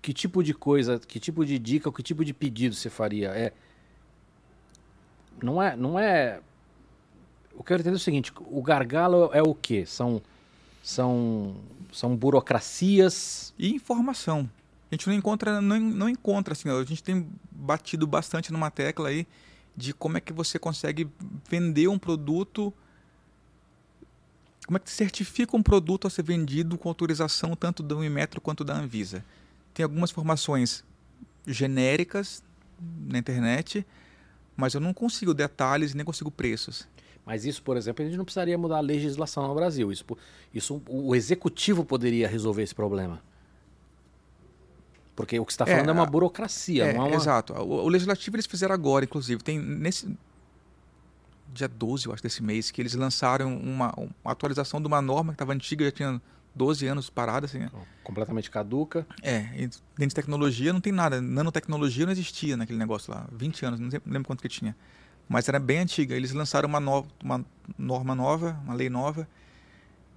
que tipo de coisa, que tipo de dica, que tipo de pedido você faria? É, não é, não é. Eu quero entender o seguinte: o gargalo é o quê? São, são, são burocracias. E informação. A gente não encontra, não, não encontra assim, a gente tem batido bastante numa tecla aí de como é que você consegue vender um produto, como é que certifica um produto a ser vendido com autorização tanto da Unimetro quanto da Anvisa. Tem algumas informações genéricas na internet, mas eu não consigo detalhes nem consigo preços. Mas isso, por exemplo, a gente não precisaria mudar a legislação no Brasil. Isso, isso o executivo poderia resolver esse problema. Porque o que você está É, falando é, uma a- burocracia, É, não é uma. Exato. O, o legislativo eles fizeram agora, inclusive. Tem nesse dia 12, eu acho, desse mês, que eles lançaram uma, uma atualização de uma norma que estava antiga, já tinha 12 anos parada, assim. né? Completamente caduca. É, dentro de tecnologia não tem nada. Nanotecnologia não existia naquele negócio lá. 20 anos, não lembro quanto que tinha. Mas era bem antiga. Eles lançaram uma, no- uma norma nova, uma lei nova,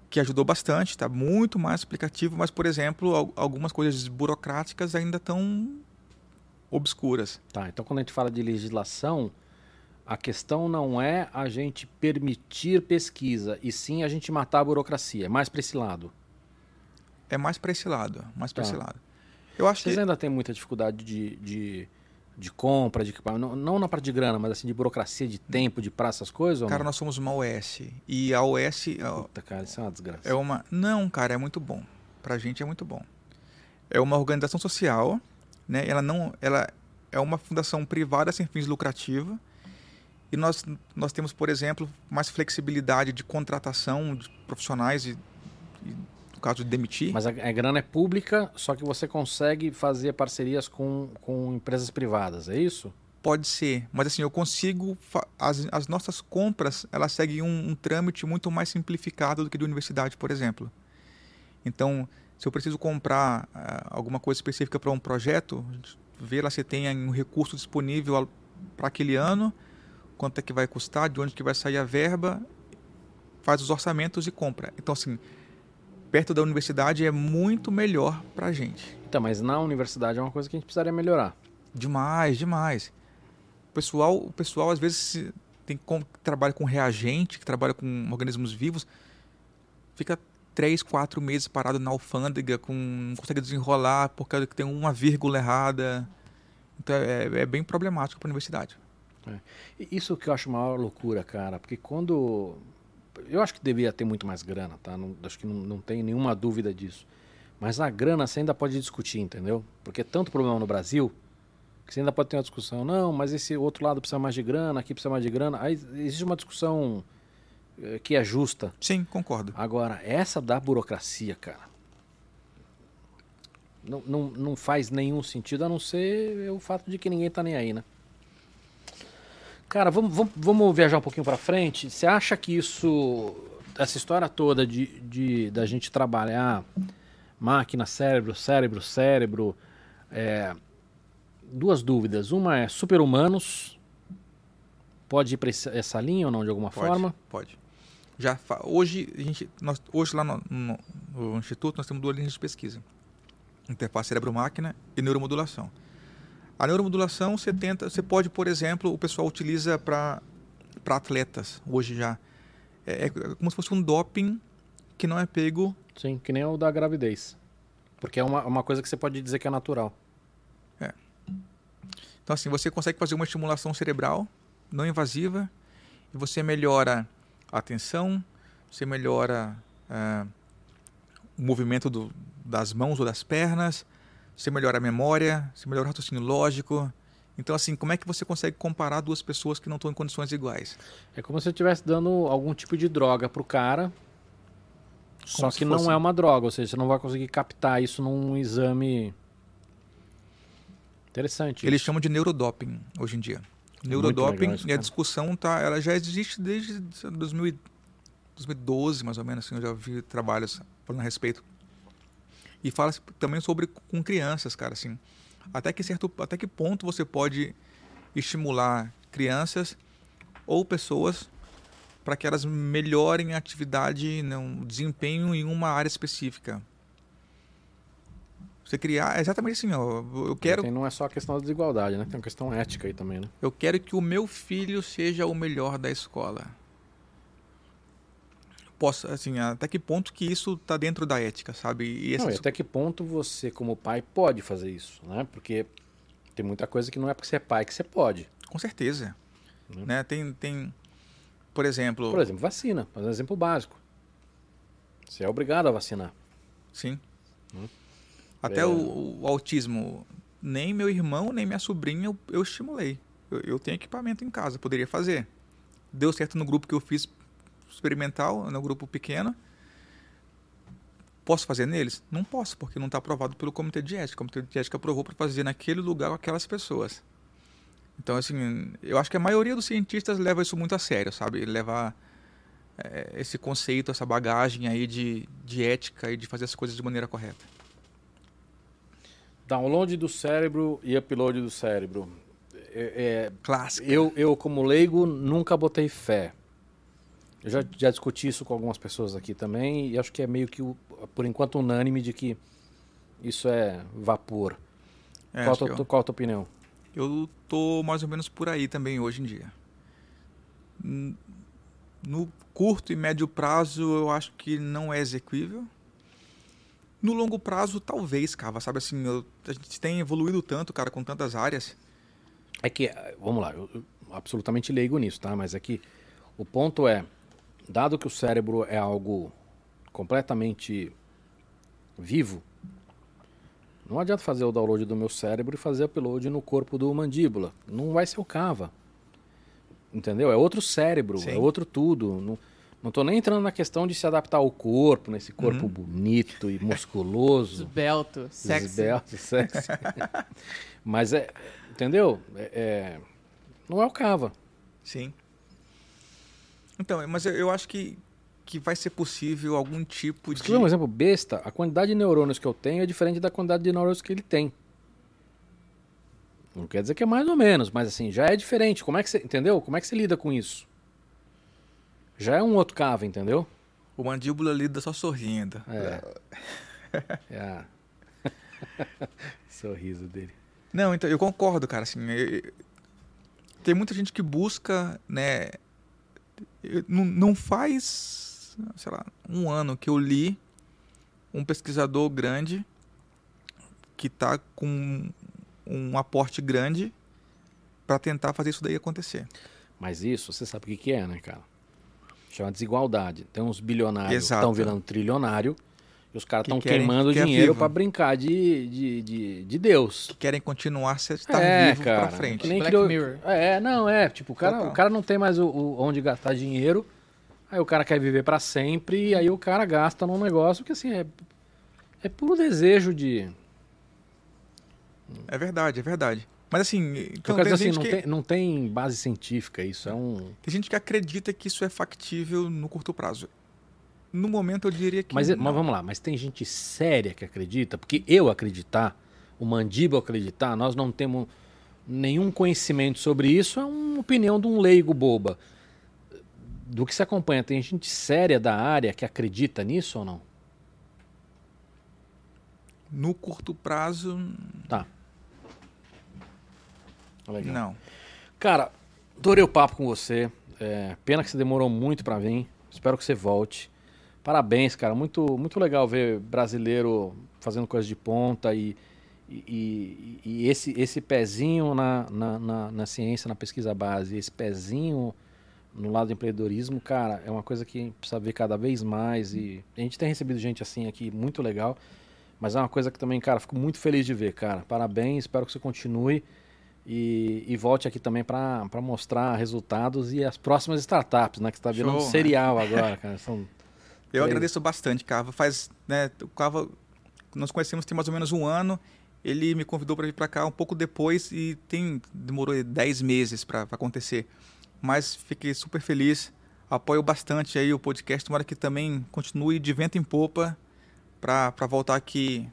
que ajudou bastante, está muito mais explicativo, mas, por exemplo, al- algumas coisas burocráticas ainda estão obscuras. Tá, então quando a gente fala de legislação, A questão não é a gente permitir pesquisa, e sim a gente matar a burocracia. É mais para esse lado. É mais para esse lado, mais para Tá. esse lado. Eu acho Vocês que ainda têm muita dificuldade de, de, de compra, de equipamento, não, não na parte de grana, mas assim, de burocracia, de tempo, de praça, essas coisas? Cara, nós somos uma OS. E a OS Puta, cara, isso é uma desgraça. é uma. Não, cara, é muito bom. Pra gente é muito bom. É uma organização social, né? Ela não. Ela é uma fundação privada sem fins lucrativos. E nós, nós temos, por exemplo, mais flexibilidade de contratação de profissionais e, e no caso de demitir. Mas a, a grana é pública, só que você consegue fazer parcerias com, com empresas privadas, é isso? Pode ser, mas assim, eu consigo. As, as nossas compras, elas seguem um, um trâmite muito mais simplificado do que de universidade, por exemplo. Então, se eu preciso comprar ah, alguma coisa específica para um projeto, vê lá se tem um recurso disponível para aquele ano, quanto é que vai custar, de onde que vai sair a verba, faz os orçamentos e compra. Então, assim, perto da universidade é muito melhor para a gente. Então, mas na universidade é uma coisa que a gente precisaria melhorar. Demais, demais. O pessoal, o pessoal às vezes tem com, que trabalha com reagente, que trabalha com organismos vivos, fica três, quatro meses parado na alfândega, com, não consegue desenrolar por causa que tem uma vírgula errada. Então é, é bem problemático para a universidade. E Isso que eu acho maior loucura, cara, porque quando. Eu acho que devia ter muito mais grana, tá? Não- acho que não, não tem nenhuma dúvida disso. Mas a grana você ainda pode discutir, entendeu? Porque é tanto problema no Brasil que você ainda pode ter uma discussão. Não, mas esse outro lado precisa mais de grana, aqui precisa mais de grana. Aí existe uma discussão eh, que é justa. Sim, concordo. Agora, essa da burocracia, cara. Não, não, não faz nenhum sentido, a não ser o fato de que ninguém tá nem aí, né? Cara, vamos, vamos, vamos viajar um pouquinho pra frente. Você acha que isso, essa história toda de, de da gente trabalhar máquina, cérebro, cérebro, cérebro, é, duas dúvidas. Uma é super-humanos, pode ir esse- essa linha ou não, de alguma Pode, forma? pode. Já hoje a gente, nós, hoje lá no, no- no instituto nós temos duas linhas de pesquisa: interface cérebro-máquina e neuromodulação. A neuromodulação você tenta, você pode, por exemplo, o pessoal utiliza para para atletas hoje já. É, é como se fosse um doping que não é pego. Sim, que nem o da gravidez. Porque é uma, uma coisa que você pode dizer que é natural. Então assim, você consegue fazer uma estimulação cerebral não invasiva e você melhora a atenção, você melhora ah, o movimento do- das mãos ou das pernas, você melhora a memória, você melhora o raciocínio lógico. Então assim, como é que você consegue comparar duas pessoas que não estão em condições iguais? É como se você estivesse dando algum tipo de droga pro cara, só que não fosse- é uma droga, ou seja, você não vai conseguir captar isso num exame. Interessante. Eles isso. chamam de neurodoping hoje em dia. Muito Neurodoping isso, e a discussão tá, ela já existe desde 2000 e- 2012 mais ou menos, assim, eu já vi trabalhos falando a respeito. E fala também sobre com crianças, cara, assim. Até que certo, até que ponto você pode estimular crianças ou pessoas para que elas melhorem a atividade, né, um desempenho em uma área específica. Você criar, é exatamente assim, ó, eu quero Tem- não é só a questão da desigualdade, né? Tem uma questão ética aí também, né? Eu quero que o meu filho seja o melhor da escola. Posso, assim, até que ponto que isso está dentro da ética, sabe? E Não, até que ponto você, como pai, pode fazer isso, né? Porque tem muita coisa que não é porque você é pai que você pode. Com certeza. Né? Né? Tem, tem, por exemplo, Por exemplo, vacina, faz um exemplo básico. Você é obrigado a vacinar. sim. Hum. Até É. o, o autismo, nem meu irmão, nem minha sobrinha eu, eu estimulei. Eu, eu tenho equipamento em casa, poderia fazer. Deu certo no grupo que eu fiz experimental, no grupo pequeno. Posso fazer neles? Não posso, porque não está aprovado pelo comitê de ética. O comitê de ética aprovou para fazer naquele lugar com aquelas pessoas. Então, assim, eu acho que a maioria dos cientistas leva isso muito a sério, sabe? Levar eh, esse conceito, essa bagagem aí de, de ética e de fazer as coisas de maneira correta. Download do cérebro e upload do cérebro. É, Clássico. é, eu, eu, como leigo, nunca botei fé. Eu já, já discuti isso com algumas pessoas aqui também e acho que é meio que, por enquanto, unânime de que isso é vapor. É, qual, a tua, eu, qual a tua opinião? eu tô mais ou menos por aí também hoje em dia. No curto e médio prazo, eu acho que não é execuível. No longo prazo, talvez, Cava. Sabe assim, eu- a gente tem evoluído tanto, cara, com tantas áreas. É que, vamos lá, eu, eu absolutamente leigo nisso, tá? Mas é que o ponto é, dado que o cérebro é algo completamente vivo, não adianta fazer o download do meu cérebro e fazer upload no corpo do mandíbula. Não vai ser o cava. Entendeu? É outro cérebro, Sim. é outro tudo. Não, não tô nem entrando na questão de se adaptar ao corpo, nesse corpo bonito e musculoso. Esbelto, sexy. Esbelto, sexy. Mas é. Entendeu? É, é- não é o cava. Sim. Então, mas eu, eu acho que, que vai ser possível algum tipo de. tiver um exemplo besta, a quantidade de neurônios que eu tenho é diferente da quantidade de neurônios que ele tem. Não quer dizer que é mais ou menos, mas assim, já é diferente. Como é que você. Entendeu? Como é que você lida com isso? Já é um outro cava, entendeu? O mandíbula lida só sorrindo. É. É a- Sorriso dele. Não, então, eu concordo, cara. Assim, eu- tem muita gente que busca, né? Eu- Não, não faz, sei lá, um ano que eu li um pesquisador grande que está com um aporte grande para tentar fazer isso daí acontecer. Mas isso, você sabe o que, que é, né, cara? Chama desigualdade. Tem uns bilionários que Exato. estão virando trilionário e os caras Que estão querem queimando ficar dinheiro para brincar de, de, de, de Deus. Que querem continuar se estar é, vivo para frente. que nem Black criou- Mirror. É, não, é. Tipo, o cara, Total. o cara não tem mais o, o- onde gastar dinheiro. Aí o cara quer viver para sempre e aí o cara gasta num negócio que, assim, é, é puro desejo de... É verdade, é verdade. Mas assim, então, dizer assim, não, que, tem, não tem base científica isso. É um... tem gente que acredita que isso é factível no curto prazo. No momento eu diria que Mas, mas vamos lá, mas tem gente séria que acredita, porque eu acreditar, o Mandíbula acreditar, nós não temos nenhum conhecimento sobre isso, é uma opinião de um leigo boba. Do que se acompanha, tem gente séria da área que acredita nisso ou não? No curto prazo, Tá. Legal. não. Cara, adorei o papo com você. É, pena que você demorou muito pra vir. Espero que você volte. Parabéns, cara. Muito, muito legal ver brasileiro fazendo coisa de ponta e, e, e- esse, esse pezinho na, na, na, na ciência, na pesquisa base, esse pezinho no lado do empreendedorismo, cara, é uma coisa que precisa ver cada vez mais. E a gente tem recebido gente assim aqui, muito legal. Mas é uma coisa que também, cara, fico muito feliz de ver, cara. Parabéns, espero que você continue. E, e volte aqui também para mostrar resultados e as próximas startups, né? Que está virando Show, né? serial agora, cara. São, Eu agradeço bastante, Cava. Faz, né, o Cava, nós conhecemos tem mais ou menos um ano. Ele me convidou para vir para cá um pouco depois e tem demorou 10 meses para acontecer. Mas fiquei super feliz. Apoio bastante aí o podcast. Tomara que também continue de vento em popa para voltar aqui.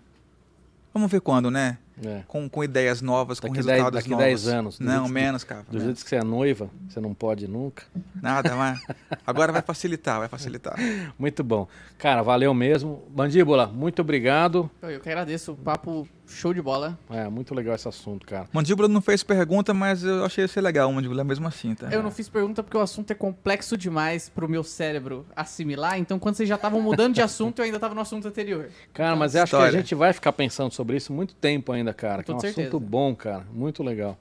Vamos ver quando, né? É. Com, com ideias novas, com Daqui dez- resultados daqui novos. 10 anos, Não, que- menos, Cava. Do jeito que você é noiva, você não pode nunca. Nada, mas agora vai facilitar, vai facilitar. Muito bom. Cara, valeu mesmo. Mandíbula, muito obrigado. Eu que agradeço, o papo show de bola. É, muito legal esse assunto, cara. Mandíbula não fez pergunta, mas eu achei ser legal, Mandíbula, mesmo assim, tá? Eu não fiz pergunta porque o assunto é complexo demais pro meu cérebro assimilar, então quando vocês já estavam mudando de assunto, eu ainda tava no assunto anterior. Cara, mas eu acho que a gente vai ficar pensando sobre isso muito tempo ainda, cara. Que é um certeza. assunto bom, cara. Muito legal.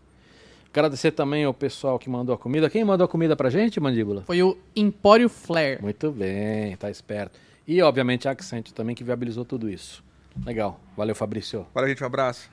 Agradecer também ao pessoal que mandou a comida. Quem mandou a comida pra gente, Mandíbula? Foi o Empório Flare. Muito bem, tá esperto. E, obviamente, a Accent também que viabilizou tudo isso. Legal. Valeu, Fabrício. Valeu, gente, um abraço.